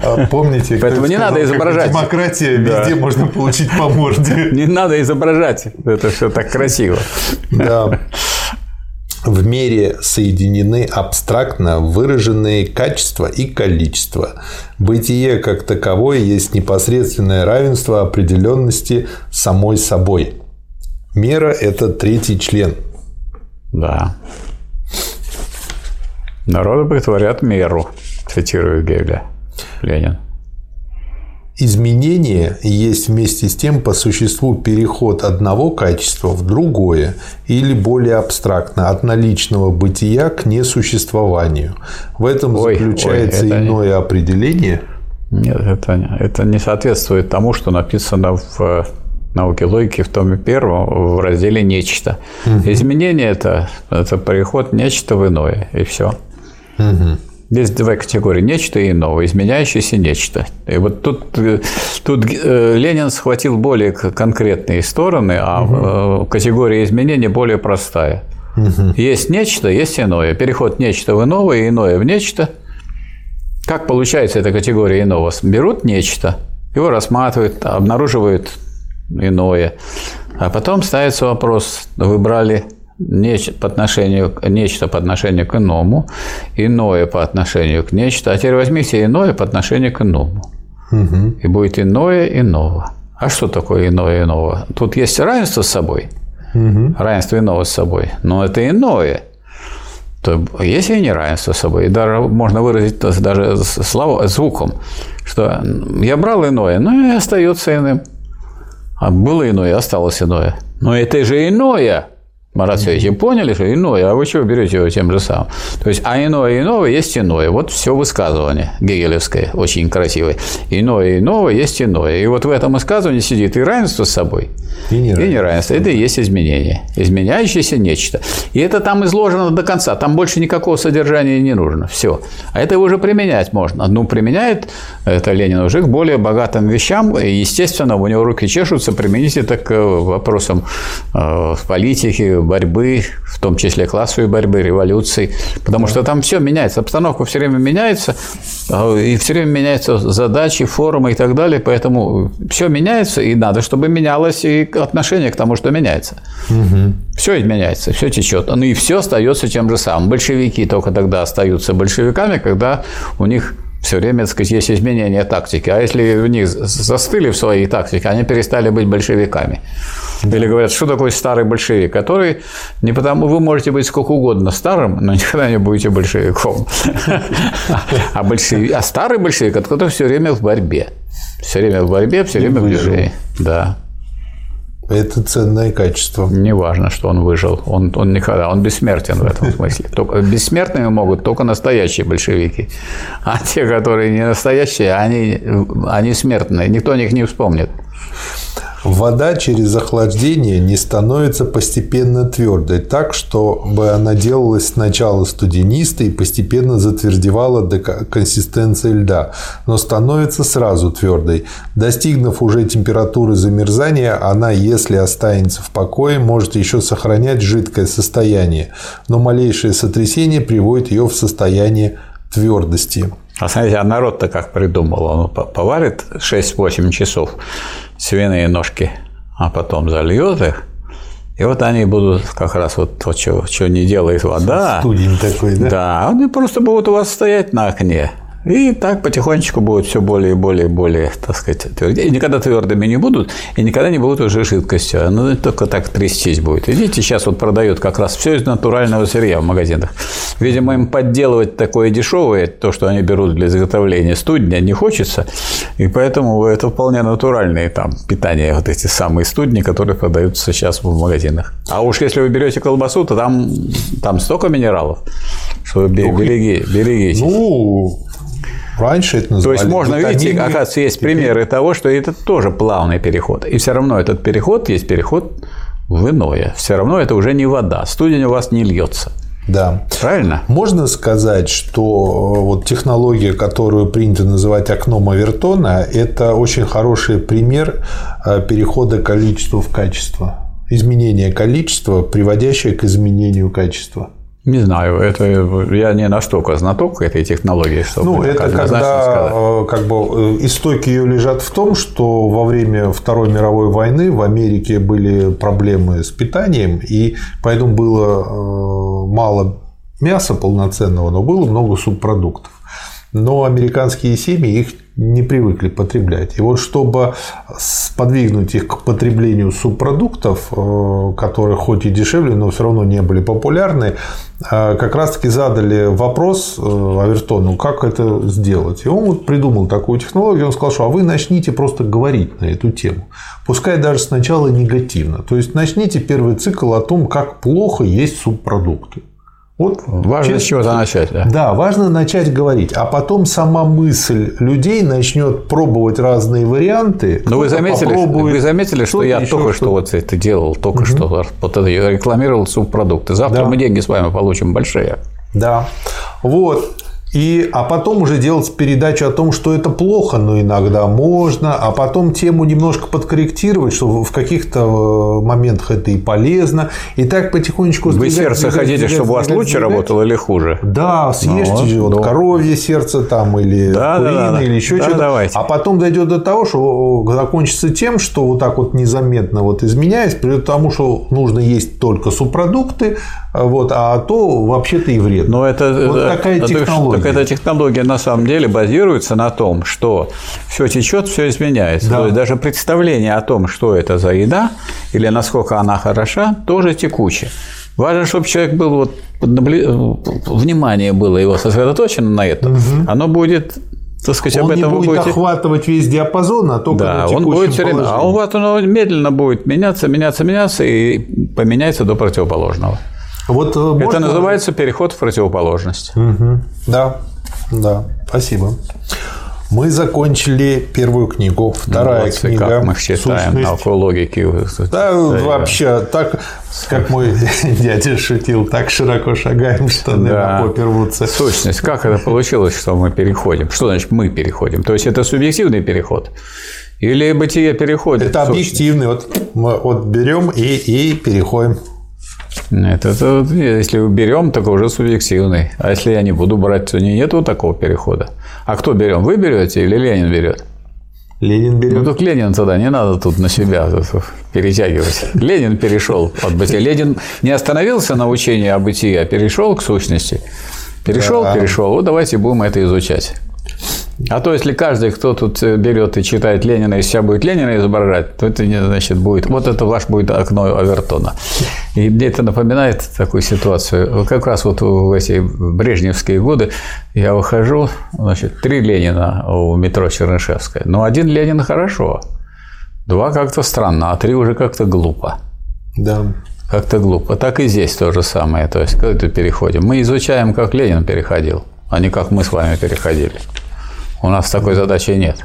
А помните, Поэтому не надо изображать. Демократия, везде можно получить по морде. Не надо изображать. Это все так красиво. Да в мере соединены абстрактно выраженные качества и количество. Бытие как таковое есть непосредственное равенство определенности самой собой. Мера – это третий член. Да. Народы боготворят меру, цитирую Гегеля, Ленин. Изменение есть вместе с тем по существу переход одного качества в другое или более абстрактно от наличного бытия к несуществованию. В этом ой, заключается ой, иное не... определение. Нет, это, это не соответствует тому, что написано в науке логики в томе первом в разделе «Нечто». Угу. Изменение это, – это переход нечто в иное, и все. Угу. Есть две категории – нечто и иного, изменяющееся нечто. И вот тут, э, тут э, Ленин схватил более конкретные стороны, а угу. категория изменения более простая. Угу. Есть нечто, есть иное. Переход нечто в иное, иное в нечто. Как получается эта категория иного? Берут нечто, его рассматривают, обнаруживают иное. А потом ставится вопрос, вы брали нечто по отношению, нечто по отношению к иному, иное по отношению к нечто, а теперь возьмите иное по отношению к иному. Угу. И будет иное иного. А что такое иное иного? Тут есть равенство с собой, угу. равенство иного с собой, но это иное. То есть и неравенство с собой. И даже можно выразить даже слово, звуком, что я брал иное, но и остается иным. А было иное, осталось иное. Но это же иное. Марат Сергеевич, поняли, что иное, а вы чего берете его тем же самым? То есть, а иное иного есть иное. Вот все высказывание гегелевское, очень красивое. Иное иного есть иное. И вот в этом высказывании сидит и равенство с собой, и неравенство. И неравенство. Это и есть изменение. Изменяющееся нечто. И это там изложено до конца. Там больше никакого содержания не нужно. Все. А это уже применять можно. Ну, применяет это Ленин уже к более богатым вещам. И, естественно, у него руки чешутся применить это к вопросам э, политики, борьбы, в том числе классовой борьбы, революции, потому что там все меняется, обстановка все время меняется, а, и все время меняются задачи, форумы и так далее, поэтому все меняется, и надо, чтобы менялось и отношение к тому, что меняется. Угу. Все меняется, все течет, ну и все остается тем же самым. Большевики только тогда остаются большевиками, когда у них все время, так сказать, есть изменение тактики. А если у них застыли в своей тактике, они перестали быть большевиками. Или говорят, что такое старый большевик, который не потому, вы можете быть сколько угодно старым, но никогда не будете большевиком. А, большевик, а старый большевик, который все время в борьбе. Все время в борьбе, все время в движении. Да. Это ценное качество. Не важно, что он выжил. Он, он никогда, он бессмертен в этом смысле. Только, бессмертными могут только настоящие большевики. А те, которые не настоящие, они, они смертные. Никто о них не вспомнит. Вода через охлаждение не становится постепенно твердой, так, чтобы она делалась сначала студенистой и постепенно затвердевала до консистенции льда, но становится сразу твердой. Достигнув уже температуры замерзания, она, если останется в покое, может еще сохранять жидкое состояние, но малейшее сотрясение приводит ее в состояние твердости. А смотрите, а народ-то как придумал? Он поварит 6-8 часов свиные ножки, а потом зальет их, и вот они будут как раз вот то, что, что не делает вода. Студень такой, да? Да, они просто будут у вас стоять на окне. И так потихонечку будут все более и более и более, так сказать, твердее. И никогда твердыми не будут, и никогда не будут уже жидкостью. Оно только так трястись будет. Видите, сейчас вот продают как раз все из натурального сырья в магазинах. Видимо, им подделывать такое дешевое, то, что они берут для изготовления студня, не хочется. И поэтому это вполне натуральные там питания, вот эти самые студни, которые продаются сейчас в магазинах. А уж если вы берете колбасу, то там, там столько минералов, что береги, берегитесь. Ну, Раньше это называли То есть можно, видите, оказывается, есть Теперь... примеры того, что это тоже плавный переход. И все равно этот переход есть переход в иное. Все равно это уже не вода. Студень у вас не льется. Да. Правильно? Можно сказать, что э, вот технология, которую принято называть окном Авертона, это очень хороший пример э, перехода количества в качество. Изменение количества, приводящее к изменению качества. Не знаю, это я не настолько знаток этой технологии, чтобы ну, это когда. Э, как бы э, истоки ее лежат в том, что во время Второй мировой войны в Америке были проблемы с питанием, и поэтому было э, мало мяса полноценного, но было много субпродуктов. Но американские семьи их не привыкли потреблять. И вот чтобы сподвигнуть их к потреблению субпродуктов, э, которые хоть и дешевле, но все равно не были популярны, э, как раз-таки задали вопрос э, Авертону, как это сделать. И он вот придумал такую технологию, он сказал, что а вы начните просто говорить на эту тему. Пускай даже сначала негативно. То есть начните первый цикл о том, как плохо есть субпродукты. Вот, важно через... с чего-то начать. Да? да, важно начать говорить, а потом сама мысль людей начнет пробовать разные варианты. Но вы заметили, вы заметили, что я только что вот это делал, только угу. что вот это рекламировал субпродукты. Завтра да. мы деньги с вами получим большие. Да. Вот. И, а потом уже делать передачу о том, что это плохо, но иногда можно, а потом тему немножко подкорректировать, что в каких-то э, моментах это и полезно. И так потихонечку Вы сердце сдвигать, хотите, сдвигать, чтобы у вас лучше сдвигать. работало или хуже? Да, съешьте ну, вот, вот да. коровье сердце там или да, куриное да, да, или еще да, что-то. Давайте. А потом дойдет до того, что закончится тем, что вот так вот незаметно вот изменяясь, придет к тому, что нужно есть только субпродукты, вот, а то вообще-то и вредно. Но это, вот такая это, технология. Так эта технология на самом деле базируется на том, что все течет, все изменяется. Да. То есть даже представление о том, что это за еда или насколько она хороша, тоже текуче. Важно, чтобы человек был вот внимание было его сосредоточено на этом. Угу. Оно будет так сказать, он об этом не будет будете... охватывать весь диапазон, а только да, на он будет все время, а он, он медленно будет меняться, меняться, меняться и поменяется до противоположного. Вот э, можно... Это называется переход в противоположность. Угу. Да, да, спасибо. Мы закончили первую книгу, вторая Молодцы, книга. Как мы считаем сущность. логики. Да, да, вообще, так, как мой дядя шутил, так широко шагаем, что да. на попе рвутся. Сущность. Как это получилось, что мы переходим? Что значит мы переходим? То есть это субъективный переход? Или бытие переходит? Это объективный. Вот мы вот берем и, и переходим нет, это если уберем, так уже субъективный. А если я не буду брать, то не нету такого перехода. А кто берем? Вы берете или Ленин берет? Ленин берет. Ну, только Ленин тогда не надо тут на себя перетягивать. Ленин перешел от бытия. Ленин не остановился на учении о бытии, а перешел к сущности. Перешел, да. перешел. Вот давайте будем это изучать. А то, если каждый, кто тут берет и читает Ленина, и себя будет Ленина изображать, то это, значит, будет... Вот это ваш будет окно Авертона. И мне это напоминает такую ситуацию. Как раз вот в эти брежневские годы я выхожу, значит, три Ленина у метро Чернышевская. Но один Ленин хорошо, два как-то странно, а три уже как-то глупо. Да. Как-то глупо. Так и здесь то же самое. То есть, когда переходим. Мы изучаем, как Ленин переходил, а не как мы с вами переходили. У нас такой задачи нет.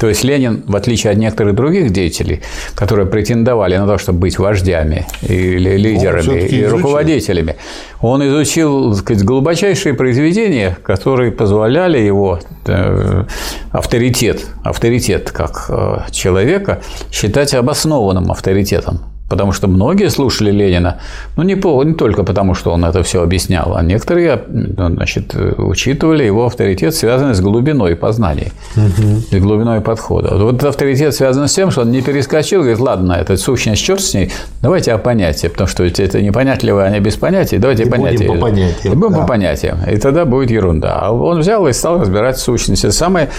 То есть Ленин, в отличие от некоторых других деятелей, которые претендовали на то, чтобы быть вождями или лидерами и изучил. руководителями, он изучил так сказать, глубочайшие произведения, которые позволяли его э, авторитет, авторитет как э, человека считать обоснованным авторитетом. Потому что многие слушали Ленина, ну, не, по, не только потому, что он это все объяснял, а некоторые ну, значит, учитывали его авторитет, связанный с глубиной познания угу. и глубиной подхода. Вот этот авторитет связан с тем, что он не перескочил, говорит, ладно, это сущность, черт с ней, давайте о понятии, потому что это непонятливое, они без понятия, давайте и понятия. Будем по понятиям. И будем да. по понятиям, и тогда будет ерунда. А он взял и стал разбирать сущность. Это самое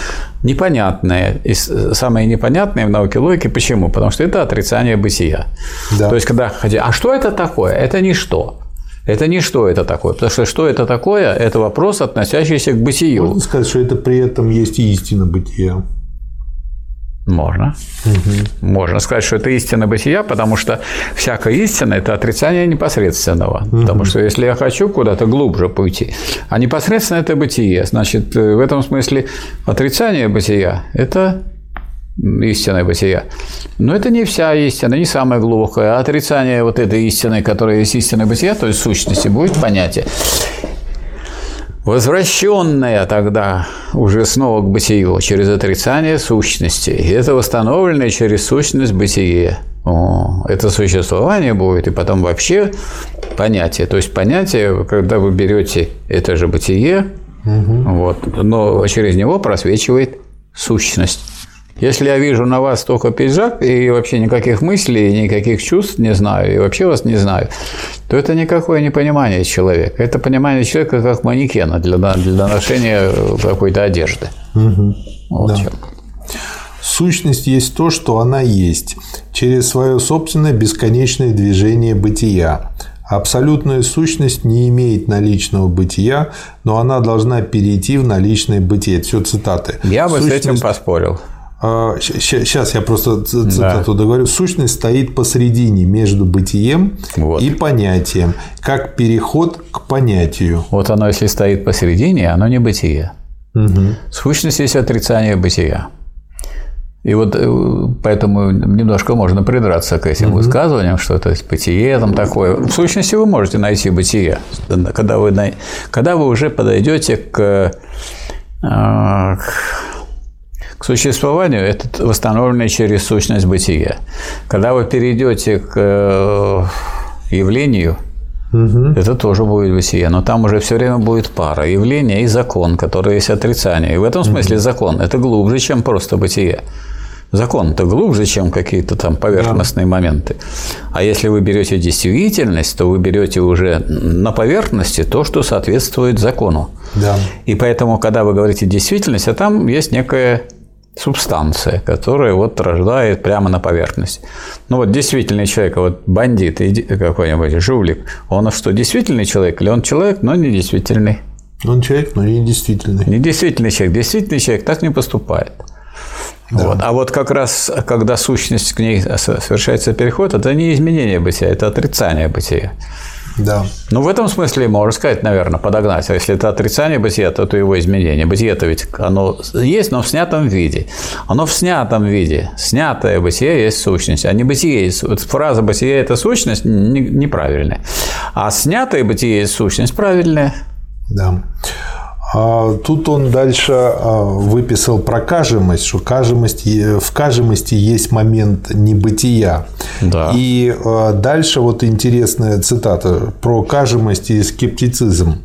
непонятное, и самое непонятное в науке логики. Почему? Потому что это отрицание бытия. Да. То есть, когда хотя, а что это такое? Это ничто. Это не что это такое, потому что что это такое, это вопрос, относящийся к бытию. Можно сказать, что это при этом есть и истина бытия. Можно. Угу. Можно сказать, что это истина бытия, потому что всякая истина – это отрицание непосредственного. Угу. Потому что если я хочу куда-то глубже пойти, а непосредственно это бытие, значит, в этом смысле отрицание бытия – это истинное бытия. Но это не вся истина, не самая глубокая. А отрицание вот этой истины, которая есть истинное бытия, то есть сущности, будет понятие. Возвращенное тогда уже снова к бытию через отрицание сущности. И это восстановленное через сущность бытие. О, это существование будет, и потом вообще понятие. То есть понятие, когда вы берете это же бытие, угу. вот, но через него просвечивает сущность. Если я вижу на вас только пиджак и вообще никаких мыслей, никаких чувств не знаю, и вообще вас не знаю, то это никакое не понимание человека. Это понимание человека как манекена для, для ношения какой-то одежды. Угу. Вот да. Сущность есть то, что она есть, через свое собственное бесконечное движение бытия. Абсолютная сущность не имеет наличного бытия, но она должна перейти в наличное бытие. Это все цитаты. Я бы сущность... с этим поспорил. Сейчас а, я просто цитату да. договорю. Сущность стоит посредине между бытием вот. и понятием, как переход к понятию. Вот оно, если стоит посередине, оно не бытие. Угу. Сущность есть отрицание бытия. И вот э, поэтому немножко можно придраться к этим угу. высказываниям, что это бытие там такое. В сущности, вы можете найти бытие, когда вы, когда вы уже подойдете к, э, к к существованию, это восстановленное через сущность бытия. Когда вы перейдете к э, явлению, угу. это тоже будет бытие, но там уже все время будет пара явление и закон, который есть отрицание. И в этом смысле угу. закон это глубже, чем просто бытие. Закон-то глубже, чем какие-то там поверхностные да. моменты. А если вы берете действительность, то вы берете уже на поверхности то, что соответствует закону. Да. И поэтому, когда вы говорите действительность, а там есть некая субстанция, которая вот рождает прямо на поверхности. Ну вот действительный человек, вот бандит какой-нибудь, жулик, он что, действительный человек или он человек, но не действительный? Он человек, но не действительный. Не действительный человек. Действительный человек так не поступает. Да. Вот. А вот как раз, когда сущность к ней совершается переход, это не изменение бытия, это отрицание бытия. Да. Ну, в этом смысле, можно сказать, наверное, подогнать. А если это отрицание бытия, то это его изменение. Бытие-то ведь оно есть, но в снятом виде. Оно в снятом виде. Снятое бытие есть сущность, а не бытие есть. Вот фраза «бытие – это сущность» неправильная. А снятое бытие есть сущность правильная. Да. А тут он дальше а, выписал про кажемость, что кажемость, в кажемости есть момент небытия. Да. И а, дальше вот интересная цитата про кажемость и скептицизм.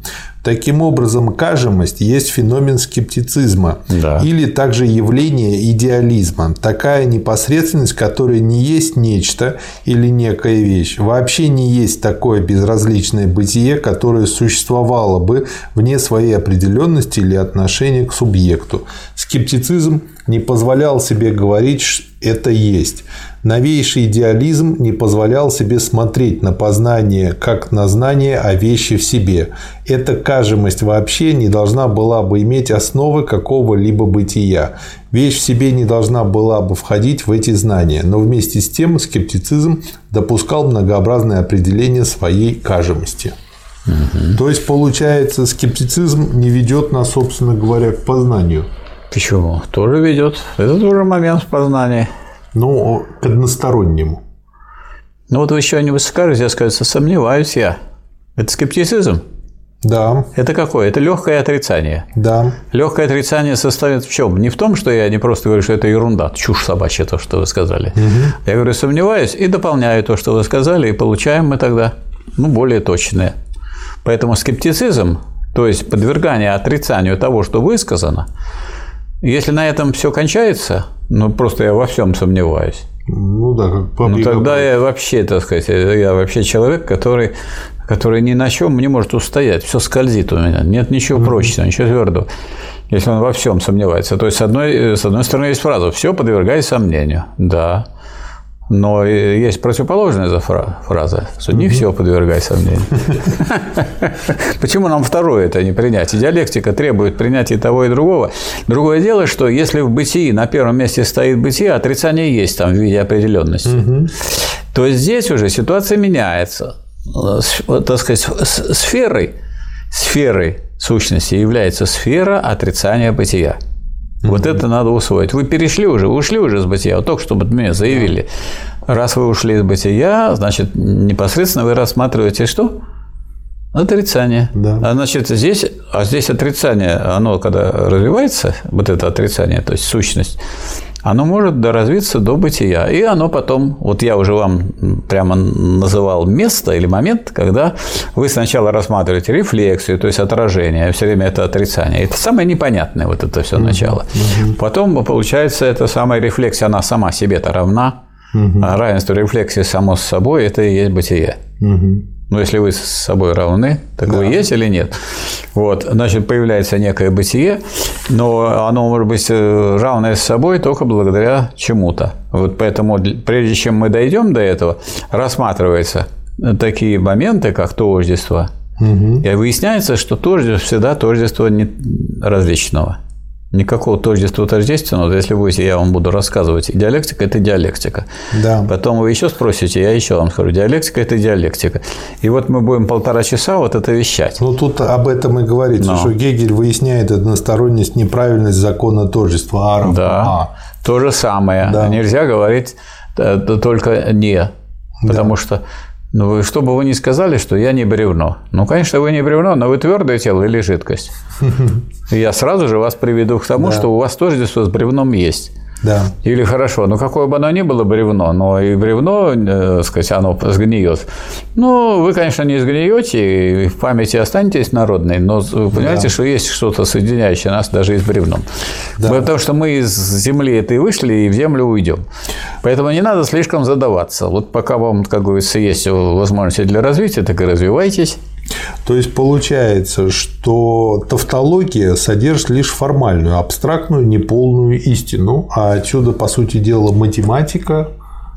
Таким образом, кажемость есть феномен скептицизма Да. или также явление идеализма. Такая непосредственность, которая не есть нечто или некая вещь. Вообще не есть такое безразличное бытие, которое существовало бы вне своей определенности или отношения к субъекту. Скептицизм не позволял себе говорить, это есть. Новейший идеализм не позволял себе смотреть на познание как на знание о вещи в себе. Эта кажемость вообще не должна была бы иметь основы какого-либо бытия. Вещь в себе не должна была бы входить в эти знания, но вместе с тем скептицизм допускал многообразное определение своей кажемости. То есть, получается, скептицизм не ведет нас, собственно говоря, к познанию. Почему? Тоже ведет. Это тоже момент познания. Ну, к одностороннему. Ну вот вы еще не высокородие, я скажу, сомневаюсь я. Это скептицизм? Да, Это какое? Это легкое отрицание. да. Легкое отрицание состоит в чем? Не в том, что я не просто говорю, что это ерунда, чушь собачья, то, что вы сказали. Я говорю, сомневаюсь и дополняю то, что вы сказали, и получаем мы тогда ну, более точное. Поэтому скептицизм, то есть подвергание отрицанию того, что высказано, если на этом все кончается, ну просто я во всем сомневаюсь. Ну да, как Ну, тогда я вообще, так сказать, я вообще человек, который, который ни на чем не может устоять. Все скользит у меня. Нет ничего прочного, ничего твердого. Если он во всем сомневается. То есть, с одной, с одной стороны, есть фраза «все подвергай сомнению». Да. Но и есть противоположная за фра- фраза, что не все подвергай сомнению. Почему нам второе это не принять? Диалектика требует принятия того и другого. Другое дело, что если в бытии на первом месте стоит бытие, отрицание есть там в виде определенности, то здесь уже ситуация меняется. Так сказать, сферой, сферой сущности является сфера отрицания бытия. Вот это надо усвоить. Вы перешли уже, вы ушли уже с бытия. Вот только что мне заявили. Раз вы ушли из бытия, значит, непосредственно вы рассматриваете что? Отрицание. Да. А значит, здесь, а здесь отрицание, оно когда развивается, вот это отрицание, то есть сущность, оно может доразвиться до бытия. И оно потом, вот я уже вам прямо называл место или момент, когда вы сначала рассматриваете рефлексию, то есть отражение, все время это отрицание. Это самое непонятное вот это все начало. Потом, получается, эта самая рефлексия, она сама себе-то равна. А равенство рефлексии само с собой – это и есть бытие. Ну, если вы с собой равны, так вы есть или нет? Вот, значит, появляется некое бытие, но оно может быть э, равное с собой только благодаря чему-то. Вот поэтому, прежде чем мы дойдем до этого, рассматриваются такие моменты, как тождество. И выясняется, что тождество всегда тождество не различного. Никакого тождества тождественного, вот если будете, я вам буду рассказывать, диалектика – это диалектика. Да. Потом вы еще спросите, я еще вам скажу, диалектика – это диалектика. И вот мы будем полтора часа вот это вещать. Ну, тут об этом и говорится, Но. что Гегель выясняет односторонность, неправильность закона тождества. А равно Да, А. то же самое. Да. Нельзя говорить э, только «не», потому что ну, вы, что бы вы ни сказали, что я не бревно. Ну, конечно, вы не бревно, но вы твердое тело или жидкость. И я сразу же вас приведу к тому, Да. что у вас тождество с бревном есть. Да. Или хорошо, ну какое бы оно ни было бревно, но и бревно, э, сказать, оно сгниет. Ну, вы, конечно, не сгниете, и в памяти останетесь народной, но вы понимаете, что есть что-то соединяющее нас даже и с бревном. Потому что мы из земли этой вышли и в землю уйдем. Поэтому не надо слишком задаваться. Вот пока вам, как говорится, есть возможности для развития, так и развивайтесь. То есть получается, что тавтология содержит лишь формальную, абстрактную, неполную истину, а отсюда, по сути дела, математика.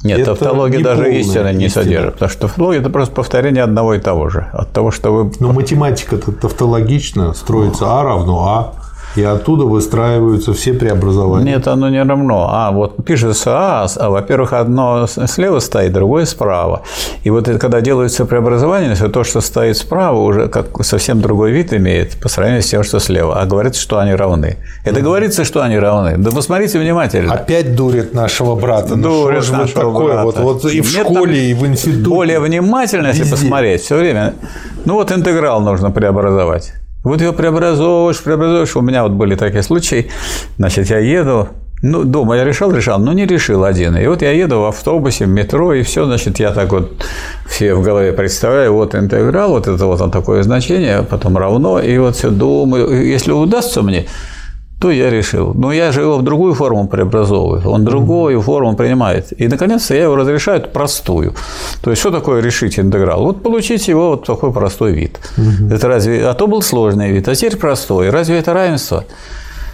Нет, это тавтология даже неполная истины не истина. содержит. Потому что тавтология – это просто повторение одного и того же. От того, что вы Но математика-то тавтологично строится А равно А, и оттуда выстраиваются все преобразования. Нет, оно не равно. А, вот пишется А, а, во-первых, одно слева стоит, другое справа. И вот это, когда делаются преобразования, то, то, что стоит справа, уже как совсем другой вид имеет по сравнению с тем, что слева. А говорится, что они равны. Это говорится, что они равны. Да посмотрите внимательно. Опять дурят нашего брата. Ну, же вы нашего такое? брата. Вот, вот и в Нет, школе, и в институте. Более внимательно, если Везде. посмотреть, все время. Ну вот интеграл нужно преобразовать. Вот его преобразовываешь, преобразовываешь. У меня вот были такие случаи. Значит, я еду Ну, дома я решал, решал, но не решил один. И вот я еду в автобусе, в метро, и все, значит, я так вот все в голове представляю, вот интеграл, вот это вот он такое значение, потом равно, и вот все думаю, если удастся мне, то я решил. Но я же его в другую форму преобразовываю, он другую форму принимает. И, наконец-то, я его разрешаю простую. То есть, что такое решить интеграл? Вот получить его вот такой простой вид. Угу. Это разве... А то был сложный вид, а теперь простой. Разве это равенство?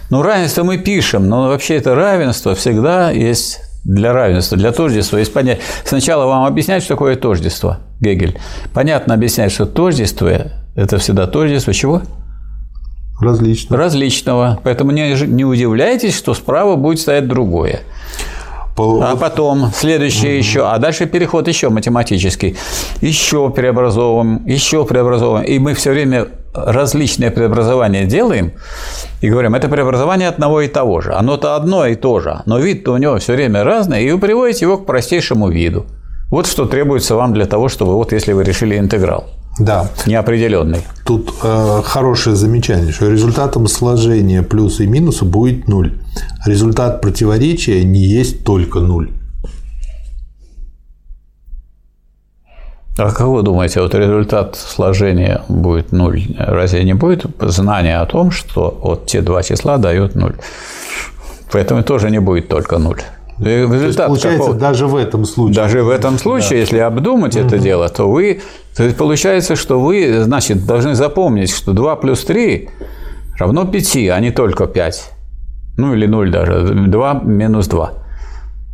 Ну, равенство мы пишем, но вообще это равенство всегда есть для равенства, для тождества есть понятие. Сначала вам объяснять, что такое тождество, Гегель. Понятно объяснять, что тождество – это всегда тождество чего? Различного. Различного. Поэтому не, не удивляйтесь, что справа будет стоять другое. А потом следующее еще, а дальше переход еще математический, еще преобразовываем, еще преобразовываем, и мы все время различные преобразования делаем и говорим, это преобразование одного и того же, оно-то одно и то же, но вид-то у него все время разный, и вы приводите его к простейшему виду. Вот что требуется вам для того, чтобы вот если вы решили интеграл. Да. Неопределенный. Тут э, хорошее замечание, что результатом сложения плюса и минуса будет нуль. Результат противоречия не есть только нуль. А как вы думаете, вот результат сложения будет нуль? Разве не будет знания о том, что вот те два числа дают нуль? Поэтому тоже не будет только нуль. Результат то есть, получается, какого... даже в этом случае. Даже в этом случае, да. если обдумать угу. это дело, то вы. То есть получается, что вы, значит, должны запомнить, что 2 плюс 3 равно 5, а не только 5. Ну или 0 даже. 2 минус 2.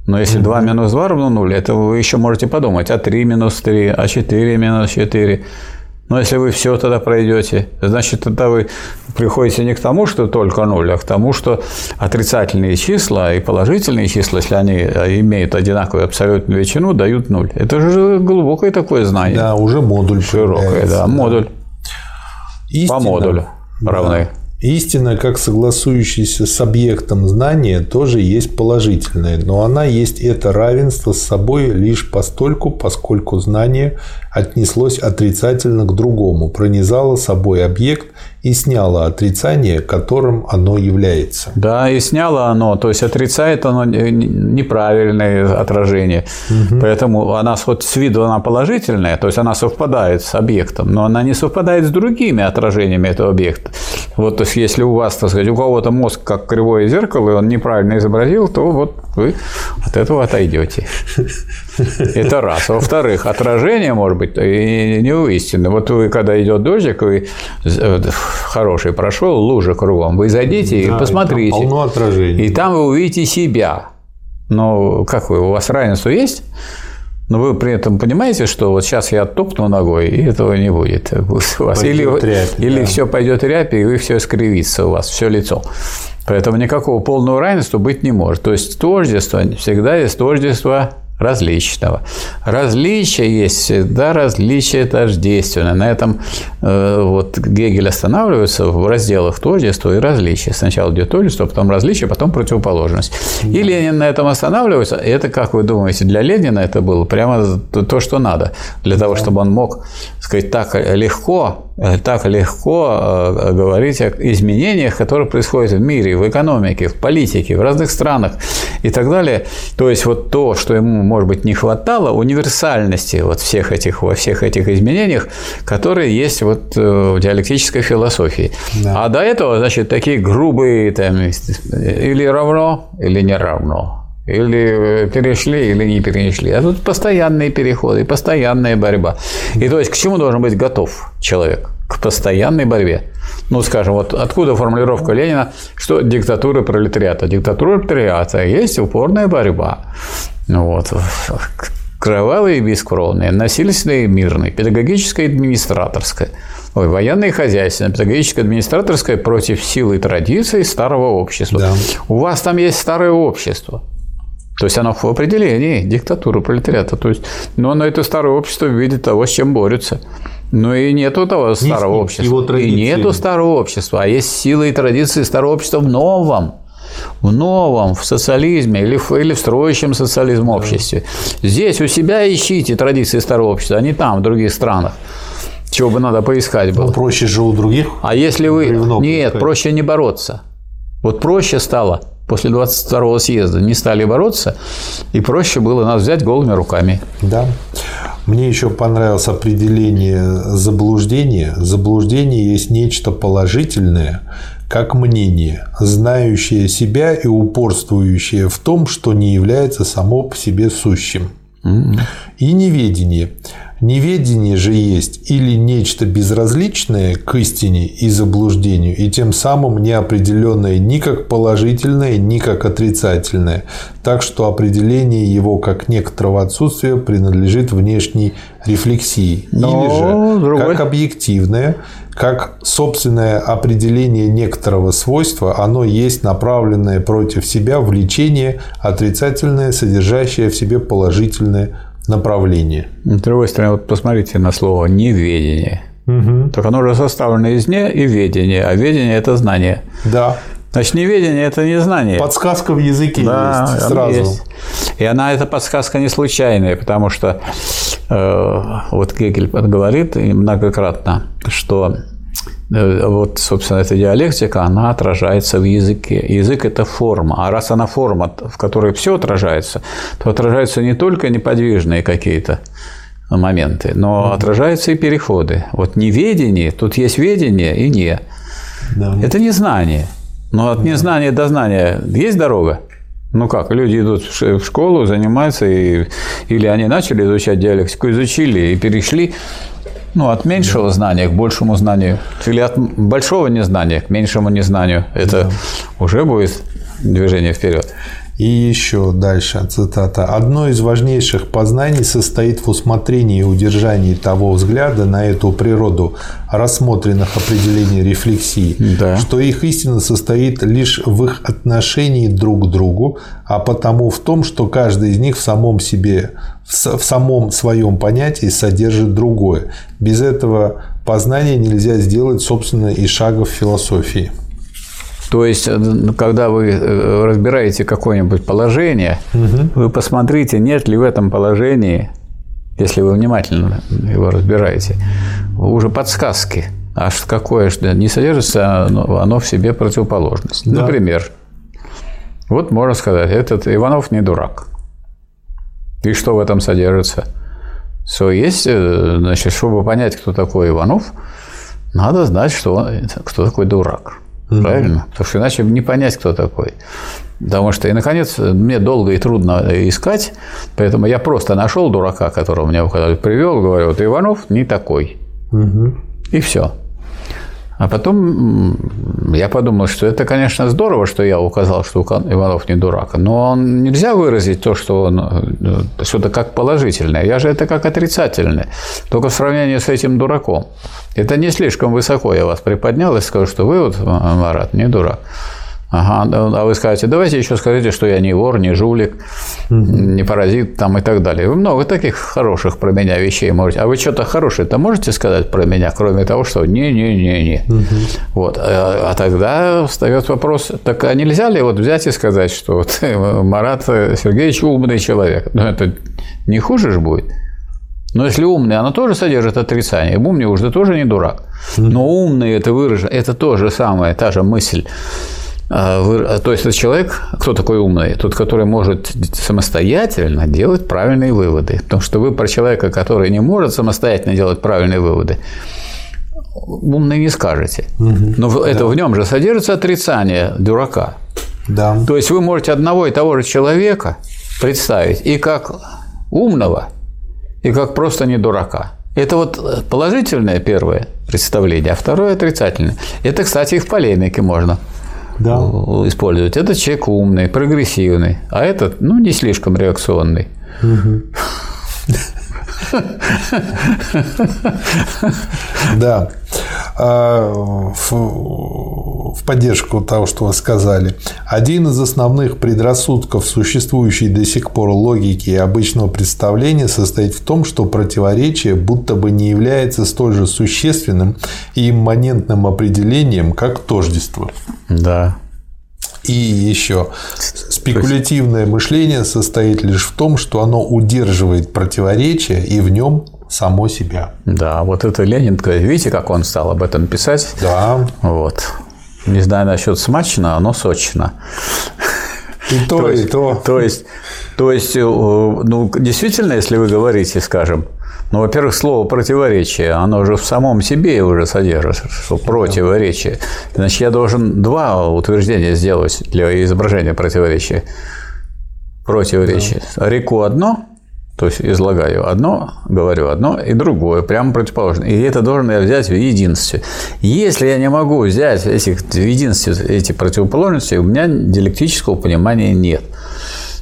Но если 2 минус 2 равно 0, это вы еще можете подумать, а 3 минус 3, а 4 минус 4. Но если вы все тогда пройдете, значит, тогда вы приходите не к тому, что только 0, а к тому, что отрицательные числа и положительные числа, если они имеют одинаковую абсолютную величину, дают 0. Это же глубокое такое знание. Да, уже модуль. Широкое, да, модуль. Истина. По модулю равны. Истина, как согласующаяся с объектом знания, тоже есть положительная, но она есть это равенство с собой лишь постольку, поскольку знание отнеслось отрицательно к другому, пронизало собой объект и сняло отрицание, которым оно является. Да, и сняло оно, то есть отрицает оно неправильное отражение. Угу. Поэтому она хоть с виду она положительная, то есть она совпадает с объектом, но она не совпадает с другими отражениями этого объекта. Вот, то есть если у вас, так сказать, у кого-то мозг как кривое зеркало, и он неправильно изобразил, то вот вы от этого отойдете. Это раз. Во-вторых, отражение может быть и не у истины. Вот вы, когда идет дождик, вы э, хороший прошел, лужа кругом, вы зайдите да, и посмотрите. И там полно отражений. И там вы увидите себя. Но как вы, у вас равенство есть? Но вы при этом понимаете, что вот сейчас я оттопну ногой, и этого не будет у вас. или рябь, или да. все пойдет рябь, и вы все скривится у вас, все лицо. Поэтому никакого полного равенства быть не может. То есть тождество всегда есть тождество различного. Различие есть всегда различие тождественное. На этом э, вот Гегель останавливается в разделах тождества и различия. Сначала идет тождество, потом различие, потом противоположность. И Ленин на этом останавливается. Это, как вы думаете, для Ленина это было прямо то, что надо. Для того, чтобы он мог сказать так легко Э, так легко э, говорить о изменениях, которые происходят в мире, в экономике, в политике, в разных странах и так далее. То есть вот то, что ему, может быть, не хватало, универсальности вот всех этих, во всех этих изменениях, которые есть вот э, в диалектической философии. Да. А до этого, значит, такие грубые там, или равно, или не равно. Или перешли, или не перешли. А тут постоянные переходы, постоянная борьба. И то есть к чему должен быть готов человек? К постоянной борьбе. Ну, скажем, вот откуда формулировка Ленина, что диктатура пролетариата? Диктатура пролетариата есть упорная борьба. Ну, вот. Кровавые и бескровные, насильственные и мирные, педагогическая и администраторская. Ой, военное и хозяйственное, педагогическое, администраторское против силы и традиций старого общества. Да. У вас там есть старое общество. То есть оно в определении диктатура пролетариата. То есть, но оно это старое общество видит того, с чем борется. Но и нету того старого Низкий, общества. И нету старого общества, а есть силы и традиции старого общества в новом в новом, в социализме или в, или в строящем социализм обществе. Здесь у себя ищите традиции старого общества, а не там, в других странах. Чего бы надо поискать было. Ну, проще же у других. А если вы... Нет, проще не бороться. Вот проще стало после 22-го съезда не стали бороться, и проще было нас взять голыми руками. Да. Мне еще понравилось определение заблуждения. Заблуждение есть нечто положительное, как мнение, знающее себя и упорствующее в том, что не является само по себе сущим. И неведение. Неведение же есть или нечто безразличное к истине и заблуждению, и тем самым неопределенное ни как положительное, ни как отрицательное, так что определение его как некоторого отсутствия принадлежит внешней рефлексии, Но или же другой... как объективное, как собственное определение некоторого свойства, оно есть направленное против себя влечение, отрицательное, содержащее в себе положительное направление. С другой стороны, вот посмотрите на слово «неведение». Угу. Так оно уже составлено из «не» и «ведение», а «ведение» – это знание. Да. Значит, неведение – это не знание. Подсказка в языке да, есть сразу. Есть. И она, эта подсказка не случайная, потому что э, вот Гегель говорит многократно, что вот, собственно, эта диалектика, она отражается в языке. Язык – это форма. А раз она форма, в которой все отражается, то отражаются не только неподвижные какие-то моменты, но mm-hmm. отражаются и переходы. Вот неведение, тут есть ведение и не. Да. Это не знание. Но от незнания до знания есть дорога? Ну как, люди идут в школу, занимаются, и, или они начали изучать диалектику, изучили и перешли ну, от меньшего знания к большему знанию, или от большого незнания к меньшему незнанию. Это да. уже будет движение вперед. И еще дальше, цитата. «Одно из важнейших познаний состоит в усмотрении и удержании того взгляда на эту природу рассмотренных определений рефлексии, да. что их истина состоит лишь в их отношении друг к другу, а потому в том, что каждый из них в самом себе, в самом своем понятии содержит другое. Без этого познания нельзя сделать, собственно, и шага в философии». То есть, э, когда вы э, разбираете какое-нибудь положение, угу. вы посмотрите, нет ли в этом положении, если вы внимательно его разбираете, уже подсказки. А какое что не содержится, оно, оно в себе противоположность. Да. Например, вот можно сказать, этот Иванов не дурак. И что в этом содержится? Все есть, э, значит, чтобы понять, кто такой Иванов, надо знать, что, кто такой дурак. Mm-hmm. Правильно? Потому что иначе не понять, кто такой. Потому что, и, наконец, мне долго и трудно искать, поэтому я просто нашел дурака, которого мне привел, говорю, вот Иванов не такой. Угу. И все. А потом я подумал, что это, конечно, здорово, что я указал, что Иванов не дурак, но он нельзя выразить то, что он э, что-то как положительное. Я же это как отрицательное, только в сравнении с этим дураком. Это не слишком высоко я вас приподнял и сказал, что вы, вот, Марат, не дурак. Ага, а вы скажете, давайте еще скажите, что я не вор, не жулик, не паразит там и так далее. Вы много таких хороших про меня вещей можете. А вы что-то хорошее-то можете сказать про меня, кроме того, что не-не-не-не. Угу. Вот. А, а тогда встает вопрос, так а нельзя ли вот взять и сказать, что вот Марат Сергеевич умный человек? Ну, это не хуже же будет. Но если умный, оно тоже содержит отрицание. Умный уже тоже не дурак. Но умный это выражено, это то же самое, та же мысль. А, а, то есть это человек, кто такой умный? Тот, который может самостоятельно делать правильные выводы. Потому что вы про человека, который не может самостоятельно делать правильные выводы, умный не скажете. Угу. Но это да. в нем же содержится отрицание дурака. Да. То есть вы можете одного и того же человека представить и как умного, и как просто не дурака. Это вот положительное первое представление, а второе отрицательное. Это, кстати, и в полемике можно да. использовать. Этот человек умный, прогрессивный, а этот, ну, не слишком реакционный. Да. А, в поддержку того, что вы сказали. Один из основных предрассудков, существующей до сих пор логики и обычного представления, состоит в том, что противоречие будто бы не является столь же существенным и имманентным определением, как тождество. Да. И еще спекулятивное мышление состоит лишь в том, что оно удерживает противоречие и в нем само себя. Да, вот это Ленин, видите, как он стал об этом писать? Да. Вот. Не знаю насчет смачно, но сочно. И то, то и есть, то. То есть, то есть, э, ну, действительно, если вы говорите, скажем, ну, во-первых, слово противоречие, оно уже в самом себе уже содержит, что противоречие. Значит, я должен два утверждения сделать для изображения противоречия. Противоречие. Да. Реку одно, то есть излагаю одно, говорю одно и другое, прямо противоположно. И это должен я взять в единстве. Если я не могу взять этих, в единстве эти противоположности, у меня диалектического понимания нет.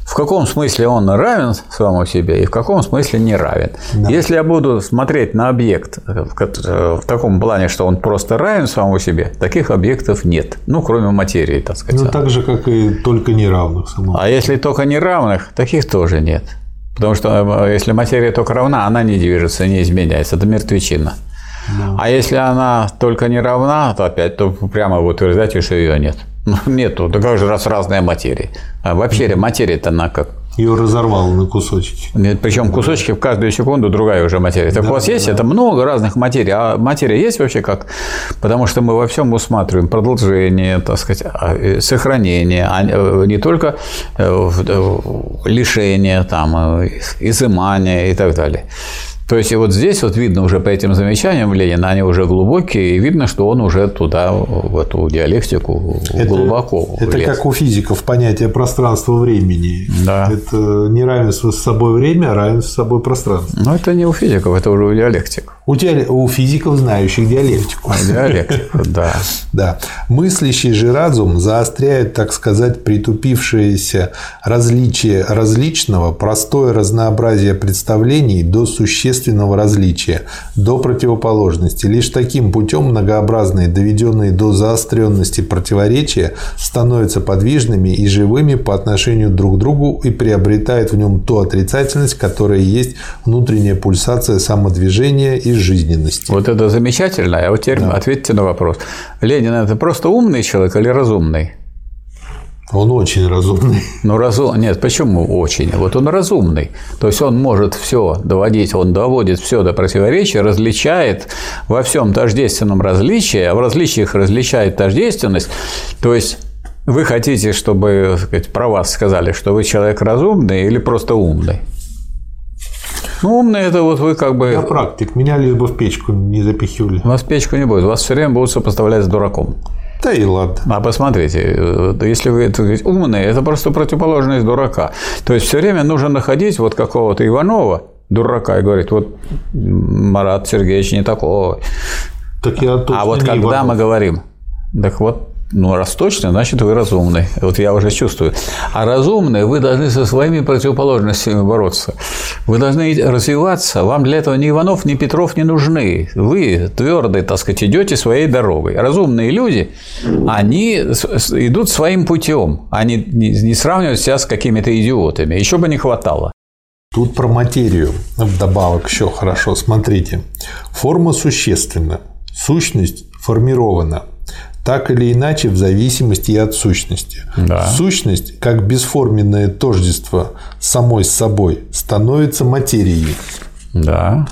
В каком смысле он равен самому себе и в каком смысле не равен. Да. Если я буду смотреть на объект в таком плане, что он просто равен самому себе, таких объектов нет. Ну, кроме материи, так сказать. Ну, так же, как и только неравных самому. А если только неравных, таких тоже нет. Потому что э, если материя только равна, она не движется, не изменяется. Это мертвечина. Да. А если она только не равна, то опять то прямо вы утверждаете, что ее нет. Ну, нету. Да как же раз разная материя. А вообще материя-то она как ее разорвало на кусочки. Причем кусочки в каждую секунду другая уже материя. Так да, у вас есть да. это много разных материй. А материя есть вообще как? Потому что мы во всем усматриваем продолжение, так сказать, а, э, сохранение, а э, не только э, лишение, там, изымание и так далее. То есть, и вот здесь вот видно уже по этим замечаниям Ленина, они уже глубокие, и видно, что он уже туда, в эту диалектику это, глубоко Это влез. как у физиков понятие пространства-времени. Да. Это неравенство с собой время, а равенство с собой пространство. Но это не у физиков, это уже у диалектиков. У, диале... у физиков, знающих диалектику. Диалектику, да. Да. Мыслящий же разум заостряет, так сказать, притупившееся различие различного, простое разнообразие представлений до существенного различия, до противоположности. Лишь таким путем многообразные, доведенные до заостренности противоречия, становятся подвижными и живыми по отношению друг к другу и приобретают в нем ту отрицательность, которая есть внутренняя пульсация самодвижения и жизненности. Вот это замечательно. А вот теперь да. ответьте на вопрос. Ленин – это просто умный человек или разумный? Он очень разумный. Ну, разум... Нет, почему очень? Вот он разумный. То есть он может все доводить, он доводит все до противоречия, различает во всем тождественном различии, а в различиях различает тождественность. То есть вы хотите, чтобы сказать, про вас сказали, что вы человек разумный или просто умный? Ну, умный это вот вы как бы... Я практик, меня лишь бы в печку не запихивали. Вас в печку не будет, вас все время будут сопоставлять с дураком. Да и ладно. А посмотрите, э, если вы это говорите, умный, это просто противоположность дурака. То есть все время нужно находить вот какого-то Иванова, дурака, и говорить, вот Марат Сергеевич не такой. Так я а вот когда Иванов. мы говорим, так вот ну, раз точно, значит, вы разумный. Вот я уже чувствую. А разумные вы должны со своими противоположностями бороться. Вы должны развиваться. Вам для этого ни Иванов, ни Петров не нужны. Вы твердо, так сказать, идете своей дорогой. Разумные люди, они идут своим путем. Они не сравнивают себя с какими-то идиотами. Еще бы не хватало. Тут про материю вдобавок еще хорошо. Смотрите. Форма существенна. Сущность формирована так или иначе в зависимости и от сущности. Да. Сущность, как бесформенное тождество самой с собой, становится материей. Да.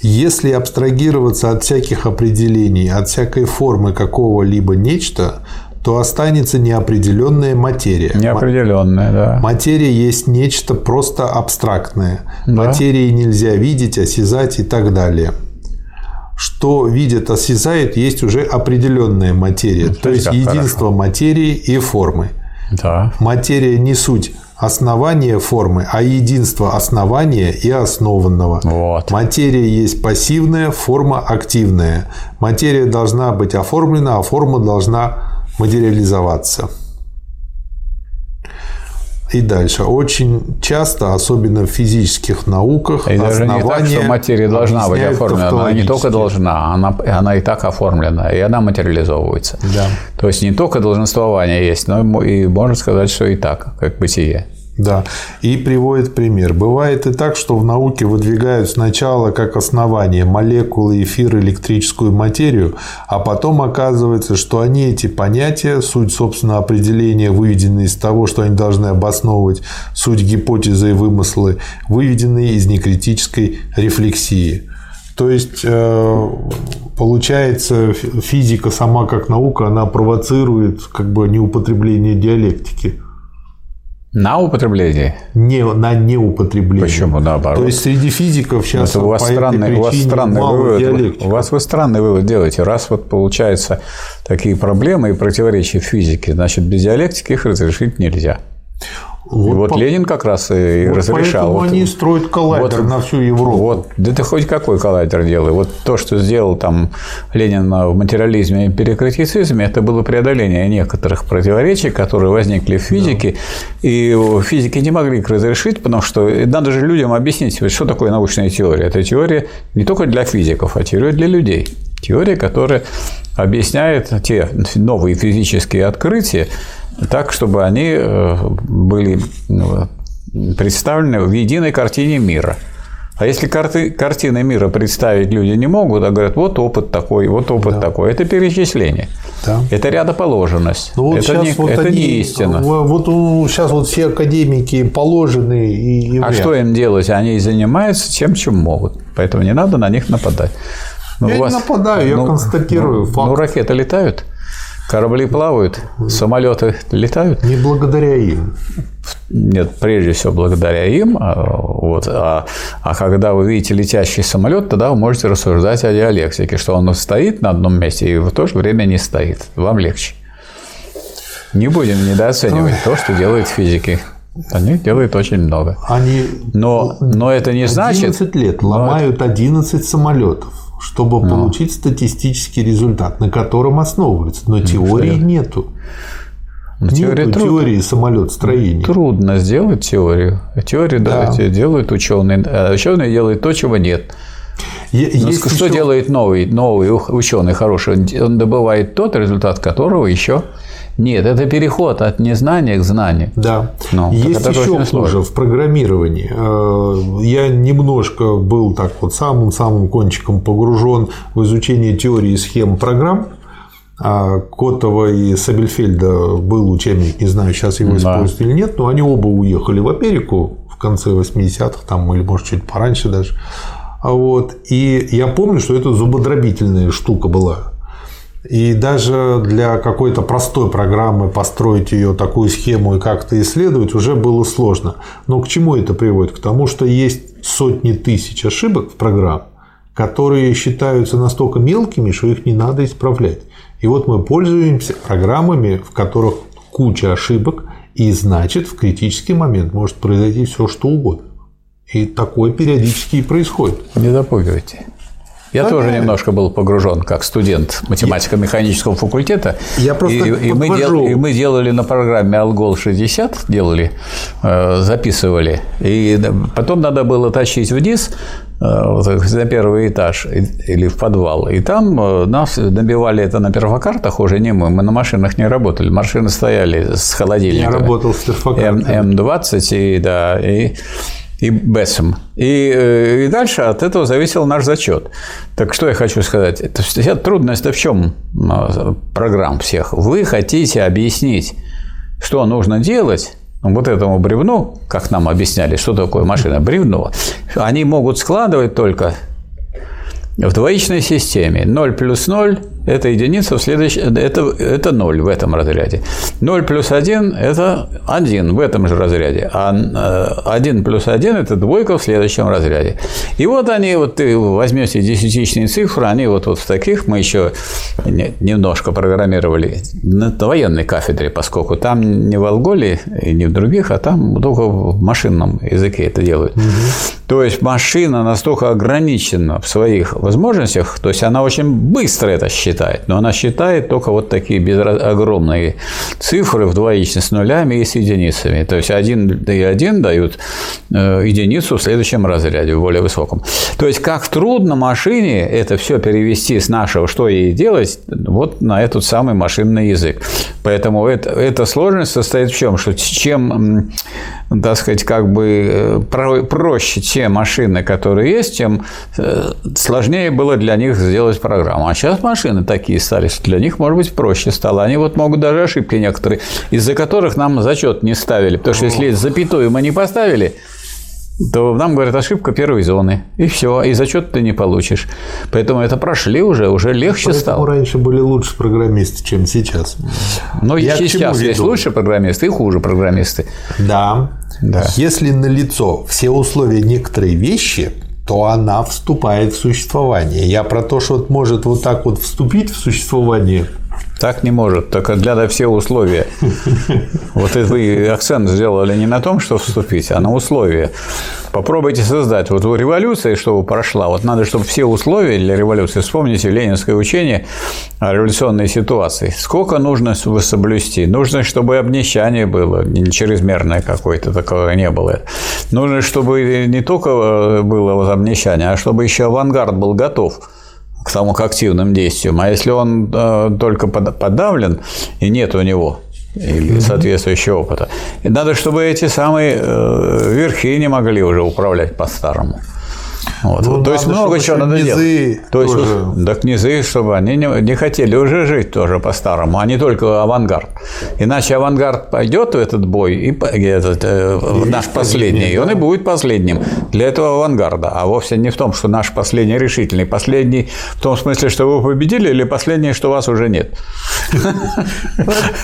Если абстрагироваться от всяких определений, от всякой формы какого-либо нечто, то останется неопределенная материя. Неопределенная, да. Материя есть нечто просто абстрактное. Да. Материи нельзя видеть, осязать и так далее что видит, осязает, есть уже определенная материя, ну, то есть единство хорошо. материи и формы. Да. Материя не суть основания формы, а единство основания и основанного. Вот. Материя есть пассивная, форма активная. Материя должна быть оформлена, а форма должна материализоваться. И дальше. Очень часто, особенно в физических науках, и даже не так, что материя должна быть оформлена. Она не только должна, она, она и так оформлена, и она материализовывается. Да. То есть не только долженствование есть, но и можно сказать, что и так, как бытие. Да, и приводит пример. Бывает и так, что в науке выдвигают сначала как основание молекулы, эфир, электрическую материю, а потом оказывается, что они эти понятия, суть, собственно, определения, выведенные из того, что они должны обосновывать суть гипотезы и вымыслы, выведенные из некритической рефлексии. То есть, э, получается, физика сама как наука, она провоцирует как бы неупотребление диалектики. На употребление? Не, на неупотребление. Почему наоборот? То есть среди физиков сейчас Это у вас по странный, этой у вас странный мало вывод. диалектики. У вас вы странный вывод делаете. Раз вот получаются такие проблемы и противоречия в физике, значит, без диалектики их разрешить нельзя. Вот, и вот по- Ленин как раз и вот разрешал. Поэтому Вот- они строят коллайдер вот- на всю Европу. Вот, да ты хоть какой коллайдер делай. Вот то, что сделал там Ленин в материализме и перекратицизме, это было преодоление некоторых противоречий, которые возникли в физике, и физики не могли их разрешить, потому что надо же людям объяснить, что такое научная теория. Это теория не только для физиков, а теория для людей. Теория, которая объясняет те новые физические открытия так, чтобы они э, были ну, представлены в единой картине мира. А если карты, картины мира представить люди не могут, а говорят, вот опыт такой, вот опыт такой, это перечисление. Да. Это рядоположенность. Ну, вот это не, вот это они, не истина. Вот сейчас вот все академики положены и, и А что им делать? Они занимаются тем, чем могут. Поэтому не надо на них нападать. Ну, Я у не нападаю, я констатирую ну, факт. Ну, ракеты летают, корабли плавают, самолеты летают. Не благодаря им. Нет, прежде всего благодаря им. а, Вот, а, а когда вы видите летящий самолет, тогда вы можете рассуждать о диалектике, что он стоит на одном месте и в то же время не стоит. Вам легче. Не будем недооценивать то, что делают физики. Они делают очень много. Они Но, но это не значит... 11 лет но ломают 11 самолетов, чтобы получить статистический результат, на котором основываются. Но теории нету. Но теория Нету трудно. теории самолетостроения. Трудно сделать теорию. Теорию Да. давайте делают ученые. А ученые делают то, чего нет. Ну, есть что еще- делает новый, новый ученый хороший? Он добывает тот результат, которого еще нет. Это переход от незнания к знанию. Да. Ну, так Есть еще хуже в программировании. Э, Я немножко был так вот самым-самым кончиком погружен в изучение теории схем программ. А Котова и Сабельфельда был учебник, не знаю, сейчас его Да. используют или нет, но они оба уехали в Америку в конце 80-х, там, или, может, чуть пораньше даже. А Вот. И я помню, что это зубодробительная штука была. И даже для какой-то простой программы построить ее такую схему и как-то исследовать уже было сложно. Но к чему это приводит? К тому, что есть сотни тысяч ошибок в программе, которые считаются настолько мелкими, что их не надо исправлять. И вот мы пользуемся программами, в которых куча ошибок, и значит в критический момент может произойти все, что угодно. И такое периодически и происходит. Не запугивайте. Я Да, тоже немножко был погружен как студент математико-механического факультета. Я просто и, и мы дел- и мы делали на программе Algol 60, делали, э, записывали. И потом надо было тащить вниз э, на первый этаж или в подвал. И там э, нас набивали это на перфокартах, уже не мы. Мы на машинах не работали. Машины стояли с Я холодильниками. работал с перфокартами. М, М20 и, да, и, и БЭСом. И, э, и дальше от этого зависел наш зачет. Так что я хочу сказать? Это вся трудность-то в чем программ всех? Вы хотите объяснить, что нужно делать, вот этому бревну, как нам объясняли, что такое машина, бревно, они могут складывать только в двоичной системе 0 плюс 0 – это единица в следующем, это, это 0 в этом разряде. 0 плюс 1 – это 1 в этом же разряде. А э, 1 плюс 1 – это двойка в следующем разряде. И вот они, вот ты возьмете десятичные цифры, они вот, вот в таких, мы еще не- немножко программировали на военной кафедре, поскольку там не в Алголе и не в других, а там только в машинном языке это делают. То есть машина настолько ограничена в своих возможностях, то есть она очень быстро это считает, но она считает только вот такие безра- огромные цифры в двоичной с нулями и с единицами. То есть один и один дают э, единицу в следующем разряде, в более высоком. То есть как трудно машине это все перевести с нашего, что ей делать, вот на этот самый машинный язык. Поэтому это, эта сложность состоит в чем? Что чем, так сказать, как бы э, про- проще те машины, которые есть, тем э, сложнее было для них сделать программу. А сейчас машины такие стали, что для них, может быть, проще стало. Они вот могут даже ошибки некоторые, из-за которых нам зачет не ставили. Потому что если запятую мы не поставили, то нам говорят ошибка первой зоны. И все, и зачет ты не получишь. Поэтому это прошли уже, уже легче Поэтому стало. раньше были лучше программисты, чем сейчас. Но Я и чему сейчас есть лучше программисты и хуже программисты. Да. Да. Если налицо все условия некоторой вещи, то она вступает в существование. Я про то, что может вот так вот вступить в существование. Так не может, только для все условия. Вот это вы акцент сделали не на том, что вступить, а на условия. Попробуйте создать. Вот у революции, чтобы прошла, вот надо, чтобы все условия для революции, вспомните ленинское учение о революционной ситуации. Сколько нужно соблюсти? Нужно, чтобы обнищание было, не чрезмерное какое-то, такого не было. Нужно, чтобы не только э, было обнищание, а чтобы еще авангард был готов к тому к активным действиям. А если он э, только под- подавлен и нет у него или соответствующего опыта, и надо, чтобы эти самые э, верхи не могли уже управлять по-старому. Вот. Ну, То есть много чего надо делать. То есть, тоже. да, князы, чтобы они не, не хотели уже жить тоже по-старому, а не только авангард. Иначе авангард пойдет в этот бой, и и этот, э, в наш последний, и он и будет последним для этого авангарда. А вовсе не в том, что наш последний решительный. Последний в том смысле, что вы победили, или последний, что вас уже нет.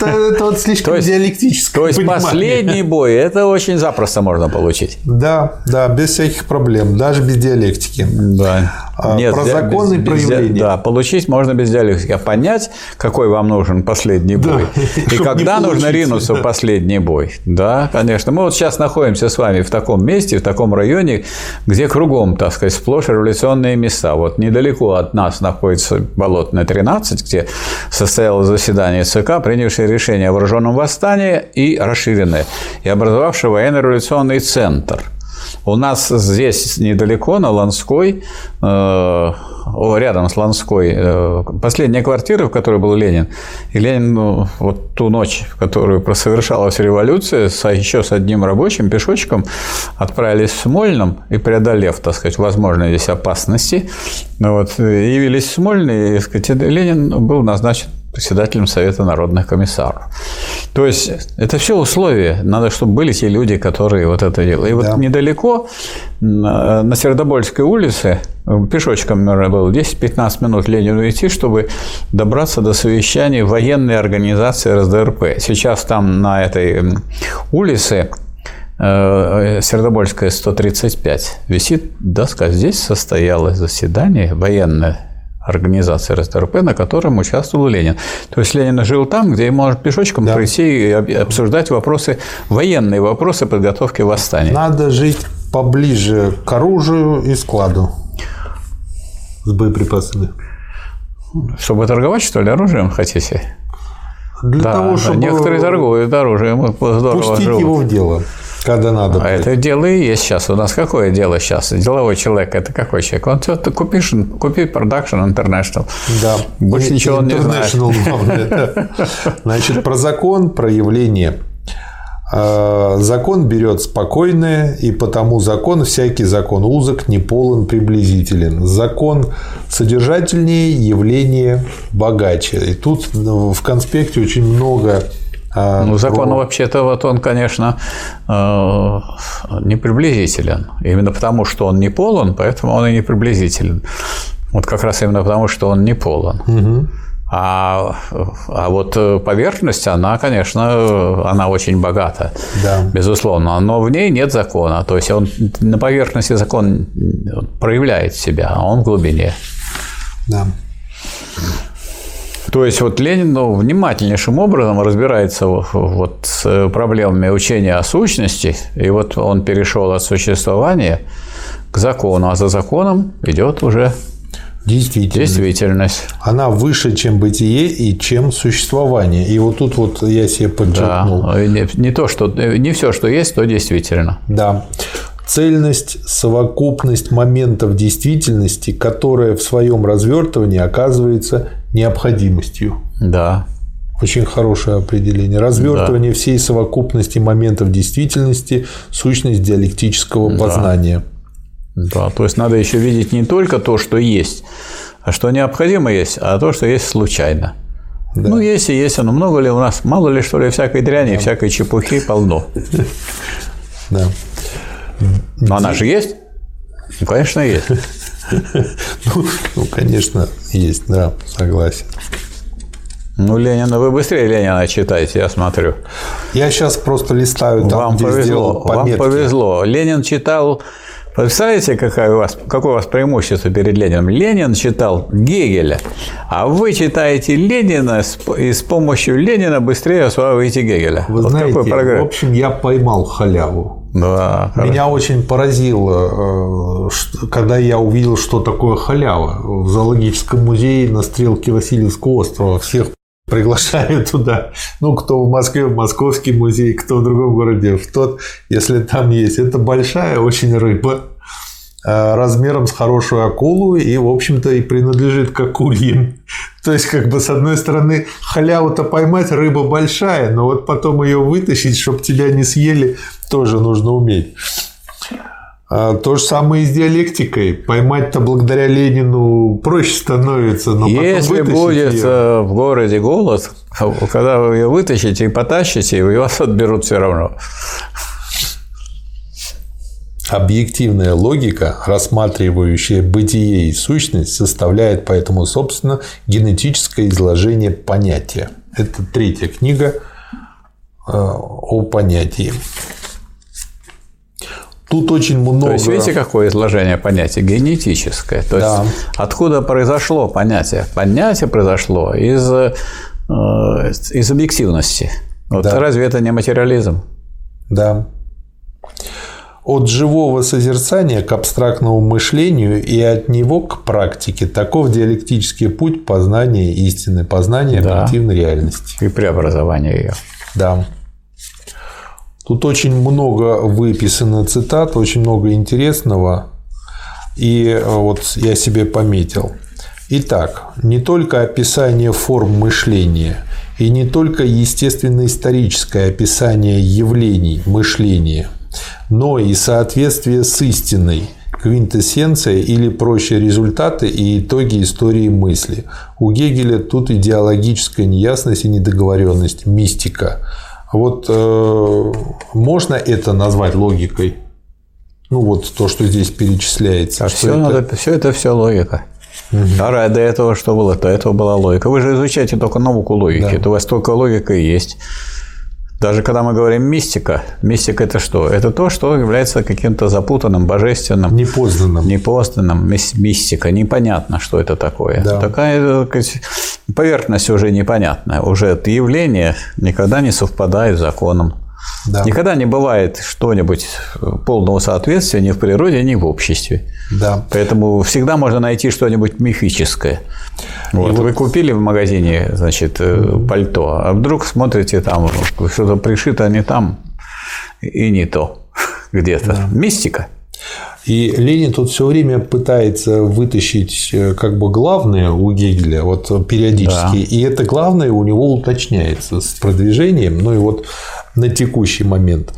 Это, вот слишком есть- диалектическое То есть последний бой, это очень запросто можно получить. Да, да, без всяких проблем, даже без диалектики. Да. А, про ди- законы без- проявления. Да, получить можно без диалектики. А понять, какой вам нужен последний бой. И чтоб когда нужно ринуться в последний бой. Да, конечно. Мы вот сейчас находимся с вами в таком месте, в таком районе, где кругом, так сказать, сплошь революционные места. Вот недалеко от нас находится Болотная 13, где состоялось заседание ЦК, принявшее решение о вооруженном восстании и расширенное, и образовавшее военно-революционный центр – у нас здесь недалеко, на Ланской, э, рядом с Ланской, э, последняя квартира, в которой был Ленин. И Ленин ну, вот ту ночь, в которую совершалась революция, с, еще с одним рабочим пешочком отправились в Смольном и, преодолев, так сказать, возможные здесь опасности, вот, явились в Смольный, и, так сказать, Ленин был назначен председателем Совета народных комиссаров. То есть это все условия. Надо, чтобы были те люди, которые вот это делали. И Да. вот недалеко на Сердобольской улице э, пешочком наверное, было 10-15 минут Ленину идти, чтобы добраться до совещания военной организации РСДРП. Сейчас там на этой улице э, Сердобольская 135 висит доска. Здесь состоялось заседание военное организации РСДРП, на котором участвовал Ленин. То есть Ленин жил там, где можно пешочком Да. прийти и об- обсуждать вопросы, военные вопросы подготовки восстания. Надо жить поближе к оружию и складу с боеприпасами. Чтобы торговать, что ли, оружием хотите? Для да, того, чтобы некоторые торгуют оружием, здорово пустить живут. его в дело, когда надо. А это дело и есть сейчас. У нас какое дело сейчас? Деловой человек – это какой человек? Он что-то купишь, купи продакшн International. Да. Больше И- ничего он не знает. Главное. Значит, про закон, про явление. А, Закон берет спокойное, и потому закон, всякий закон узок, не полон, приблизителен. Закон содержательнее, явление богаче. И тут ну, в конспекте очень много Ну, закон про- вообще-то вот он, конечно, э, не приблизителен. Именно потому, что он не полон, поэтому он и не приблизителен. Вот как раз именно потому, что он не полон. А, а вот поверхность, она, конечно, она очень богата, Да. безусловно, но в ней нет закона. То есть он на поверхности закон проявляет себя, а он в глубине. Да. То есть вот Ленин ну, внимательнейшим образом разбирается вот с проблемами учения о сущности, и вот он перешел от существования к закону, а за законом идет уже Действительно. действительность. Она выше, чем бытие и чем существование. И вот тут вот я себе подчеркнул. Да. Не, не то, что не все, что есть, то действительно. Да. Цельность, совокупность моментов действительности, которая в своем развертывании оказывается необходимостью. Да. Очень хорошее определение. Развертывание всей совокупности моментов действительности – сущность диалектического познания. Да, то есть надо еще видеть не только то, что есть, а что необходимо есть, а то, что есть случайно. Ну, есть и есть, но много ли у нас, мало ли что ли всякой дряни, всякой чепухи полно. Да. Но она же есть? Ну, конечно, есть. ну, ну, конечно, есть, да, согласен. Ну, Ленина, вы быстрее Ленина читаете, я смотрю. Я сейчас просто листаю там, Вам где повезло, сделал вам пометки. повезло. Ленин читал Представляете, какая у вас, какое у вас преимущество перед Лениным? Ленин читал Гегеля, а вы читаете Ленина и с помощью Ленина быстрее осваиваете Гегеля. Вы вот знаете, в общем, я поймал халяву. Да, Меня очень поразило, э, когда я увидел, что такое халява. В зоологическом музее на стрелке Васильевского острова всех приглашают туда. Ну, кто в Москве, в Московский музей, кто в другом городе, в тот, если там есть. Это большая очень рыба размером с хорошую акулу и, в общем-то, и принадлежит к акульям. То есть, как бы, с одной стороны, халяву-то поймать, рыба большая, но вот потом ее вытащить, чтобы тебя не съели, тоже нужно уметь. А То же самое и с диалектикой. Поймать-то благодаря Ленину проще становится, но потом Если будет её- э, в городе голод, когда вы ее вытащите и потащите, вы вас отберут все равно. Объективная логика, рассматривающая бытие и сущность, составляет поэтому, собственно, генетическое изложение понятия. Это третья книга э, о понятии. Тут очень много... То есть, видите, какое изложение понятия? Генетическое. То есть, Да. откуда произошло понятие? Понятие произошло из, э, из объективности. Вот Да. разве это не материализм? Да. От живого созерцания к абстрактному мышлению и от него к практике таков диалектический путь познания истины, познания Да. объективной реальности. И преобразование ее. Да. Тут очень много выписано цитат, очень много интересного. И э, вот я себе пометил. Итак, не только описание форм мышления и не только естественно-историческое описание явлений мышления, но и соответствие с истиной, квинтэссенция или проще результаты и итоги истории мысли. У Гегеля тут идеологическая неясность и недоговоренность, мистика. Вот э, можно это назвать логикой? Ну вот то, что здесь перечисляется. А все, это- надо, все это все логика. А ра- до этого что было? До этого была логика. Вы же изучаете только науку логики. Да. Это у вас только логика и есть. Даже когда мы говорим мистика, мистика это что? Это то, что является каким-то запутанным, божественным, Непознанным. непознанным, мис- мистика. Непонятно, что это такое. Да. Такая э, поверхность уже непонятная. Уже это явление никогда не совпадает с законом. Да. Никогда не бывает что-нибудь э, полного соответствия ни в природе, ни в обществе. Да. Поэтому всегда можно найти что-нибудь мифическое. Вот. Вы купили в магазине, значит, э, пальто, а вдруг смотрите, там что-то пришито не там и не то где-то. Мистика. И Ленин тут все время пытается вытащить э, как бы главное у Гегеля вот периодически, и это главное у него уточняется с продвижением, ну и вот на текущий момент.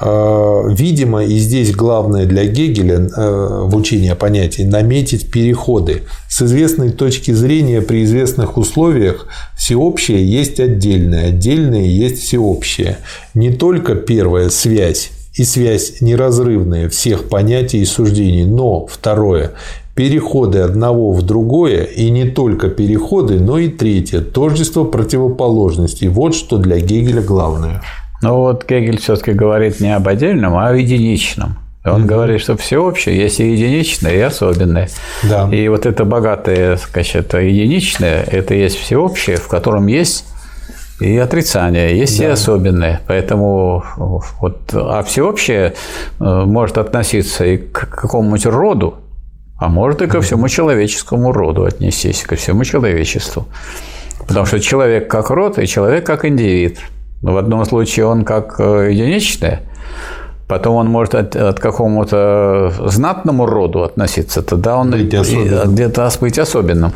Э, Видимо, и здесь главное для Гегеля э, в учении о понятии наметить переходы. С известной точки зрения при известных условиях всеобщее есть отдельное, отдельное есть всеобщее. Не только первая связь и связь неразрывная всех понятий и суждений, но второе переходы одного в другое, и не только переходы, но и третье – тождество противоположностей. Вот что для Гегеля главное. Но вот Гегель все-таки говорит не об отдельном, а о единичном. Он говорит, что всеобщее есть и единичное, и особенное. Да. И вот это богатое, скажем, это единичное, это есть всеобщее, в котором есть и отрицание, есть и особенное. Поэтому вот, а всеобщее э, может относиться и к какому-нибудь роду, а может и ко всему человеческому роду отнестись, ко всему человечеству. Потому что человек как род и человек как индивид. Но в одном случае он как э, единичное, потом он может от, от какому-то знатному роду относиться, тогда он где-то быть особенным.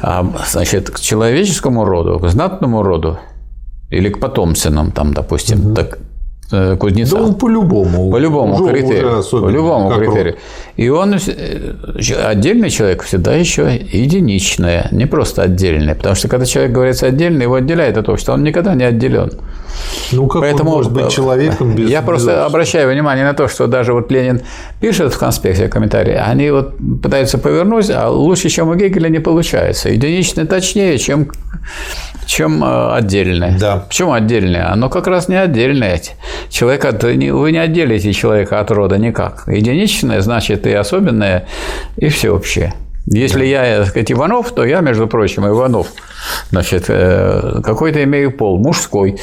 А, значит, к человеческому роду, к знатному роду или к потомственным, там, допустим, так э, кузнеца. Да он по-любому. По любому Уже- критерию. уже особенно, по любому как критерию. И он э, отдельный человек всегда еще единичное, не просто отдельное. Потому что когда человек говорится отдельный, его отделяет от общества, он никогда не отделен. Ну, как Поэтому он может быть человеком без я без просто общества? обращаю внимание на то, что даже вот Ленин пишет в конспекте комментарии, они вот пытаются повернуть, а лучше, чем у Гегеля, не получается. Единичное точнее, чем, чем э, отдельное. Да. Почему отдельное? Оно как раз не отдельное. Человек от- вы не- отделите человека от рода никак. Единичное значит и особенное, и всеобщее. Если я, так сказать, Иванов, то я, между прочим, Иванов. Значит, э, какой-то имею пол, мужской.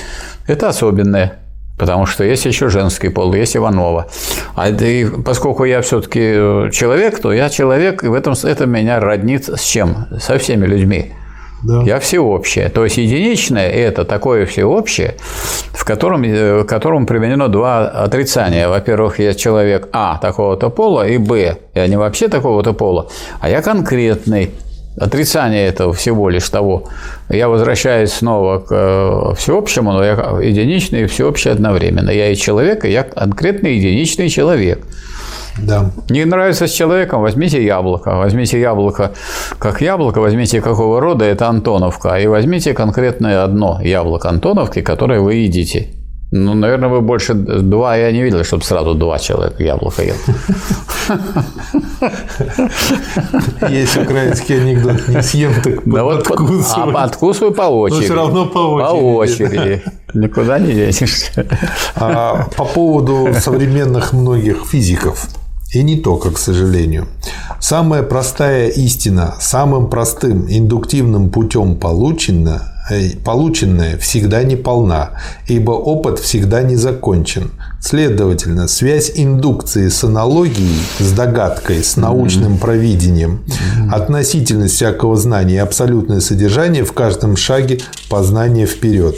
Это особенное. Потому что есть еще женский пол, есть Иванова. А и поскольку я все-таки человек, то я человек, и в этом это меня роднит с чем? Со всеми людьми. Да. Я всеобщее. То есть единичное – это такое всеобщее, в котором, э, в котором применено два отрицания. Во-первых, я человек А такого-то пола, и Б, я не вообще такого-то пола, а я конкретный. Отрицание этого всего лишь того. Я возвращаюсь снова к э, всеобщему, но я единичный и всеобщий одновременно. Я и человек, и я конкретный единичный человек. Да. Не нравится с человеком, возьмите яблоко. Возьмите яблоко как яблоко, возьмите какого рода, это Антоновка, и возьмите конкретное одно яблоко Антоновки, которое вы едите. Ну, наверное, вы больше два, я не видел, чтобы сразу два человека яблоко ел. Есть украинский анекдот. Не съем, так Да вот подкусываю. а откусываю по очереди. всё равно по По очереди, очереди. Никуда не денешься. А, по поводу современных многих физиков. И не только, к сожалению. Самая простая истина самым простым индуктивным путем получена, э, полученная всегда неполна, ибо опыт всегда не закончен. Следовательно, связь индукции с аналогией, с догадкой, с научным провидением, относительность всякого знания и абсолютное содержание в каждом шаге познания вперед.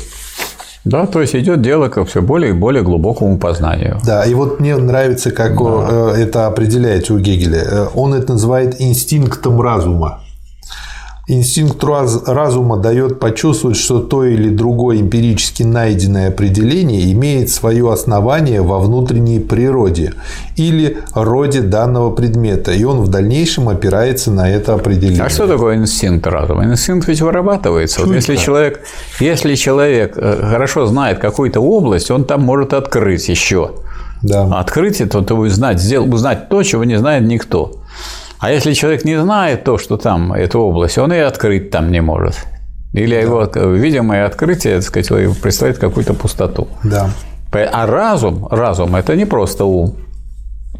Да, то есть идет дело к все более и более глубокому познанию. Да, и вот мне нравится, как э, это определяется у Гегеля. Э, Он это называет инстинктом разума. Инстинкт раз- разума дает почувствовать, что то или другое эмпирически найденное определение имеет свое основание во внутренней природе или роде данного предмета, и он в дальнейшем опирается на это определение. А что такое инстинкт разума? Инстинкт ведь вырабатывается. Вот если человек, если человек э, хорошо знает какую-то область, он там может открыть еще. Да. Открыть это, то будет знать, сдел- узнать то, чего не знает никто. А если человек не знает то, что там, эту область, он и открыть там не может. Или его видимое открытие, так сказать, представляет какую-то пустоту. Да. А разум, разум – это не просто ум.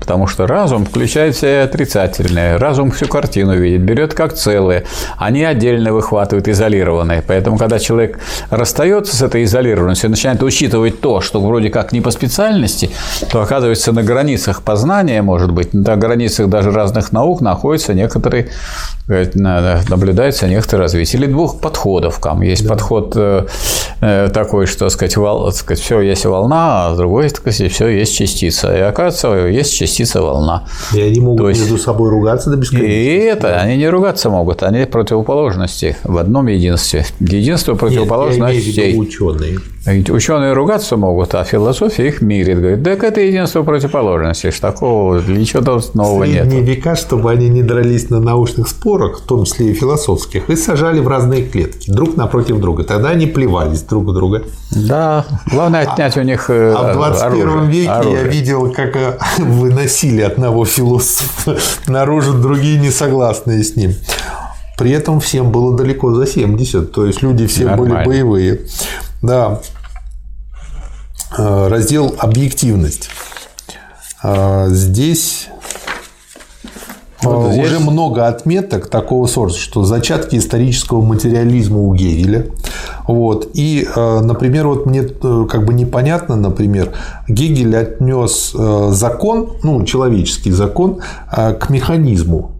Потому что разум включает в себя и отрицательное. Разум всю картину видит, берет как целое, не отдельно выхватывает изолированное. Поэтому, когда человек расстается с этой изолированностью и начинает учитывать то, что вроде как не по специальности, то оказывается на границах познания, может быть, на границах даже разных наук находится некоторые, сказать, на- наблюдается некоторое развитие. Или двух подходов. Там есть подход э, э, такой, что сказать, вол, сказать, все есть волна, а другой стороны, все есть частица. И оказывается, есть частица волна. И они могут То есть- между собой ругаться до бесконечности. И это, они не ругаться могут, они противоположности в одном единстве. Единство Нет, я имею в противоположностей. виду ученые. Ведь Ученые ругаться могут, а философия их мирит. Говорит, так это единство противоположностей, такого ничего там нового нет. средние века, чтобы они не дрались на научных спорах, в том числе и философских, и сажали в разные клетки, друг напротив друга. Тогда они плевались друг у друга. Да, главное отнять у них э, А в 21 оружие. веке я видел, как э, выносили одного философа наружу другие несогласные с ним. При этом всем было далеко за 70, то есть люди все были боевые. Да. Э, Раздел «Объективность». Э, Здесь Вот э, здесь- уже много отметок такого сорта, что зачатки исторического материализма у Гегеля. Вот. И, э, например, вот мне э, как бы непонятно, например, Гегель отнес э, закон, ну, человеческий закон, к механизму.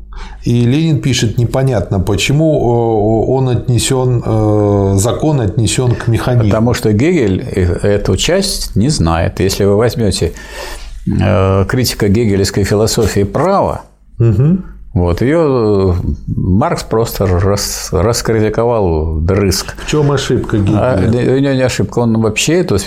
И Ленин пишет непонятно, почему он отнесен, закон отнесен к механизму. Потому что Гегель эту часть не знает. Если вы возьмете критика гегелевской философии права, Вот, ее Маркс просто рас, раскритиковал дрызг. В чем ошибка Гегеля? А, у него не ошибка, он вообще это,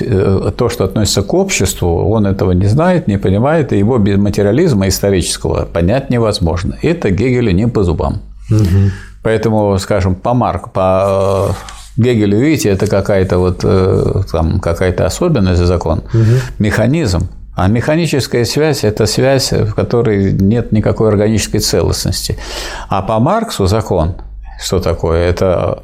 то, что относится к обществу, он этого не знает, не понимает, и его без материализма исторического понять невозможно. Это Гегелю не по зубам. Угу. Поэтому, скажем, по Марку, по э, Гегелю, видите, это какая-то вот э, там какая-то особенность закон, угу. механизм. А механическая связь – это связь, в которой нет никакой органической целостности. А по Марксу закон, что такое? Это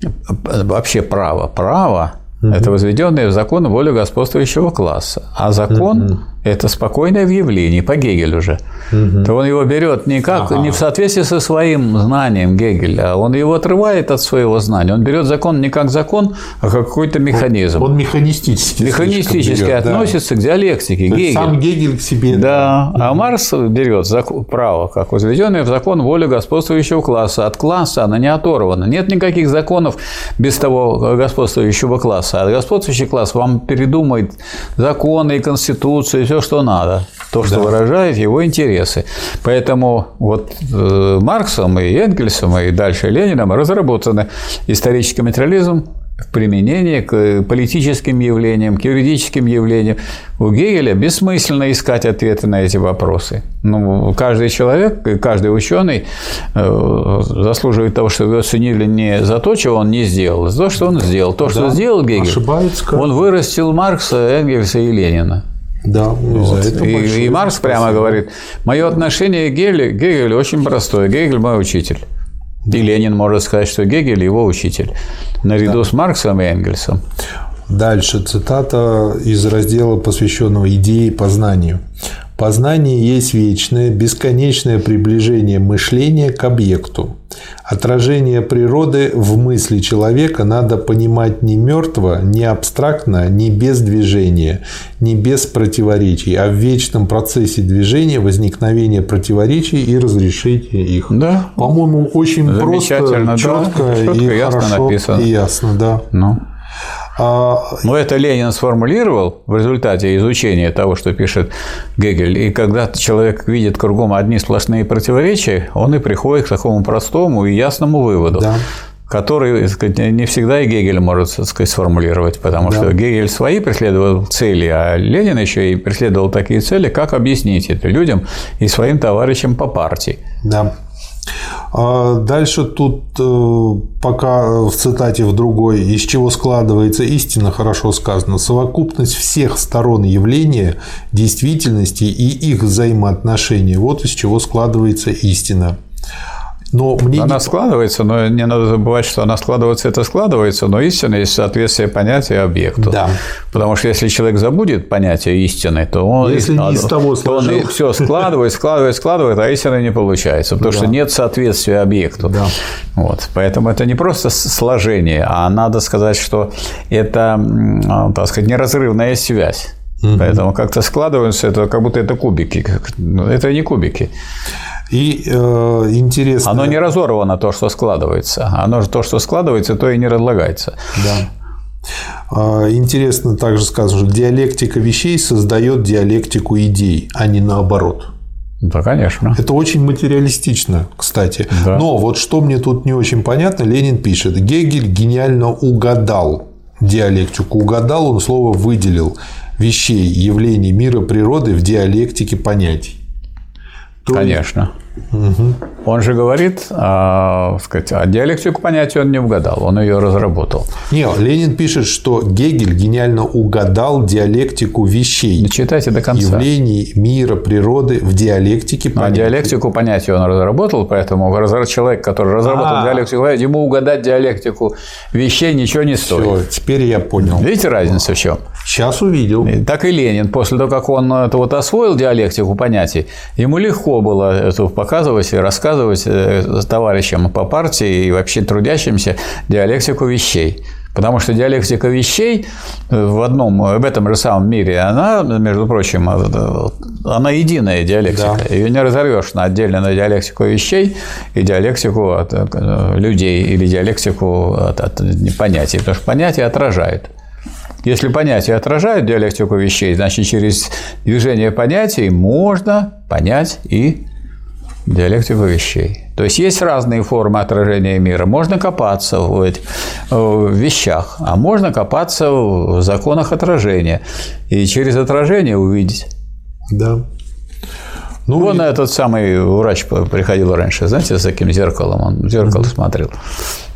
вообще право. Право – это возведенное в закон волю господствующего класса. А закон это спокойное в явлении, по Гегелю уже. Угу. То он его берет не, как, ага. не в соответствии со своим знанием Гегеля, а он его отрывает от своего знания. Он берет закон не как закон, а как какой-то механизм. Он, он механистически. Механистически берет, относится да. к диалектике. Гегель. Сам Гегель к себе. Да. да. А Марс берет право, как возведенное в закон волю господствующего класса. От класса она не оторвана. Нет никаких законов без того господствующего класса. А господствующий класс вам передумает законы и конституцию, все, что надо, то, что да. выражает его интересы. Поэтому вот э, Марксом и Энгельсом и дальше Лениным разработаны исторический материализм в применении к политическим явлениям, к юридическим явлениям. У Гегеля бессмысленно искать ответы на эти вопросы. Ну, каждый человек, каждый ученый э, заслуживает того, чтобы его оценили не за то, чего он не сделал, а за то, что он сделал. То, что да, сделал Гегель, ошибается, он вырастил Маркса, Энгельса и Ленина. Да, вот. и, и Маркс спасибо. прямо говорит, мое отношение к Гегелю, Гегелю очень простое. Гегель мой учитель. Да. И Ленин может сказать, что Гегель его учитель, наряду да. с Марксом и Энгельсом. Дальше цитата из раздела, посвященного идее познанию. Познание есть вечное, бесконечное приближение мышления к объекту. Отражение природы в мысли человека надо понимать не мертво, не абстрактно, не без движения, не без противоречий, а в вечном процессе движения, возникновения противоречий и разрешения их. Да. По-моему, очень просто, четко, да, и ясно хорошо написано. и ясно, да. Ну. А, Но это Ленин сформулировал в результате изучения того, что пишет Гегель. И когда человек видит кругом одни сплошные противоречия, он и приходит к такому простому и ясному выводу. Да который сказать, не всегда и Гегель может сказать, сформулировать, потому да. что Гегель свои преследовал цели, а Ленин еще и преследовал такие цели, как объяснить это людям и своим товарищам по партии. Да. А дальше тут э, пока в цитате в другой, из чего складывается истина, хорошо сказано, совокупность всех сторон явления, действительности и их взаимоотношений. Вот из чего складывается истина. Но мне она не... складывается, но не надо забывать, что она складывается, это складывается, но истина есть соответствие понятия объекту. Да. Потому что если человек забудет понятие истины, то он, если не из того то он все складывает, складывает, складывает, а истина не получается, потому да. что нет соответствия объекту. Да. Вот. Поэтому это не просто сложение, а надо сказать, что это, так сказать, неразрывная связь. Угу. Поэтому как-то складываются, это как будто это кубики. Ну, это не кубики. И э, интересно. Оно не разорвано то, что складывается. Оно же то, что складывается, то и не разлагается. Да. А, интересно также сказано, что диалектика вещей создает диалектику идей, а не наоборот. Да, конечно. Это очень материалистично, кстати. Да. Но вот что мне тут не очень понятно, Ленин пишет, Гегель гениально угадал диалектику. Угадал, он слово выделил вещей, явлений мира природы в диалектике понятий. То Конечно. Угу. Он же говорит, а, сказать, а диалектику понятия он не угадал, он ее разработал. Не, Ленин пишет, что Гегель гениально угадал диалектику вещей. Читайте до конца. Явлений мира, природы в диалектике понятия. А диалектику понятия он разработал, поэтому человек, который разработал А-а-а. диалектику, ему угадать диалектику вещей ничего не стоит. Все, теперь я понял. Видите разницу в чем? Сейчас увидел. Так и Ленин, после того, как он это вот освоил диалектику понятий, ему легко было эту показывать и рассказывать э, товарищам по партии и вообще трудящимся диалектику вещей. Потому что диалектика вещей э, в одном, в этом же самом мире, она, между прочим, э, она единая диалектика. Да. Ее не разорвешь на отдельно на диалектику вещей и диалектику от людей или диалектику от, от понятий. Потому что понятие отражает. Если понятия отражают диалектику вещей, значит, через движение понятий можно понять и диалектику вещей. То есть есть разные формы отражения мира. Можно копаться в, этих, в вещах, а можно копаться в законах отражения и через отражение увидеть. Да. Ну, Вон и... этот самый врач приходил раньше, знаете, с таким зеркалом, он в зеркало mm-hmm. смотрел.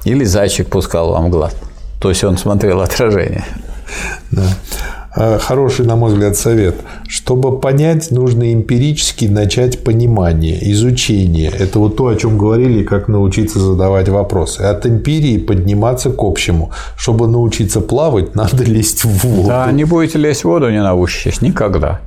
Или зайчик пускал вам глаз. То есть он смотрел отражение. Да. А, хороший, на мой взгляд, совет. Чтобы понять, нужно эмпирически начать понимание, изучение. Это вот то, о чем говорили, как научиться задавать вопросы. От эмпирии подниматься к общему. Чтобы научиться плавать, надо лезть в воду. Да, не будете лезть в воду, не научитесь никогда.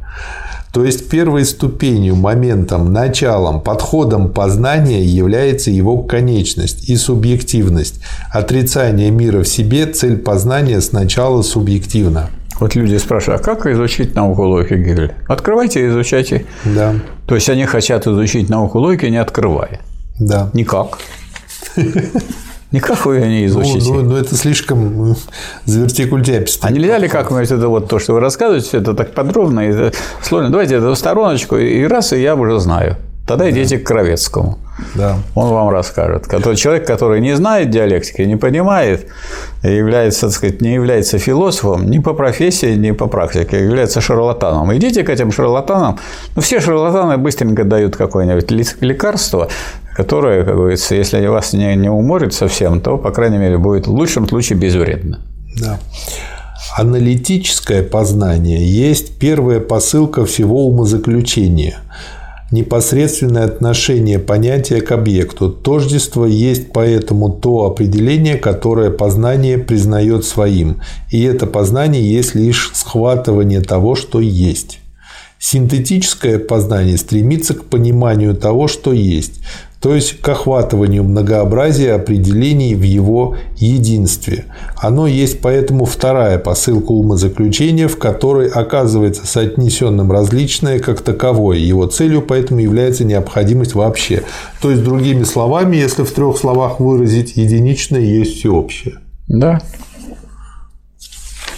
То есть первой ступенью, моментом, началом, подходом познания является его конечность и субъективность. Отрицание мира в себе – цель познания сначала субъективна. Вот люди спрашивают, а как изучить науку логики Гегеля? Открывайте и изучайте. Да. То есть они хотят изучить науку логики, не открывая. Да. Никак. Никак вы ее не изучите. Ну, ну, ну это слишком завертикультяписто. А нельзя ли как-нибудь это вот то, что вы рассказываете, это так подробно и сложно. Давайте это в стороночку, и раз, и я уже знаю. Тогда да. идите к Кровецкому. Да. Он вам расскажет. Человек, который не знает диалектики, не понимает, является, так сказать, не является философом ни по профессии, ни по практике, а является шарлатаном. Идите к этим шарлатанам. Ну, все шарлатаны быстренько дают какое-нибудь лекарство, которое, как говорится, если вас не, не уморит совсем, то, по крайней мере, будет в лучшем случае безвредно. Да. Аналитическое познание есть первая посылка всего умозаключения – непосредственное отношение понятия к объекту. Тождество есть поэтому то определение, которое познание признает своим, и это познание есть лишь схватывание того, что есть. Синтетическое познание стремится к пониманию того, что есть, то есть к охватыванию многообразия определений в его единстве. Оно есть поэтому вторая посылка умозаключения, в которой оказывается соотнесенным различное как таковое. Его целью поэтому является необходимость вообще. То есть, другими словами, если в трех словах выразить, единичное есть всеобщее. Да.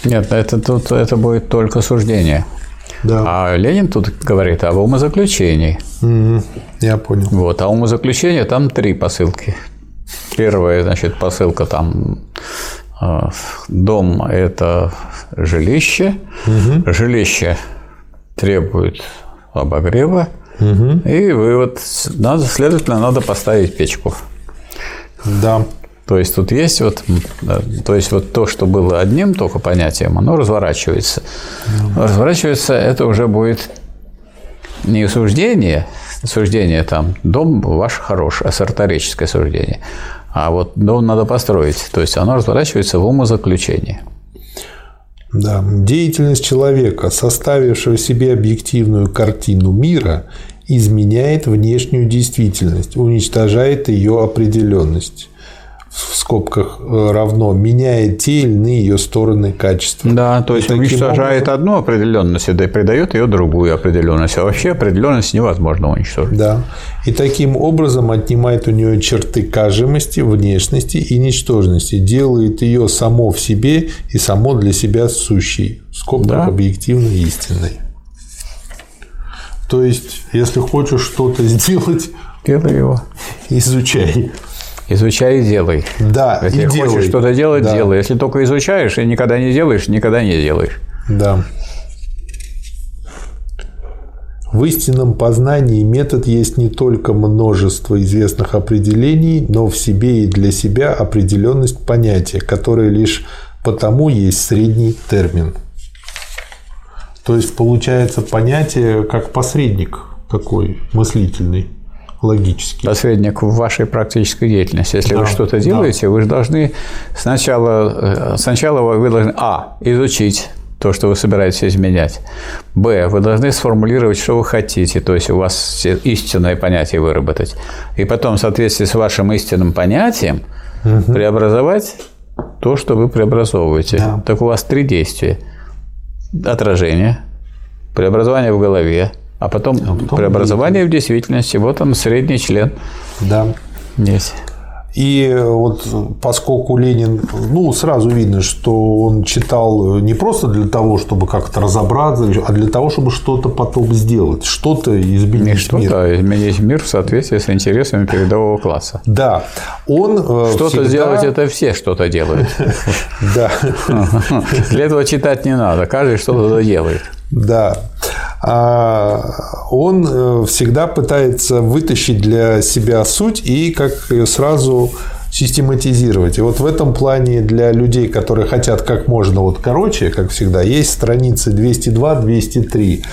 Нет, это тут это будет только суждение. Да. А Ленин тут говорит об умозаключении. Угу. Я понял. Вот, а умозаключение там три посылки. Первая, значит, посылка там э, дом – это жилище. Угу. Жилище требует обогрева. Угу. И вывод, надо, следовательно, надо поставить печку. Да. То есть тут есть вот, то есть вот то, что было одним только понятием, оно разворачивается. Mm-hmm. Разворачивается, это уже будет не суждение, суждение там, дом ваш хороший, а сарторическое суждение. А вот дом надо построить. То есть оно разворачивается в умозаключение. Да. Деятельность человека, составившего себе объективную картину мира, изменяет внешнюю действительность, уничтожает ее определенность в скобках э, равно меняет те или иные ее стороны качества. Да, то есть и уничтожает образом... одну определенность и придает ее другую определенность. А вообще определенность невозможно уничтожить. Да. И таким образом отнимает у нее черты кажемости, внешности и ничтожности, делает ее само в себе и само для себя сущей, в скобках да. объективной истинной. То есть, если хочешь что-то сделать, делай его. Изучай. Изучай и делай. Да, Если и хочешь делай. что-то делать, да. делай. Если только изучаешь и никогда не делаешь, никогда не делаешь. Да. В истинном познании метод есть не только множество известных определений, но в себе и для себя определенность понятия, которое лишь потому есть средний термин. То есть получается понятие как посредник такой мыслительный логический. Посредник в вашей практической деятельности. Если да, вы что-то делаете, да. вы же должны сначала, э, сначала вы должны, а, изучить то, что вы собираетесь изменять. Б. Вы должны сформулировать, что вы хотите, то есть у вас истинное понятие выработать. И потом, в соответствии с вашим истинным понятием, угу. преобразовать то, что вы преобразовываете. Да. Так у вас три действия. Отражение, преобразование в голове, а потом, а потом преобразование в действительности. Вот он, средний член. Да. Есть. И вот поскольку Ленин, ну, сразу видно, что он читал не просто для того, чтобы как-то разобраться, а для того, чтобы что-то потом сделать, что-то изменить Не что-то, мир. а изменить мир в соответствии с интересами передового класса. Да, он э, Что-то всегда- сделать – это все что-то делают. Да, Для этого читать не надо, каждый что-то делает. Да. А он э, всегда пытается вытащить для себя суть и как ее сразу систематизировать. И вот в этом плане для людей, которые хотят как можно вот короче, как всегда, есть страницы 202-203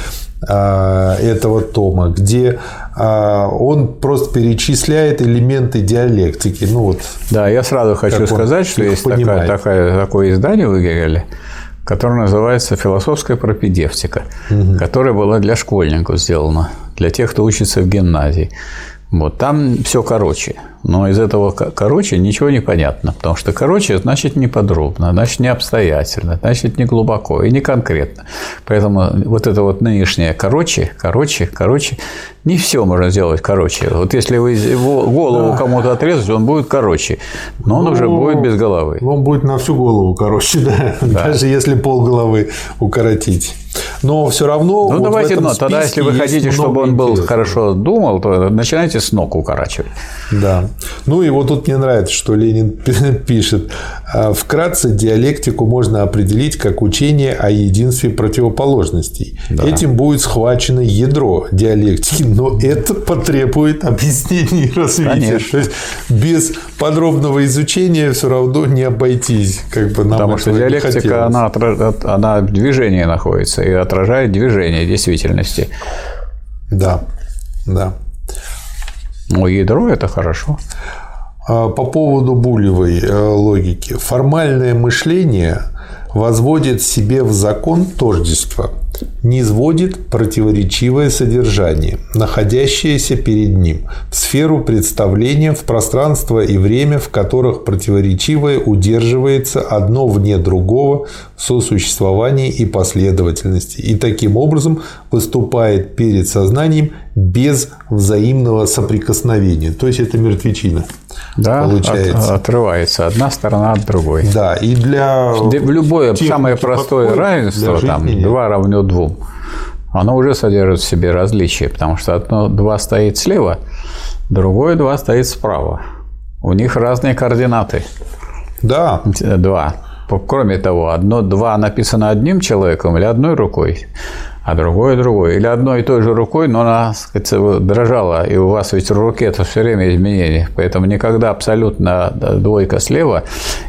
а, этого тома, где а, он просто перечисляет элементы диалектики. Ну вот, Да, я сразу хочу сказать, что есть такая, такая, такое издание в Гегеле, которое называется «Философская пропедевтика», которая была для школьников сделана, для тех, кто учится в гимназии. Вот, там все короче. Но из этого ко- короче ничего не понятно. Потому что короче значит не подробно, значит не обстоятельно, значит не глубоко и не конкретно. Поэтому вот это вот нынешнее короче, короче, короче, не все можно сделать короче. Вот если вы его голову кому-то отрезать, он будет короче, но он уже Ну, будет без головы. Он будет на всю голову, короче, да. Даже если пол головы укоротить. Но все равно. Ну, вот в давайте, этом но тогда, если вы хотите, чтобы он был интересного. хорошо думал, то начинайте с ног укорачивать. Да. Ну и вот тут мне нравится, что Ленин пишет. «А, Вкратце диалектику можно определить как учение о единстве противоположностей. Этим будет схвачено ядро диалектики, но это потребует объяснений и развития. Конечно. То есть без подробного изучения все равно не обойтись. Как бы нам Потому что диалектика, она, отра- она в движении находится и отражает движение действительности. Да, да. Но ядро – это хорошо. А, По поводу булевой э, логики. Формальное мышление возводит себе в закон тождество, низводит противоречивое содержание, находящееся перед ним, в сферу представления, в пространство и время, в которых противоречивое удерживается одно вне другого в сосуществовании и последовательности, и таким образом выступает перед сознанием без взаимного соприкосновения. То есть это мертвечина. Да, Получается. от- отрывается одна сторона от другой. Да, и для В любое самое простое подходит, равенство, там, нет. 2 равно 2, оно уже содержит в себе различия, потому что одно 2 стоит слева, другое 2 стоит справа. У них разные координаты. Да, 2. Кроме того, одно 2 написано одним человеком или одной рукой, а другое другой. Или одной и той же рукой, но она так сказать, дрожала, и у вас ведь в руке это все время изменения. Поэтому никогда абсолютно двойка слева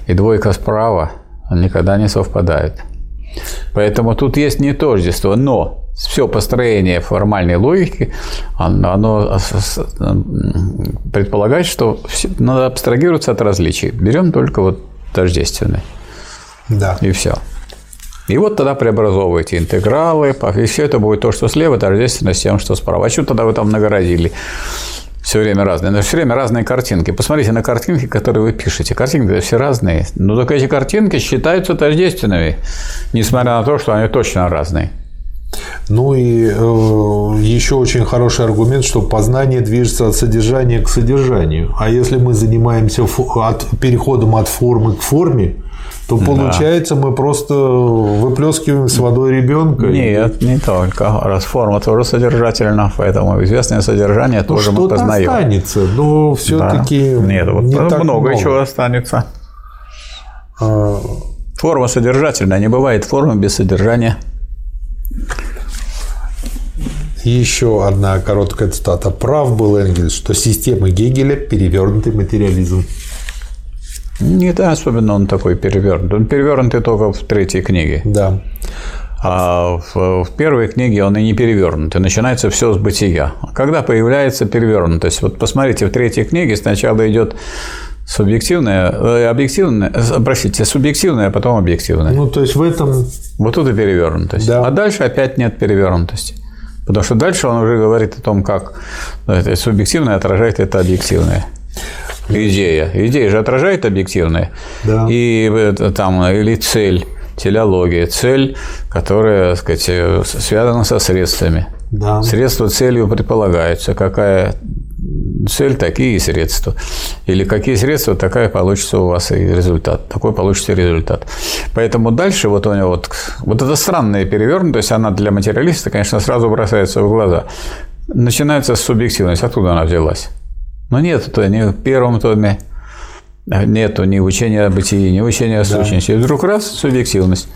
и двойка справа никогда не совпадают. Поэтому тут есть не тождество, но все построение формальной логики, оно, предполагает, что все- надо абстрагироваться от различий. Берем только вот тождественные, да. и все. И вот тогда преобразовываете интегралы, и все это будет то, что слева, тождественно с тем, что справа. А что тогда вы там нагородили? Все время разные. Но все время разные картинки. Посмотрите на картинки, которые вы пишете. Картинки все разные. Но только эти картинки считаются тождественными, несмотря на то, что они точно разные. Ну и э, еще очень хороший аргумент, что познание движется от содержания к содержанию. А если мы занимаемся от, переходом от формы к форме, то получается мы просто выплескиваем с водой ребенка. Нет, не только. Раз форма тоже содержательна, поэтому известное содержание Ну, тоже мы что-то познаем. останется, но Да. все-таки Нет, вот не много, так много. чего останется. А, Форма содержательная, не бывает формы без содержания. Еще одна короткая цитата. Прав был Энгельс, что система Гегеля – перевернутый материализм. Не да, особенно он такой перевернут. Он перевернутый только в третьей книге. Да. А в, в первой книге он и не перевернут. И начинается все с бытия. Когда появляется перевернутость? Вот посмотрите, в третьей книге сначала идет субъективное, э, объективное, э, простите, субъективное, а потом объективное. Ну, то есть в этом Вот тут и перевернутость. Да. А дальше опять нет перевернутости. Потому что дальше он уже говорит о том, как ну, это субъективное отражает это объективное. Идея. Идея же отражает объективное. Да. И это там, или цель, телеология, цель, которая, так сказать, э, связана со средствами. Да. Средство целью предполагается, какая цель, такие средства. Или какие средства, такая получится у вас и результат. Такой получится результат. Поэтому дальше вот у него вот, вот это странная перевернутость, она для материалиста, конечно, сразу бросается в глаза. Начинается с субъективности. Откуда она взялась? Но нет, это не в первом томе, нету ни учения о бытии, ни учения о сущности. И вдруг раз – субъективность.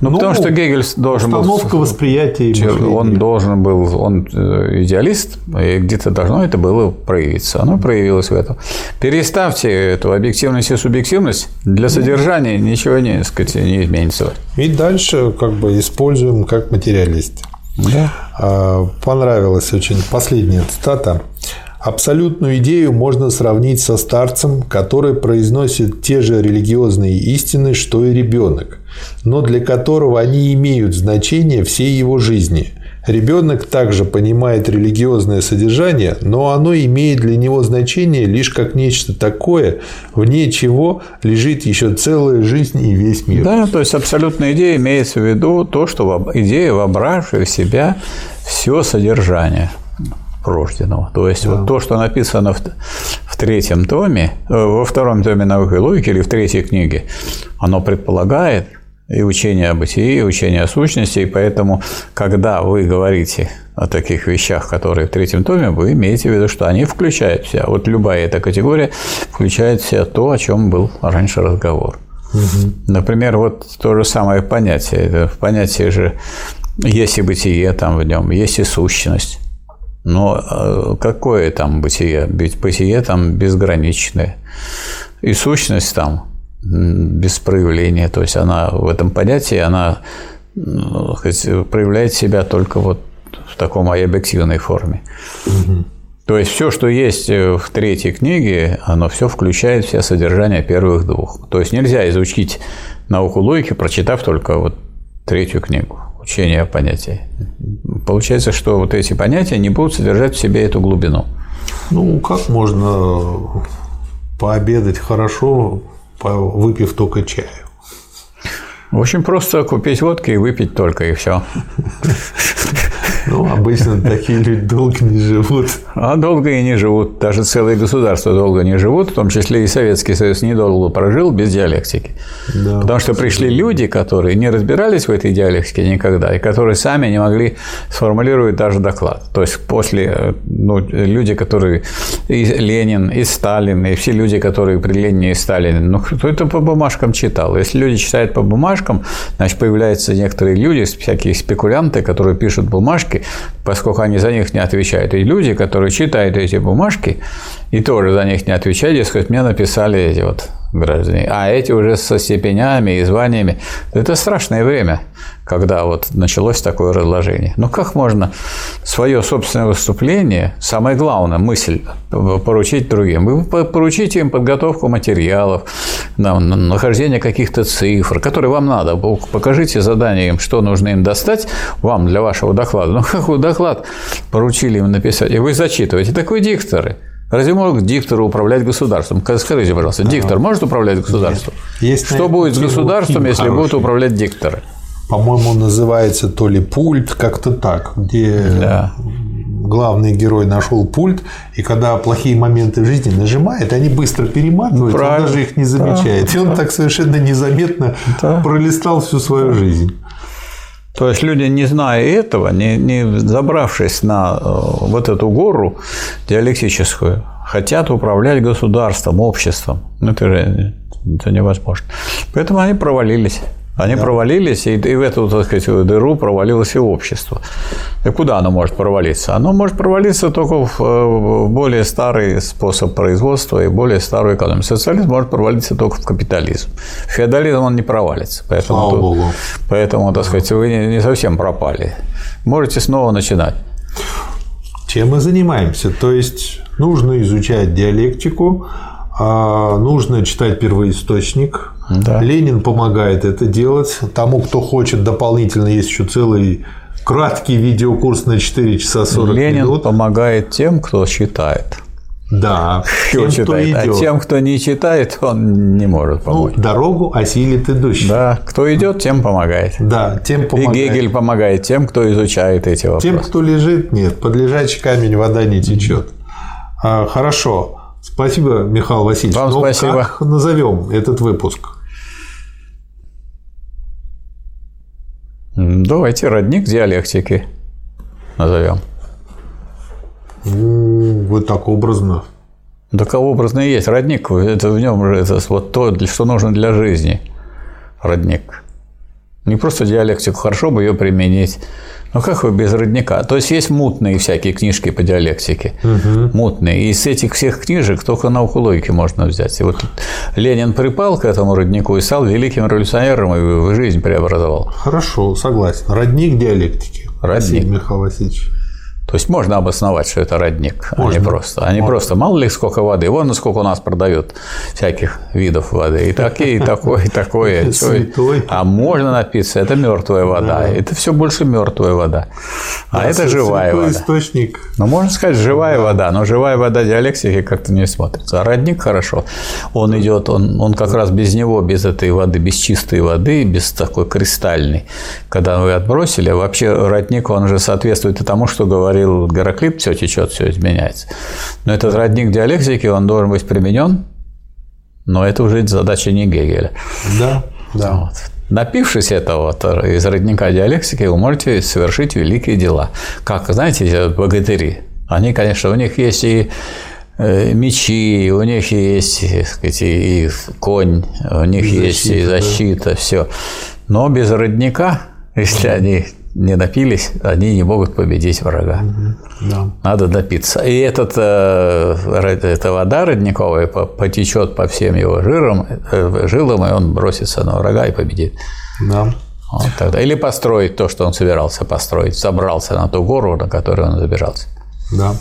Ну, ну, потому что Гегель должен был... Установка восприятия и Он должен был... Он э, идеалист, и где-то должно это было проявиться. Оно проявилось в этом. Переставьте эту объективность и субъективность, для содержания ничего не, сказать, не изменится. И дальше как бы используем как материалист. Да. А, понравилась очень последняя цитата. Абсолютную идею можно сравнить со старцем, который произносит те же религиозные истины, что и ребенок, но для которого они имеют значение всей его жизни. Ребенок также понимает религиозное содержание, но оно имеет для него значение лишь как нечто такое, вне чего лежит еще целая жизнь и весь мир. Да, то есть абсолютная идея имеется в виду то, что идея, вобравшая в себя все содержание рожденного. То есть да. вот то, что написано в, в третьем томе, э, во втором томе науки и логики или в третьей книге, оно предполагает и учение о бытии, и учение о сущности, и поэтому, когда вы говорите о таких вещах, которые в третьем томе, вы имеете в виду, что они включают в себя. Вот любая эта категория включает в себя то, о чем был раньше разговор. Угу. Например, вот то же самое понятие. Это в понятии же есть и бытие там в нем, есть и сущность. Но э, какое там бытие? Ведь бытие там безграничное. И сущность там без проявления. То есть она в этом понятии, она ну, проявляет себя только вот в таком объективной форме. Угу. То есть все, что есть в третьей книге, оно все включает в себя содержание первых двух. То есть нельзя изучить науку логики, прочитав только вот третью книгу учения понятий. Получается, что вот эти понятия не будут содержать в себе эту глубину. Ну, как можно пообедать хорошо, выпив только чаю? Очень просто купить водки и выпить только, и все. Ну, обычно такие люди долго не живут. А долго и не живут. Даже целые государства долго не живут, в том числе и Советский Союз недолго прожил без диалектики. Да, Потому что пришли люди, которые не разбирались в этой диалектике никогда, и которые сами не могли сформулировать даже доклад. То есть после, ну, люди, которые и Ленин, и Сталин, и все люди, которые при Ленине и Сталине, ну, кто это по бумажкам читал? Если люди читают по бумажкам, значит, появляются некоторые люди, всякие спекулянты, которые пишут бумажки, бумажки, поскольку они за них не отвечают. И люди, которые читают эти бумажки и тоже за них не отвечают, дескать, мне написали эти вот граждане. А эти уже со степенями и званиями. Это страшное время, когда вот началось такое разложение. Но как можно свое собственное выступление, самое главное, мысль поручить другим? Вы поручите им подготовку материалов, нахождение каких-то цифр, которые вам надо. Покажите задание им, что нужно им достать вам для вашего доклада. Ну, какой доклад поручили им написать? И вы зачитываете. Так вы дикторы – Разве может диктор управлять государством? Скажите, пожалуйста, диктор может управлять государством? Есть, Что будет с государством, если хороший. будут управлять дикторы? По-моему, называется то ли пульт, как-то так, где да. главный герой нашел пульт, и когда плохие моменты в жизни нажимает, они быстро перематывают, Правильно. он даже их не замечает. Да, и он так совершенно незаметно да. пролистал всю свою жизнь. То есть люди, не зная этого, не, не забравшись на э, вот эту гору диалектическую, хотят управлять государством, обществом. Ну, это же это невозможно. Поэтому они провалились. Они да. провалились, и, и в эту, так сказать, дыру провалилось и общество. И куда оно может провалиться? Оно может провалиться только в, в более старый способ производства и более старую экономику. Социализм может провалиться только в капитализм. В феодализм он не провалится. Поэтому, Слава тут, Богу. поэтому так сказать, вы не, не совсем пропали. Можете снова начинать. Чем мы занимаемся? То есть нужно изучать диалектику, а нужно читать первоисточник, да. Ленин помогает это делать. Тому, кто хочет дополнительно, есть еще целый краткий видеокурс на 4 часа 40 Ленин минут. Ленин помогает тем, кто читает. Да, тем, кто читает. Кто идет. А тем, кто не читает, он не может ну, помочь. Ну, дорогу осилит идущий. Да, кто идет, тем помогает. Да, тем помогает. И Гегель помогает тем, кто изучает эти вопросы. Тем, кто лежит, нет, под лежачий камень вода не течет. А, хорошо. Спасибо, Михаил Васильевич. Вам Но спасибо. Как назовем этот выпуск? Давайте родник диалектики назовем. Вы так образно. Да образно и есть. Родник, это в нем же это вот то, что нужно для жизни. Родник. Не просто диалектику, хорошо бы ее применить. Но как вы без родника? То есть есть мутные всякие книжки по диалектике. Угу. Мутные. И из этих всех книжек только науку логики можно взять. И вот Ленин припал к этому роднику и стал великим революционером и жизнь преобразовал. Хорошо, согласен. Родник диалектики. Родник. Спасибо, Михаил Васильевич. То есть можно обосновать, что это родник, Можно. а не просто. А не Можно. просто. Мало ли сколько воды. Вон сколько у нас продают всяких видов воды. И такие, и такое, и такое. А можно напиться. Это мертвая вода. Это все больше мертвая вода. А это живая вода. источник. Ну, можно сказать, живая вода, но живая вода диалектики как-то не смотрится. А родник хорошо. Он идет, он, он как раз без него, без этой воды, без чистой воды, без такой кристальной. Когда вы отбросили, а вообще родник, он же соответствует и тому, что говорил Гераклит, все течет, все изменяется. Но этот родник диалектики, он должен быть применен, но это уже задача не Гегеля. Да, да. Вот. Напившись этого вот из родника диалектики, вы можете совершить великие дела. Как, знаете, богатыри, они, конечно, у них есть и э, мечи, у них есть так сказать, и конь, у них И есть и защита, да. защита, все. Но без родника, если они не напились, они не могут победить врага. да. Надо напиться. И этот, э, эта вода родниковая по- потечет по всем его жирам, э, жилам, и он бросится на врага и победит. да. Вот тогда. Или построить то, что он собирался построить. Забрался на ту гору, на которую он забирался. Да.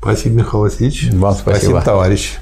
Спасибо, Михаил Васильевич. Вам спасибо. Спасибо, товарищ.